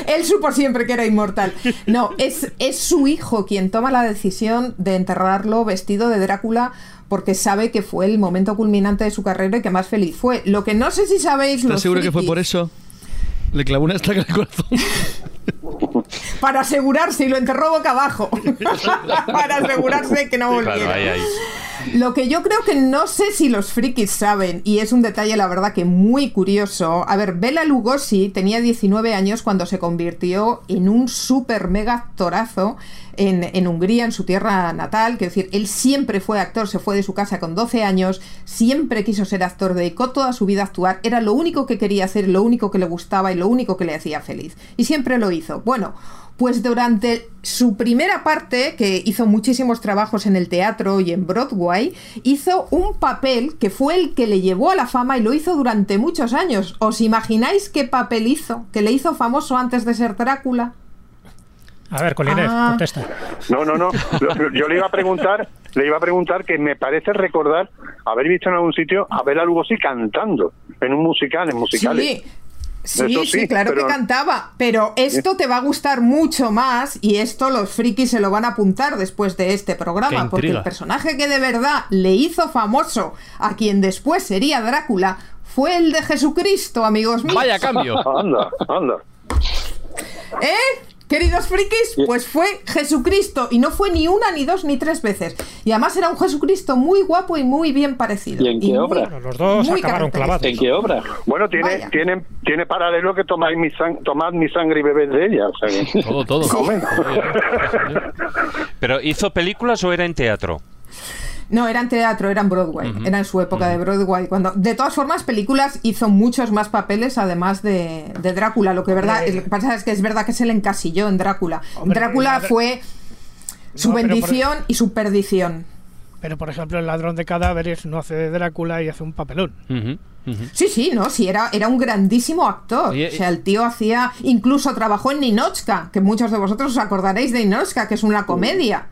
él supo siempre que era inmortal. No, es, es su hijo quien toma la decisión de enterrarlo vestido de Drácula porque sabe que fue el momento culminante de su carrera y que más feliz fue. Lo que no sé si sabéis... ¿Estás seguro que fue por eso? Le clavó una estaca en el corazón. Para asegurarse y lo enterró boca abajo. Para asegurarse que no volviera. Lo que yo creo que no sé si los frikis saben, y es un detalle la verdad que muy curioso. A ver, Bela Lugosi tenía 19 años cuando se convirtió en un super mega actorazo en, Hungría, en su tierra natal. Quiero decir, él siempre fue actor, se fue de su casa con 12 años, siempre quiso ser actor, dedicó toda su vida a actuar, era lo único que quería hacer, lo único que le gustaba y lo único que le hacía feliz. Y siempre lo hizo. Bueno, pues durante su primera parte, que hizo muchísimos trabajos en el teatro y en Broadway, hizo un papel que fue el que le llevó a la fama y lo hizo durante muchos años. ¿Os imagináis qué papel hizo? Que le hizo famoso antes de ser Drácula. A ver, Colinet, ah. contesta. No, no, no. Yo le iba a preguntar, le iba a preguntar que me parece recordar haber visto en algún sitio a Bela Lugosi cantando en un musical, en musicales. Sí. Sí, claro que cantaba, pero esto te va a gustar mucho más y esto los frikis se lo van a apuntar después de este programa, porque el personaje que de verdad le hizo famoso a quien después sería Drácula fue el de Jesucristo, amigos míos. Vaya cambio. anda, anda. ¿Eh? Queridos frikis, pues fue Jesucristo y no fue ni una, ni dos, ni tres veces. Y además era un Jesucristo muy guapo y muy bien parecido. ¿Y en qué obra? los dos acabaron clavados. ¿En qué obra? Bueno, tiene, tiene, tiene paralelo que tomáis mi, tomad mi sangre y bebés de ella. todo, todo. ¿Pero hizo películas o era en teatro? No, era en teatro, era en Broadway. Era en su época de Broadway. Cuando, de todas formas, películas hizo muchos más papeles además de, Drácula. Lo que, verdad, lo que pasa es que es verdad que se le encasilló en Drácula. Drácula fue su bendición y su perdición. Pero, por ejemplo, el ladrón de cadáveres no hace de Drácula y hace un papelón. Sí, sí, no, sí, era, era un grandísimo actor. o sea, el tío hacía. Incluso trabajó en Ninochka, que muchos de vosotros os acordaréis de Ninochka, que es una comedia.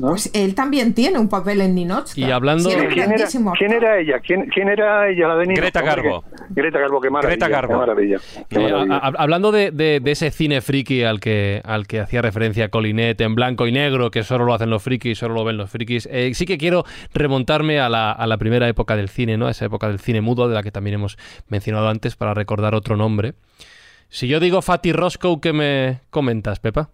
Pues él también tiene un papel en Ninochka. Y hablando... ¿Quién, era, ella? ¿Quién, era ella, la de Greta Garbo. Greta Garbo, qué maravilla. Greta maravilla, eh, hablando de, ese cine friki al que, al que hacía referencia Colinet, en blanco y negro, que solo lo hacen los frikis, solo lo ven los frikis, eh, sí que quiero remontarme a la, a la primera época del cine, ¿no? A esa época del cine mudo, de la que también hemos mencionado antes, para recordar otro nombre. Si yo digo Fatty Roscoe, ¿qué me comentas, Pepa?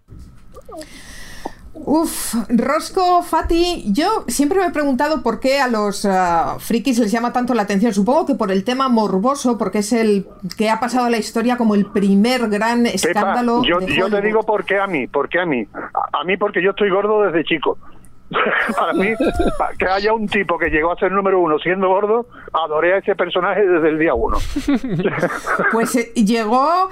Uf, Rosco Fati, yo siempre me he preguntado por qué a los uh, frikis les llama tanto la atención. Supongo que por el tema morboso, porque es el que ha pasado a la historia como el primer gran escándalo. yo, yo te digo por qué a mí, por qué a mí. a mí porque yo estoy gordo desde chico. para mí, que haya un tipo que llegó a ser número uno siendo gordo, adoré a ese personaje desde el día uno. Pues eh, llegó,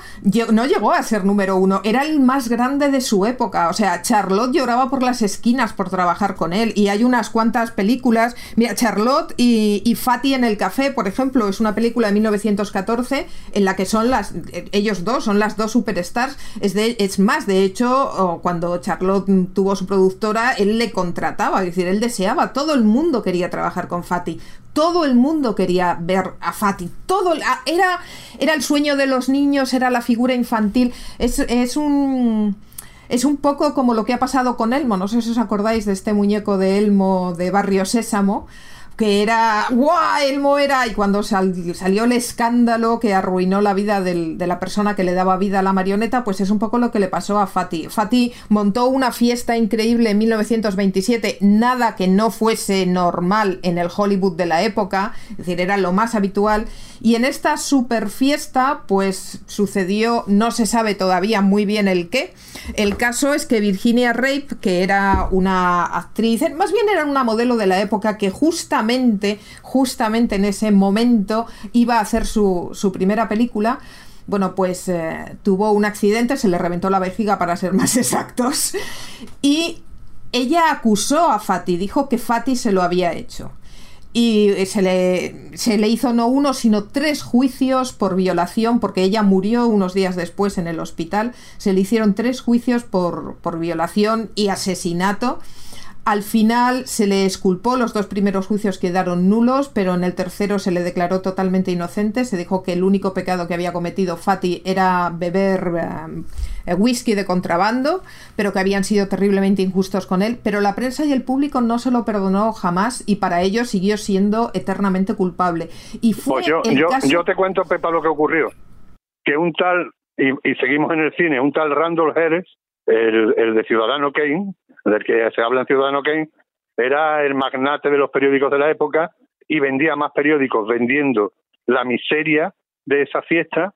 no llegó a ser número uno, era el más grande de su época. O sea, Charlotte lloraba por las esquinas por trabajar con él. Y hay unas cuantas películas. Mira, Charlotte y, y Fatty en el café, por ejemplo, es una película de 1914 en la que son las, ellos dos, son las dos superstars. Es más, de hecho, cuando Charlotte tuvo su productora, él le contrató es decir, él deseaba, todo el mundo quería trabajar con Fati, todo el mundo quería ver a Fati, todo era, era el sueño de los niños, era la figura infantil, es, es un... Es un poco como lo que ha pasado con Elmo, no sé si os acordáis de este muñeco de Elmo de Barrio Sésamo, que era ¡guau! Elmo era y cuando salió el escándalo que arruinó la vida de la persona que le daba vida a la marioneta pues es un poco lo que le pasó a Fatih Fatih montó una fiesta increíble en 1927 nada que no fuese normal en el Hollywood de la época es decir era lo más habitual y en esta super fiesta pues sucedió no se sabe todavía muy bien el qué el caso es que Virginia Rape que era una actriz más bien era una modelo de la época que justamente justamente, en ese momento iba a hacer su, primera película bueno, pues eh, tuvo un accidente, se le reventó la vejiga para ser más exactos, y ella acusó a Fati, dijo que Fati se lo había hecho. Y se le, se le hizo no uno, sino tres juicios por violación, porque ella murió unos días después en el hospital. Se le hicieron tres juicios por, por violación y asesinato Al final se le esculpó, los dos primeros juicios quedaron nulos, pero en el tercero se le declaró totalmente inocente. Se dijo que el único pecado que había cometido Fati era beber eh, whisky de contrabando, pero que habían sido terriblemente injustos con él. Pero la prensa y el público no se lo perdonó jamás y para ello siguió siendo eternamente culpable. Y fue pues yo, yo, te cuento, Pepa, lo que ocurrió. Que un tal, y, y seguimos en el cine, un tal Randall el, el de Ciudadano Kane, del que se habla en Ciudadano Kane, era el magnate de los periódicos de la época y vendía más periódicos vendiendo la miseria de esa fiesta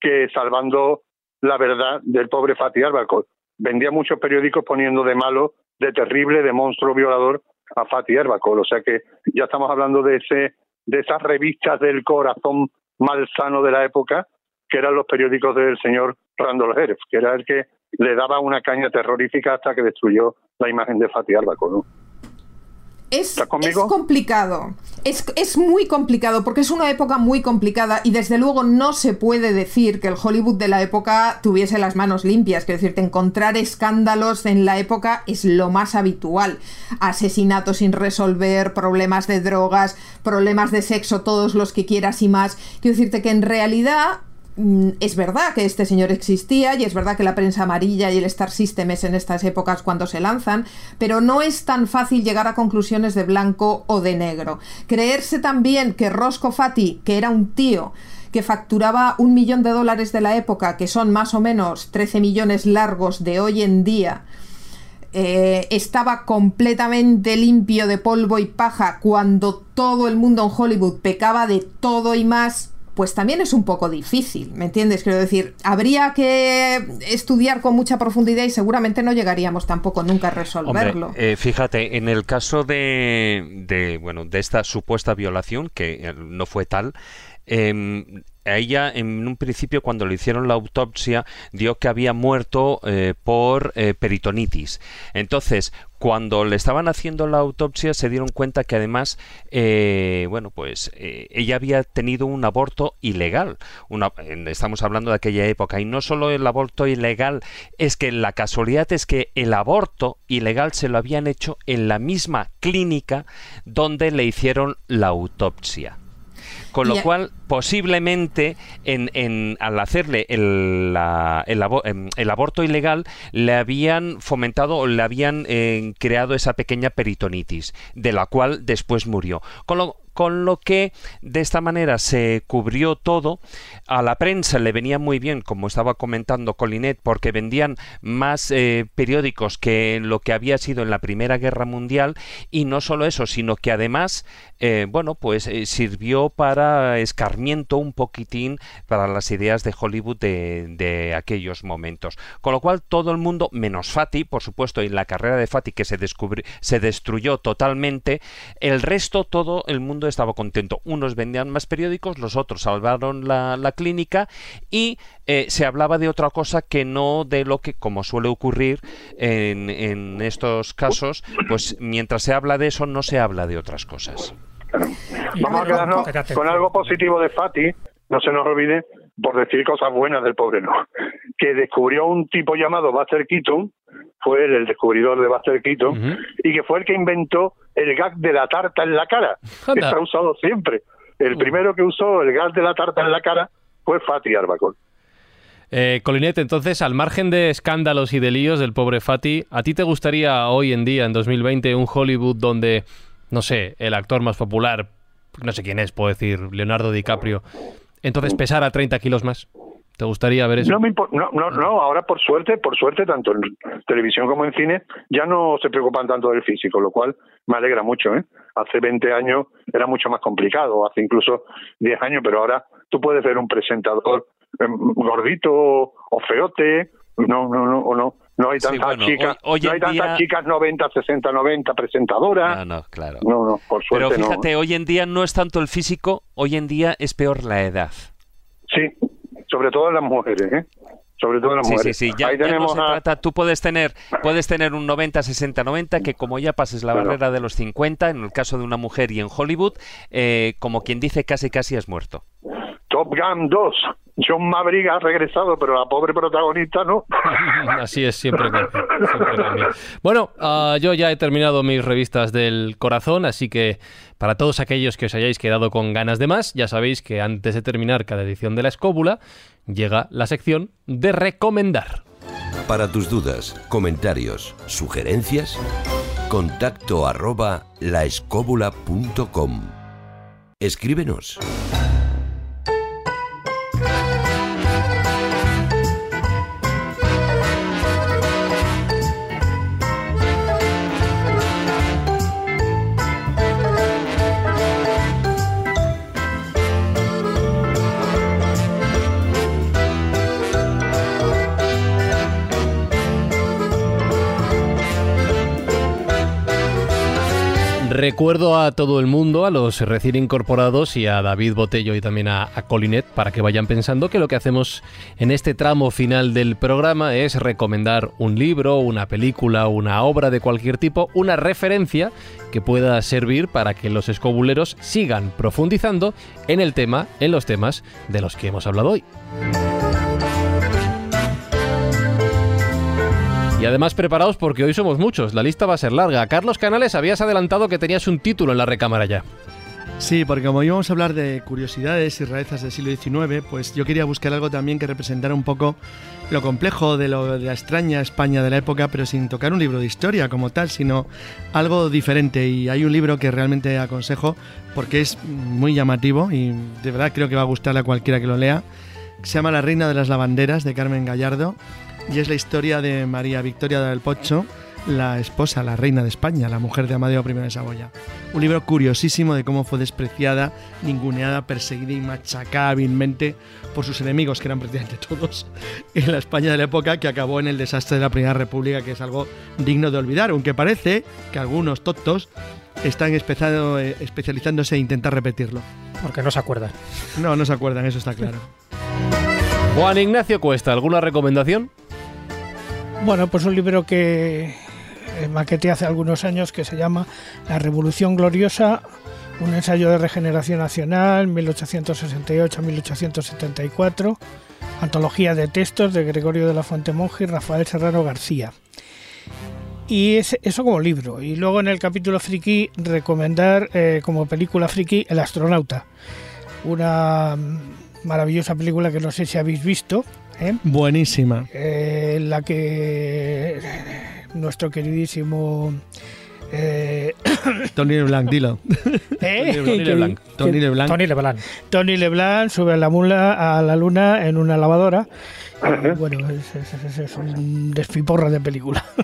que salvando la verdad del pobre Fatih Arbacol. Vendía muchos periódicos poniendo de malo, de terrible, de monstruo violador a Fatih Arbacol. O sea que ya estamos hablando de ese de esas revistas del corazón malsano de la época, que eran los periódicos del señor Randall Jerez, que era el que le daba una caña terrorífica hasta que destruyó la imagen de Fatih Arbaco, ¿no? Es, es, complicado, es, es, muy complicado porque es una época muy complicada y desde luego no se puede decir que el Hollywood de la época tuviese las manos limpias, quiero decirte, encontrar escándalos en la época es lo más habitual, asesinatos sin resolver, problemas de drogas, problemas de sexo, todos los que quieras y más, quiero decirte que en realidad es verdad que este señor existía y es verdad que la prensa amarilla y el Star System es en estas épocas cuando se lanzan, pero no es tan fácil llegar a conclusiones de blanco o de negro. Creerse también que Roscoe Fati, que era un tío que facturaba un millón de dólares de la época, que son más o menos 13 millones largos de hoy en día, eh, estaba completamente limpio de polvo y paja cuando todo el mundo en Hollywood pecaba de todo y más, pues también es un poco difícil, ¿me entiendes? Quiero decir, habría que estudiar con mucha profundidad y seguramente no llegaríamos tampoco nunca a resolverlo. Eh, fíjate, en el caso de, de, bueno, de esta supuesta violación, que eh, no fue tal, eh, ella en un principio cuando le hicieron la autopsia dio que había muerto eh, por eh, peritonitis. Entonces, cuando le estaban haciendo la autopsia se dieron cuenta que además, eh, bueno, pues ella había tenido un aborto ilegal. Estamos hablando de aquella época. Y no solo el aborto ilegal, es que la casualidad es que el aborto ilegal se lo habían hecho en la misma clínica donde le hicieron la autopsia. Con lo cual, posiblemente, en, al hacerle el, em, el, aborto ilegal, le habían fomentado o le habían eh, creado esa pequeña peritonitis, de la cual después murió. Con lo, con lo que de esta manera se cubrió todo. A la prensa le venía muy bien, como estaba comentando Colinet, porque vendían más eh, periódicos que lo que había sido en la Primera Guerra Mundial y no solo eso, sino que además, eh, bueno, pues eh, sirvió para escarmiento un poquitín para las ideas de Hollywood de, aquellos momentos. Con lo cual todo el mundo, menos Fati, por supuesto, y la carrera de Fati que se, se destruyó totalmente, el resto todo el mundo estaba contento. Unos vendían más periódicos, los otros salvaron la, clínica y eh, se hablaba de otra cosa que no de lo que, como suele ocurrir en, estos casos, pues mientras se habla de eso no se habla de otras cosas. Vamos a quedarnos con algo positivo de Fati, no se nos olvide, por decir cosas buenas del pobre, ¿no? Que descubrió un tipo llamado Buster Keaton, fue el descubridor de Buster Keaton, y que fue el que inventó el gag de la tarta en la cara. que Está usado siempre. El primero que usó el gag de la tarta en la cara fue Fatih Arbacol. Eh, Colinet, entonces, al margen de escándalos y de líos del pobre Fati, ¿a ti te gustaría hoy en día, en 2020, un Hollywood donde, no sé, el actor más popular, no sé quién es, puedo decir, Leonardo DiCaprio, entonces pesara 30 kilos más? ¿Te gustaría ver eso? No, no, no, no, ahora por suerte, por suerte, tanto en televisión como en cine, ya no se preocupan tanto del físico, lo cual me alegra mucho. ¿eh? Hace 20 años era mucho más complicado, hace incluso 10 años, pero ahora tú puedes ver un presentador em, gordito o feote, no, no, no, o no. No hay tantas chicas, no hay tantas chicas 90, 60, 90 presentadoras. No, no, claro. No, no, por suerte Pero fíjate, hoy en día no es tanto el físico, hoy en día es peor la edad. Sí, sobre todo las mujeres, ¿eh? Sobre todo las mujeres. Sí, sí, ya, no se trata, tú puedes tener, puedes tener un 90, 60, 90, que como ya pases la barrera de los 50, en el caso de una mujer y en Hollywood, eh, como quien dice, casi casi has muerto. Top Gun 2. John Maverick ha regresado, pero la pobre protagonista no. Así es, siempre Bueno, ah, yo ya he terminado mis revistas del corazón, así que para todos aquellos que os hayáis quedado con ganas de más, ya sabéis que antes de terminar cada edición de la escóbula, llega la sección de recomendar. Para tus dudas, comentarios, sugerencias, contacto arroba laescóbula.com. Escríbenos. Recuerdo a todo el mundo, a los recién incorporados y a David Botello y también a, Colinet, para que vayan pensando que lo que hacemos en este tramo final del programa es recomendar un libro, una película, una obra de cualquier tipo, una referencia que pueda servir para que los escobuleros sigan profundizando en el tema, en los temas de los que hemos hablado hoy. Y además preparaos porque hoy somos muchos, la lista va a ser larga. Carlos Canales, habías adelantado que tenías un título en la recámara ya. Sí, porque como íbamos a hablar de curiosidades y rarezas del siglo XIX, pues yo quería buscar algo también que representara un poco lo complejo de, de la extraña España de la época, pero sin tocar un libro de historia como tal, sino algo diferente. Y hay un libro que realmente aconsejo porque es muy llamativo y de verdad creo que va a gustarle a cualquiera que lo lea. Se llama La Reina de las Lavanderas de Carmen Gallardo y es la historia de María Victoria del Pocho, la esposa, la reina de España, la mujer de Amadeo I de Saboya. Un libro curiosísimo de cómo fue despreciada, ninguneada, perseguida y machacada hábilmente por sus enemigos, que eran prácticamente todos, en la España de la época que acabó en el desastre de la Primera República, que es algo digno de olvidar, aunque parece que algunos tontos están eh, especializándose en intentar repetirlo. Porque no se acuerdan. No, no se acuerdan, eso está claro. Juan Ignacio Cuesta, ¿alguna recomendación? Bueno, pues un libro que eh, maqueté hace algunos años que se llama La Revolución Gloriosa, un ensayo de regeneración nacional, 1868-1874, antología de textos de Gregorio de la Fuente Monje y Rafael Serrano García. Y es, eso como libro. Y luego en el capítulo friki recomendar eh, como película friki El astronauta. Una maravillosa película que no sé si habéis visto, ¿Eh? Buenísima. Eh, la que nuestro queridísimo eh, Tony LeBlanc, dilo. Tony LeBlanc. Tony LeBlanc. Tony LeBlanc. Tony LeBlanc sube a la mula a la luna en una lavadora. bueno, es, un despiporra de película.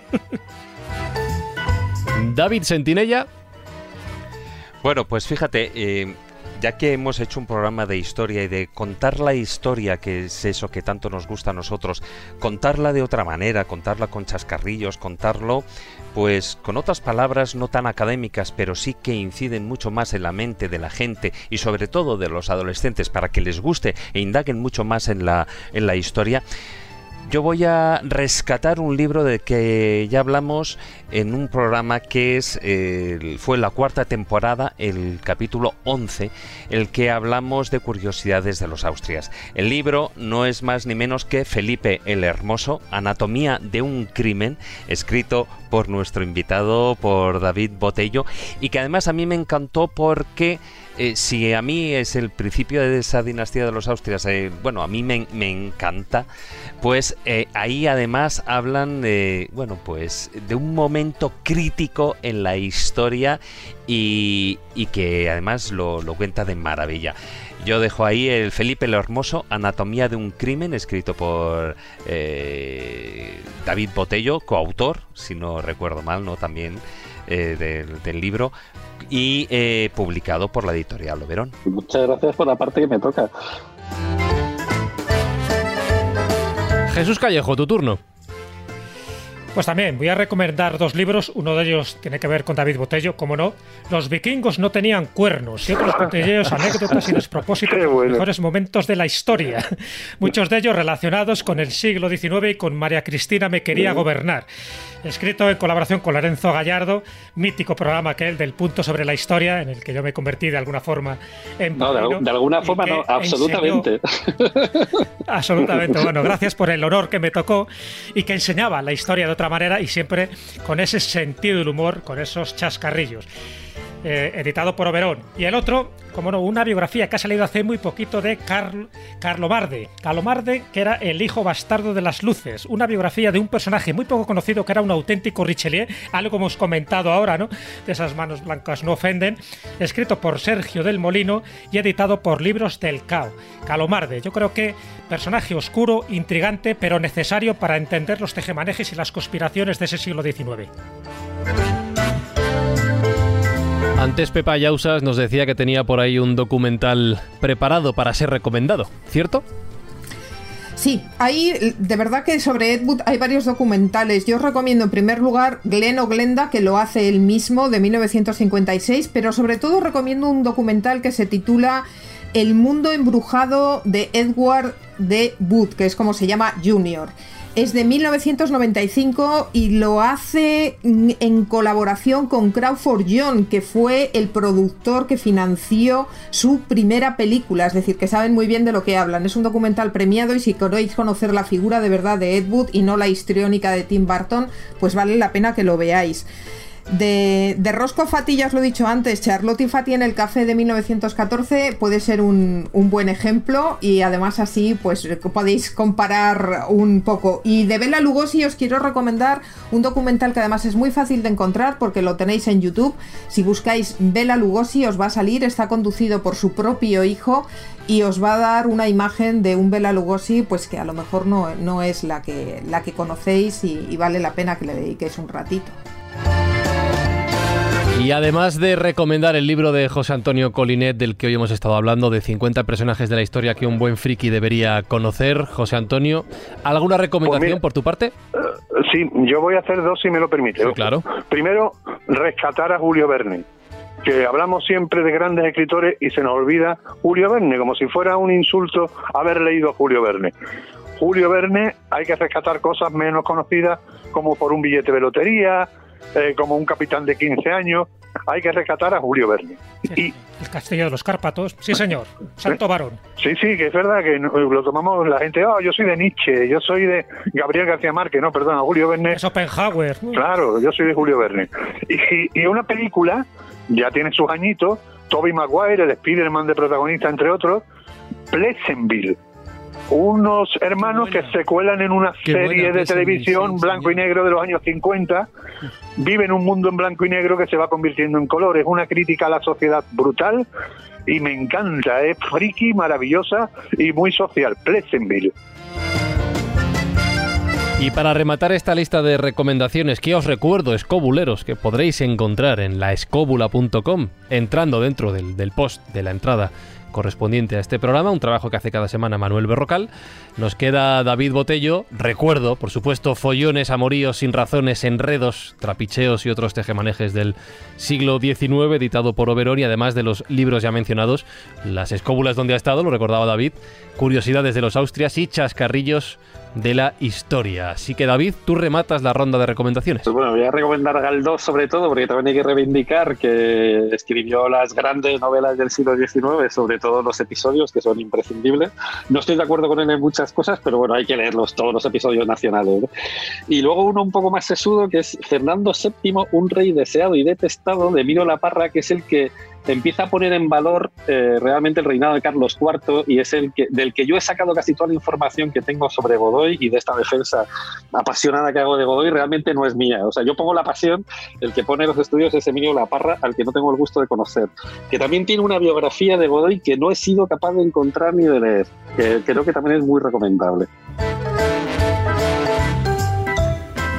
David Sentinella. Bueno, pues fíjate, ya que hemos hecho un programa de historia y de contar la historia, que es eso que tanto nos gusta a nosotros, contarla de otra manera, contarla con chascarrillos, contarlo pues con otras palabras no tan académicas, pero sí que inciden mucho más en la mente de la gente y sobre todo de los adolescentes para que les guste e indaguen mucho más en la, en la historia. Yo voy a rescatar un libro de que ya hablamos en un programa que es fue la cuarta temporada, el capítulo 11, el que hablamos de curiosidades de los Austrias. El libro no es más ni menos que Felipe el Hermoso, Anatomía de un crimen, escrito por nuestro invitado, por David Botello, y que además a mí me encantó porque eh, si a mí es el principio de esa dinastía de los Austrias, eh, bueno, a mí me, encanta, pues eh, ahí además hablan de, bueno, pues de un momento crítico en la historia y, que además lo, cuenta de maravilla. Yo dejo ahí el Felipe el Hermoso, Anatomía de un crimen, escrito por David Botello, coautor, si no recuerdo mal, ¿no? También del libro y eh, publicado por la editorial Loberón. Muchas gracias por la parte que me toca. Jesús Callejo, tu turno. Pues también voy a recomendar dos libros. Uno de ellos tiene que ver con David Botello, como no. Los vikingos no tenían cuernos. Y otros botelleros, anécdotas y despropósitos de los mejores momentos de la historia. Muchos de ellos relacionados con el siglo XIX y con María Cristina me quería gobernar escrito en colaboración con Lorenzo Gallardo, mítico programa aquel del punto sobre la historia, en el que yo me convertí de alguna forma en... No, de, alguna forma no, absolutamente. absolutamente, bueno, gracias por el honor que me tocó y que enseñaba la historia de otra manera y siempre con ese sentido del humor, con esos chascarrillos. Eh, editado por Oberón. Y el otro, como no, una biografía que ha salido hace muy poquito de Carl, Carlo Marde. Carlo Marde, que era el hijo bastardo de las luces. Una biografía de un personaje muy poco conocido que era un auténtico Richelieu, algo como hemos comentado ahora, ¿no? De esas manos blancas no ofenden. Escrito por Sergio del Molino y editado por Libros del Cao. Calomarde, yo creo que personaje oscuro, intrigante, pero necesario para entender los tejemanejes y las conspiraciones de ese siglo XIX. Antes Pepa Yausas nos decía que tenía por ahí un documental preparado para ser recomendado, ¿cierto? Sí, hay de verdad que sobre Ed Wood hay varios documentales. Yo recomiendo en primer lugar Glen o Glenda, que lo hace él mismo, de 1956, pero sobre todo recomiendo un documental que se titula El mundo embrujado de Edward D. Wood, que es como se llama Junior es de 1995 y lo hace en colaboración con Crawford John, que fue el productor que financió su primera película, es decir, que saben muy bien de lo que hablan. Es un documental premiado y si queréis conocer la figura de verdad de Ed Wood y no la histriónica de Tim Burton, pues vale la pena que lo veáis. De, Roscoe Fati, ya os lo he dicho antes, Charlotte y Fati en el café de 1914 puede ser un, buen ejemplo y además así pues podéis comparar un poco. Y de Bela Lugosi os quiero recomendar un documental que además es muy fácil de encontrar porque lo tenéis en YouTube. Si buscáis Bela Lugosi os va a salir, está conducido por su propio hijo y os va a dar una imagen de un Bela Lugosi pues que a lo mejor no, no es la que, la que conocéis y vale la pena que le dediquéis un ratito. Y además de recomendar el libro de José Antonio Colinet, del que hoy hemos estado hablando, de 50 personajes de la historia que un buen friki debería conocer, José Antonio, ¿alguna recomendación pues por tu parte? Eh, sí, yo voy a hacer dos si me lo permite. claro. Primero, rescatar a Julio Verne que hablamos siempre de grandes escritores y se nos olvida Julio Verne, como si fuera un insulto haber leído a Julio Verne. Julio Verne hay que rescatar cosas menos conocidas como por un billete de lotería, eh, como un capitán de 15 años, hay que rescatar a Julio Verne. y, el castillo de los Cárpatos, sí señor, santo varón. Sí, sí, que es verdad que lo tomamos la gente, oh, yo soy de Nietzsche, yo soy de Gabriel García Márquez, no, perdona, Julio Verne. Es Oppenhauer. Claro, yo soy de Julio Verne. Y, y una película, ya tiene sus añitos, Toby Maguire, el Spider-Man de protagonista, entre otros, Pleasantville unos hermanos que se cuelan en una serie de televisión blanco y negro de los años 50, viven un mundo en blanco y negro que se va convirtiendo en color. Es una crítica a la sociedad brutal y me encanta, es friki, maravillosa y muy social. Pleasantville. Y para rematar esta lista de recomendaciones que os recuerdo, escobuleros, que podréis encontrar en laescobula.com, entrando dentro del, del post de la entrada correspondiente a este programa, un trabajo que hace cada semana Manuel Berrocal. Nos queda David Botello, recuerdo, por supuesto, follones, amoríos sin razones, enredos, trapicheos y otros tejemanejes del siglo XIX, editado por Oberón, y además de los libros ya mencionados, Las escóbulas donde ha estado, lo recordaba David, Curiosidades de los Austrias y Chascarrillos de la historia. Así que David, tú rematas la ronda de recomendaciones. Pues bueno, voy a recomendar a Galdós sobre todo, porque también hay que reivindicar que escribió las grandes novelas del siglo XIX, sobre todo los episodios, que son imprescindibles. No estoy de acuerdo con él en muchas cosas, pero bueno, hay que leerlos todos los episodios nacionales. Y luego uno un poco más sesudo, que es Fernando VII, un rey deseado y detestado de Miro la Parra, que es el que empieza a poner en valor eh, realmente el reinado de Carlos IV y es el que, del que yo he sacado casi toda la información que tengo sobre Godoy y de esta defensa apasionada que hago de Godoy realmente no es mía. O sea, yo pongo la pasión, el que pone los estudios es Emilio Laparra, al que no tengo el gusto de conocer, que también tiene una biografía de Godoy que no he sido capaz de encontrar ni de leer, que creo que también es muy recomendable.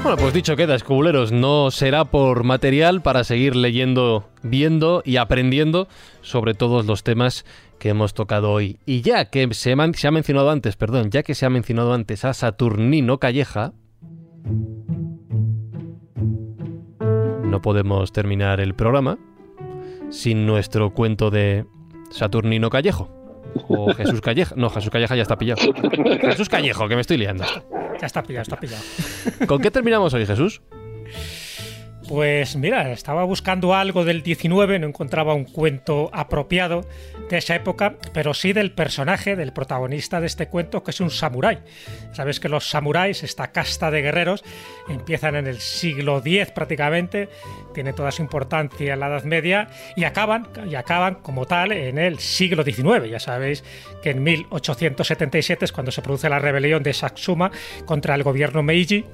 Bueno, pues dicho queda, escobuleros, no será por material para seguir leyendo, viendo y aprendiendo sobre todos los temas que hemos tocado hoy. Y ya que se, se ha mencionado antes, perdón, ya que se ha mencionado antes a Saturnino Calleja, no podemos terminar el programa sin nuestro cuento de Saturnino Callejo. O Jesús Calleja. No, Jesús Calleja ya está pillado. Jesús Callejo, que me estoy liando. Ya está pillado, está pillado. ¿Con qué terminamos hoy, Jesús? Pues mira, estaba buscando algo del 19, no encontraba un cuento apropiado de esa época, pero sí del personaje, del protagonista de este cuento, que es un samurái. Sabes que los samuráis, esta casta de guerreros, empiezan en el siglo X prácticamente, tiene toda su importancia en la Edad Media y acaban, y acaban como tal en el siglo XIX. Ya sabéis que en 1877 es cuando se produce la rebelión de Satsuma contra el gobierno Meiji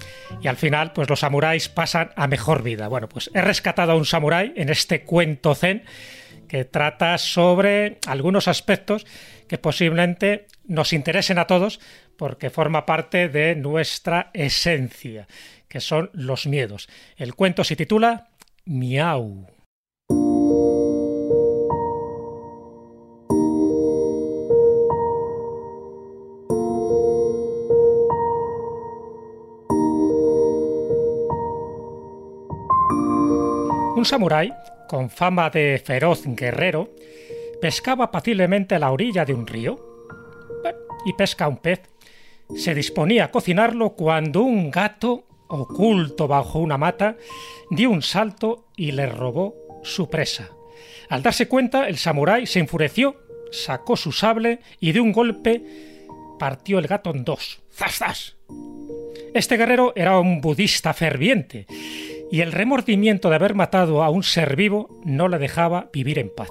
y al final pues los samuráis pasan a mejor vida. Bueno, pues he rescatado a un samurái en este cuento zen que trata sobre algunos aspectos que posiblemente nos interesen a todos porque forma parte de nuestra esencia, que son los miedos. El cuento se titula Miau. Un samurái, con fama de feroz guerrero, pescaba paciblemente a la orilla de un río. Y pesca un pez. Se disponía a cocinarlo cuando un gato, oculto bajo una mata, dio un salto y le robó su presa. Al darse cuenta, el samurái se enfureció, sacó su sable y de un golpe partió el gato en dos. ¡Zas, zas! Este guerrero era un budista ferviente y el remordimiento de haber matado a un ser vivo no le dejaba vivir en paz.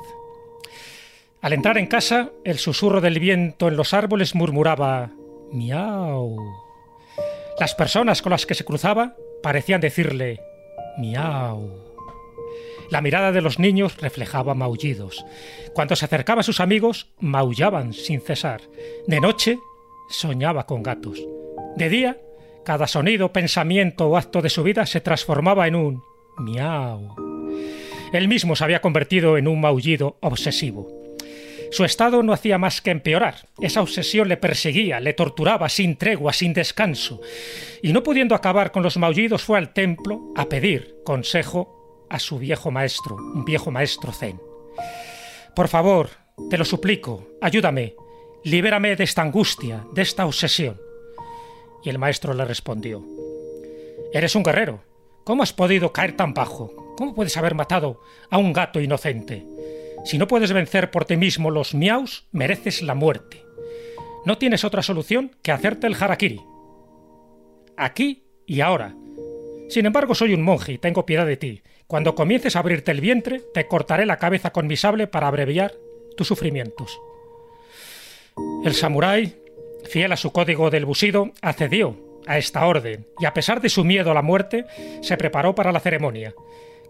Al entrar en casa, el susurro del viento en los árboles murmuraba miau. Las personas con las que se cruzaba parecían decirle miau. La mirada de los niños reflejaba maullidos. Cuando se acercaba a sus amigos, maullaban sin cesar. De noche, soñaba con gatos. De día, cada sonido, pensamiento o acto de su vida se transformaba en un miau. Él mismo se había convertido en un maullido obsesivo. Su estado no hacía más que empeorar. Esa obsesión le perseguía, le torturaba sin tregua, sin descanso. Y no pudiendo acabar con los maullidos, fue al templo a pedir consejo a su viejo maestro, un viejo maestro zen. Por favor, te lo suplico, ayúdame, libérame de esta angustia, de esta obsesión. Y el maestro le respondió, Eres un guerrero. ¿Cómo has podido caer tan bajo? ¿Cómo puedes haber matado a un gato inocente? Si no puedes vencer por ti mismo los miaus, mereces la muerte. No tienes otra solución que hacerte el harakiri. Aquí y ahora. Sin embargo, soy un monje y tengo piedad de ti. Cuando comiences a abrirte el vientre, te cortaré la cabeza con mi sable para abreviar tus sufrimientos. El samurái fiel a su código del busido, accedió a esta orden y a pesar de su miedo a la muerte, se preparó para la ceremonia.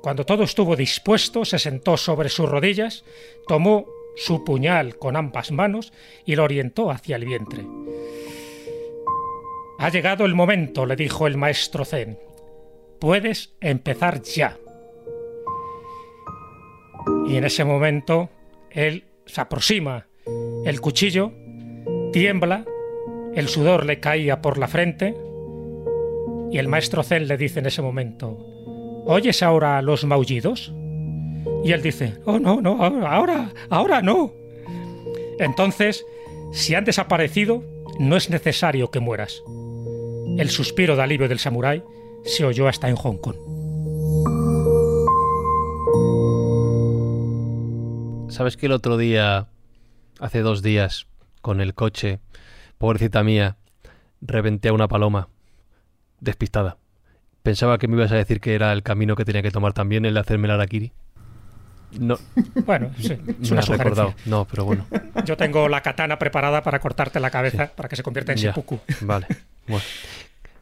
Cuando todo estuvo dispuesto, se sentó sobre sus rodillas, tomó su puñal con ambas manos y lo orientó hacia el vientre. Ha llegado el momento, le dijo el maestro Zen. Puedes empezar ya. Y en ese momento él se aproxima el cuchillo, tiembla el sudor le caía por la frente y el maestro Zen le dice en ese momento, ¿oyes ahora los maullidos? Y él dice, oh no, no, ahora, ahora no. Entonces, si han desaparecido, no es necesario que mueras. El suspiro de alivio del samurái se oyó hasta en Hong Kong. ¿Sabes que el otro día, hace dos días, con el coche, pobrecita mía, reventé a una paloma, despistada. Pensaba que me ibas a decir que era el camino que tenía que tomar también, el de hacerme la araquiri. No. Bueno, sí, es una recordado. No, pero bueno. Yo tengo la katana preparada para cortarte la cabeza para que se convierta en seppuku. Vale. Bueno.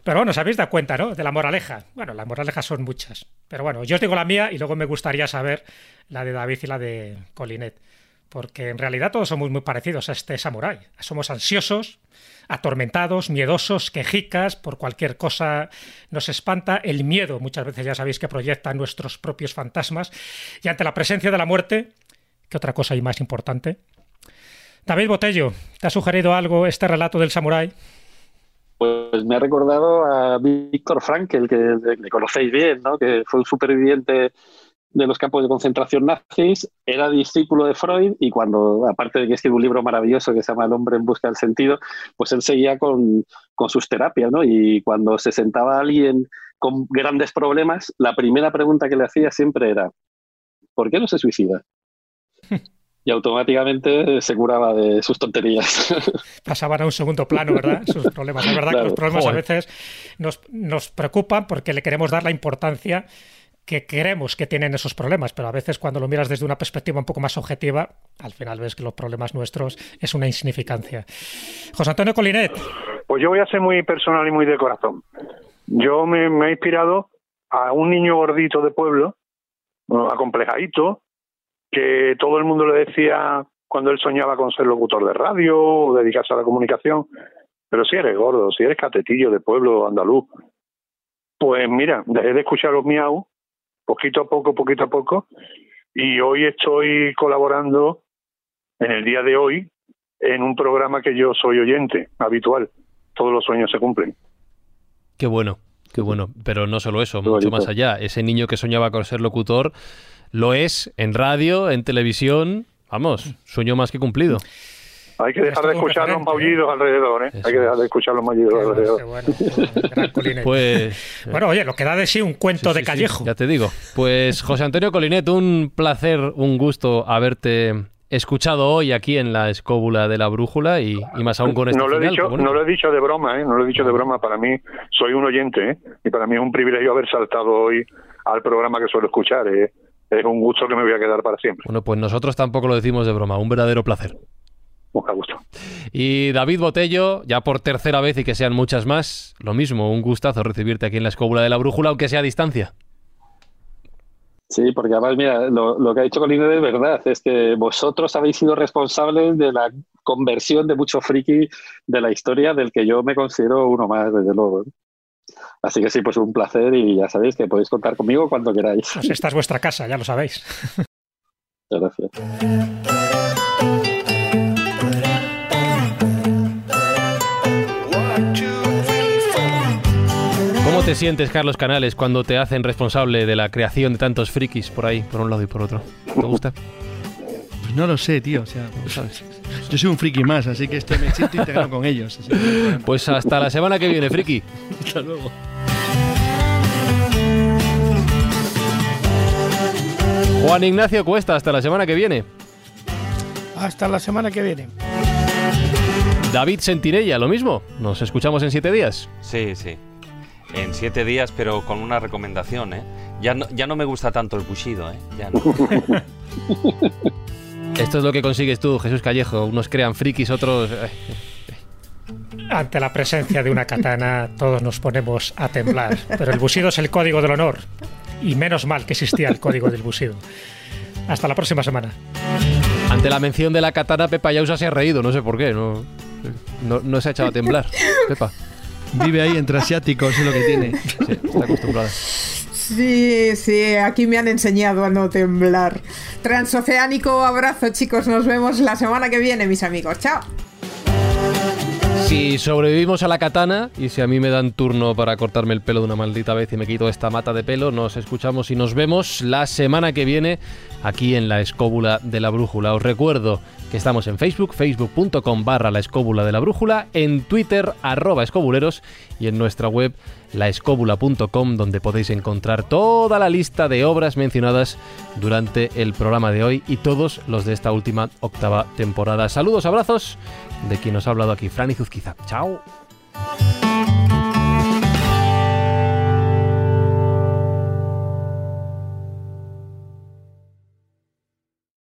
Pero bueno, os habéis dado cuenta, ¿no? De la moraleja. Bueno, las moralejas son muchas. Pero bueno, yo os digo la mía y luego me gustaría saber la de David y la de Colinet porque en realidad todos somos muy parecidos a este samurái. Somos ansiosos, atormentados, miedosos, quejicas, por cualquier cosa nos espanta. El miedo muchas veces ya sabéis que proyecta nuestros propios fantasmas. Y ante la presencia de la muerte, ¿qué otra cosa hay más importante? David Botello, ¿te ha sugerido algo este relato del samurái? pues me ha recordado a Víctor Frankel, que le conocéis bien, ¿no? que fue un superviviente de los campos de concentración nazis, era discípulo de Freud y cuando, aparte de que escribe un libro maravilloso que se llama El hombre en busca del sentido, pues él seguía con, con sus terapias, ¿no? Y cuando se sentaba alguien con grandes problemas, la primera pregunta que le hacía siempre era, ¿por qué no se suicida? y automáticamente se curaba de sus tonterías. Pasaban a un segundo plano, ¿verdad? Sus problemas. Es verdad que los problemas a veces nos, nos preocupan porque le queremos dar la importancia que creemos que tienen esos problemas, pero a veces cuando lo miras desde una perspectiva un poco más objetiva, al final ves que los problemas nuestros es una insignificancia. José Antonio Colinet. Pues yo voy a ser muy personal y muy de corazón. Yo me, he inspirado a un niño gordito de pueblo, acomplejadito, que todo el mundo le decía cuando él soñaba con ser locutor de radio o dedicarse a la comunicación, pero si eres gordo, si eres catetillo de pueblo andaluz, pues mira, dejé de escuchar los miau poquito a poco, poquito a poco, y hoy estoy colaborando en el día de hoy en un programa que yo soy oyente habitual. Todos los sueños se cumplen. Qué bueno, qué bueno. Pero no solo eso, mucho más allá. Ese niño que soñaba con ser locutor lo es en radio, en televisión. Vamos, sueño más que cumplido. Hay que dejar de escuchar los maullidos alrededor, ¿eh? Hay que dejar de escuchar los maullidos alrededor. Bueno, pues, bueno, oye, lo que da de sí un cuento de callejo. ya te digo. Pues José Antonio Colinet, un placer, un gusto haberte escuchado hoy aquí en la escóbula de la brújula y, más aún con este no lo he dicho no lo he dicho de broma ¿eh? no lo he dicho de broma para mí soy un oyente ¿eh? y para mí es un privilegio haber saltado hoy al programa que suelo escuchar ¿eh? es un gusto que me voy a quedar para siempre bueno pues nosotros tampoco lo decimos de broma un verdadero placer gusto. Y David Botello, ya por tercera vez y que sean muchas más, lo mismo, un gustazo recibirte aquí en la escóbula de la brújula, aunque sea a distancia. Sí, porque además, mira, lo, que ha dicho Colina es verdad, es que vosotros habéis sido responsables de la conversión de mucho friki de la historia, del que yo me considero uno más, desde luego. Así que sí, pues un placer y ya sabéis que podéis contar conmigo cuando queráis. Pues esta es vuestra casa, ya lo sabéis. Gracias. Te sientes, Carlos Canales, cuando te hacen responsable de la creación de tantos frikis por ahí, por un lado y por otro? ¿Te gusta? Pues no lo sé, tío. O sea, yo soy un friki más, así que estoy, me siento integrado con ellos. Pues hasta la semana que viene, friki. hasta luego. Juan Ignacio Cuesta, hasta la semana que viene. Hasta la semana que viene. David Sentinella, lo mismo. Nos escuchamos en siete días. Sí, sí en siete días, pero con una recomendación, ¿eh? Ya no, ya no me gusta tanto el bushido, ¿eh? Ya no. Esto es lo que consigues tú, Jesús Callejo. Unos crean frikis, otros... Eh, Ante la presencia de una katana, todos nos ponemos a temblar. Pero el bushido es el código del honor. Y menos mal que existía el código del bushido. Hasta la próxima semana. Ante la mención de la katana, Pepa Yausa se ha reído, no sé por qué. No, no, no se ha echado a temblar. Pepa. Vive ahí entre asiáticos, es lo que tiene. Sí, está acostumbrada. Sí, sí, aquí me han enseñado a no temblar. Transoceánico abrazo, chicos. Nos vemos la semana que viene, mis amigos. Chao. Si sobrevivimos a la katana y si a mí me dan turno para cortarme el pelo de una maldita vez y me quito esta mata de pelo, nos escuchamos y nos vemos la semana que viene aquí en la escóbula de la brújula. Os recuerdo que estamos en Facebook, facebook.com barra la escóbula de la brújula, en Twitter arroba escobuleros y en nuestra web laescóbula.com donde podéis encontrar toda la lista de obras mencionadas durante el programa de hoy y todos los de esta última octava temporada. Saludos, abrazos de quien nos ha hablado aquí, Fran Zuzquiza. Chao.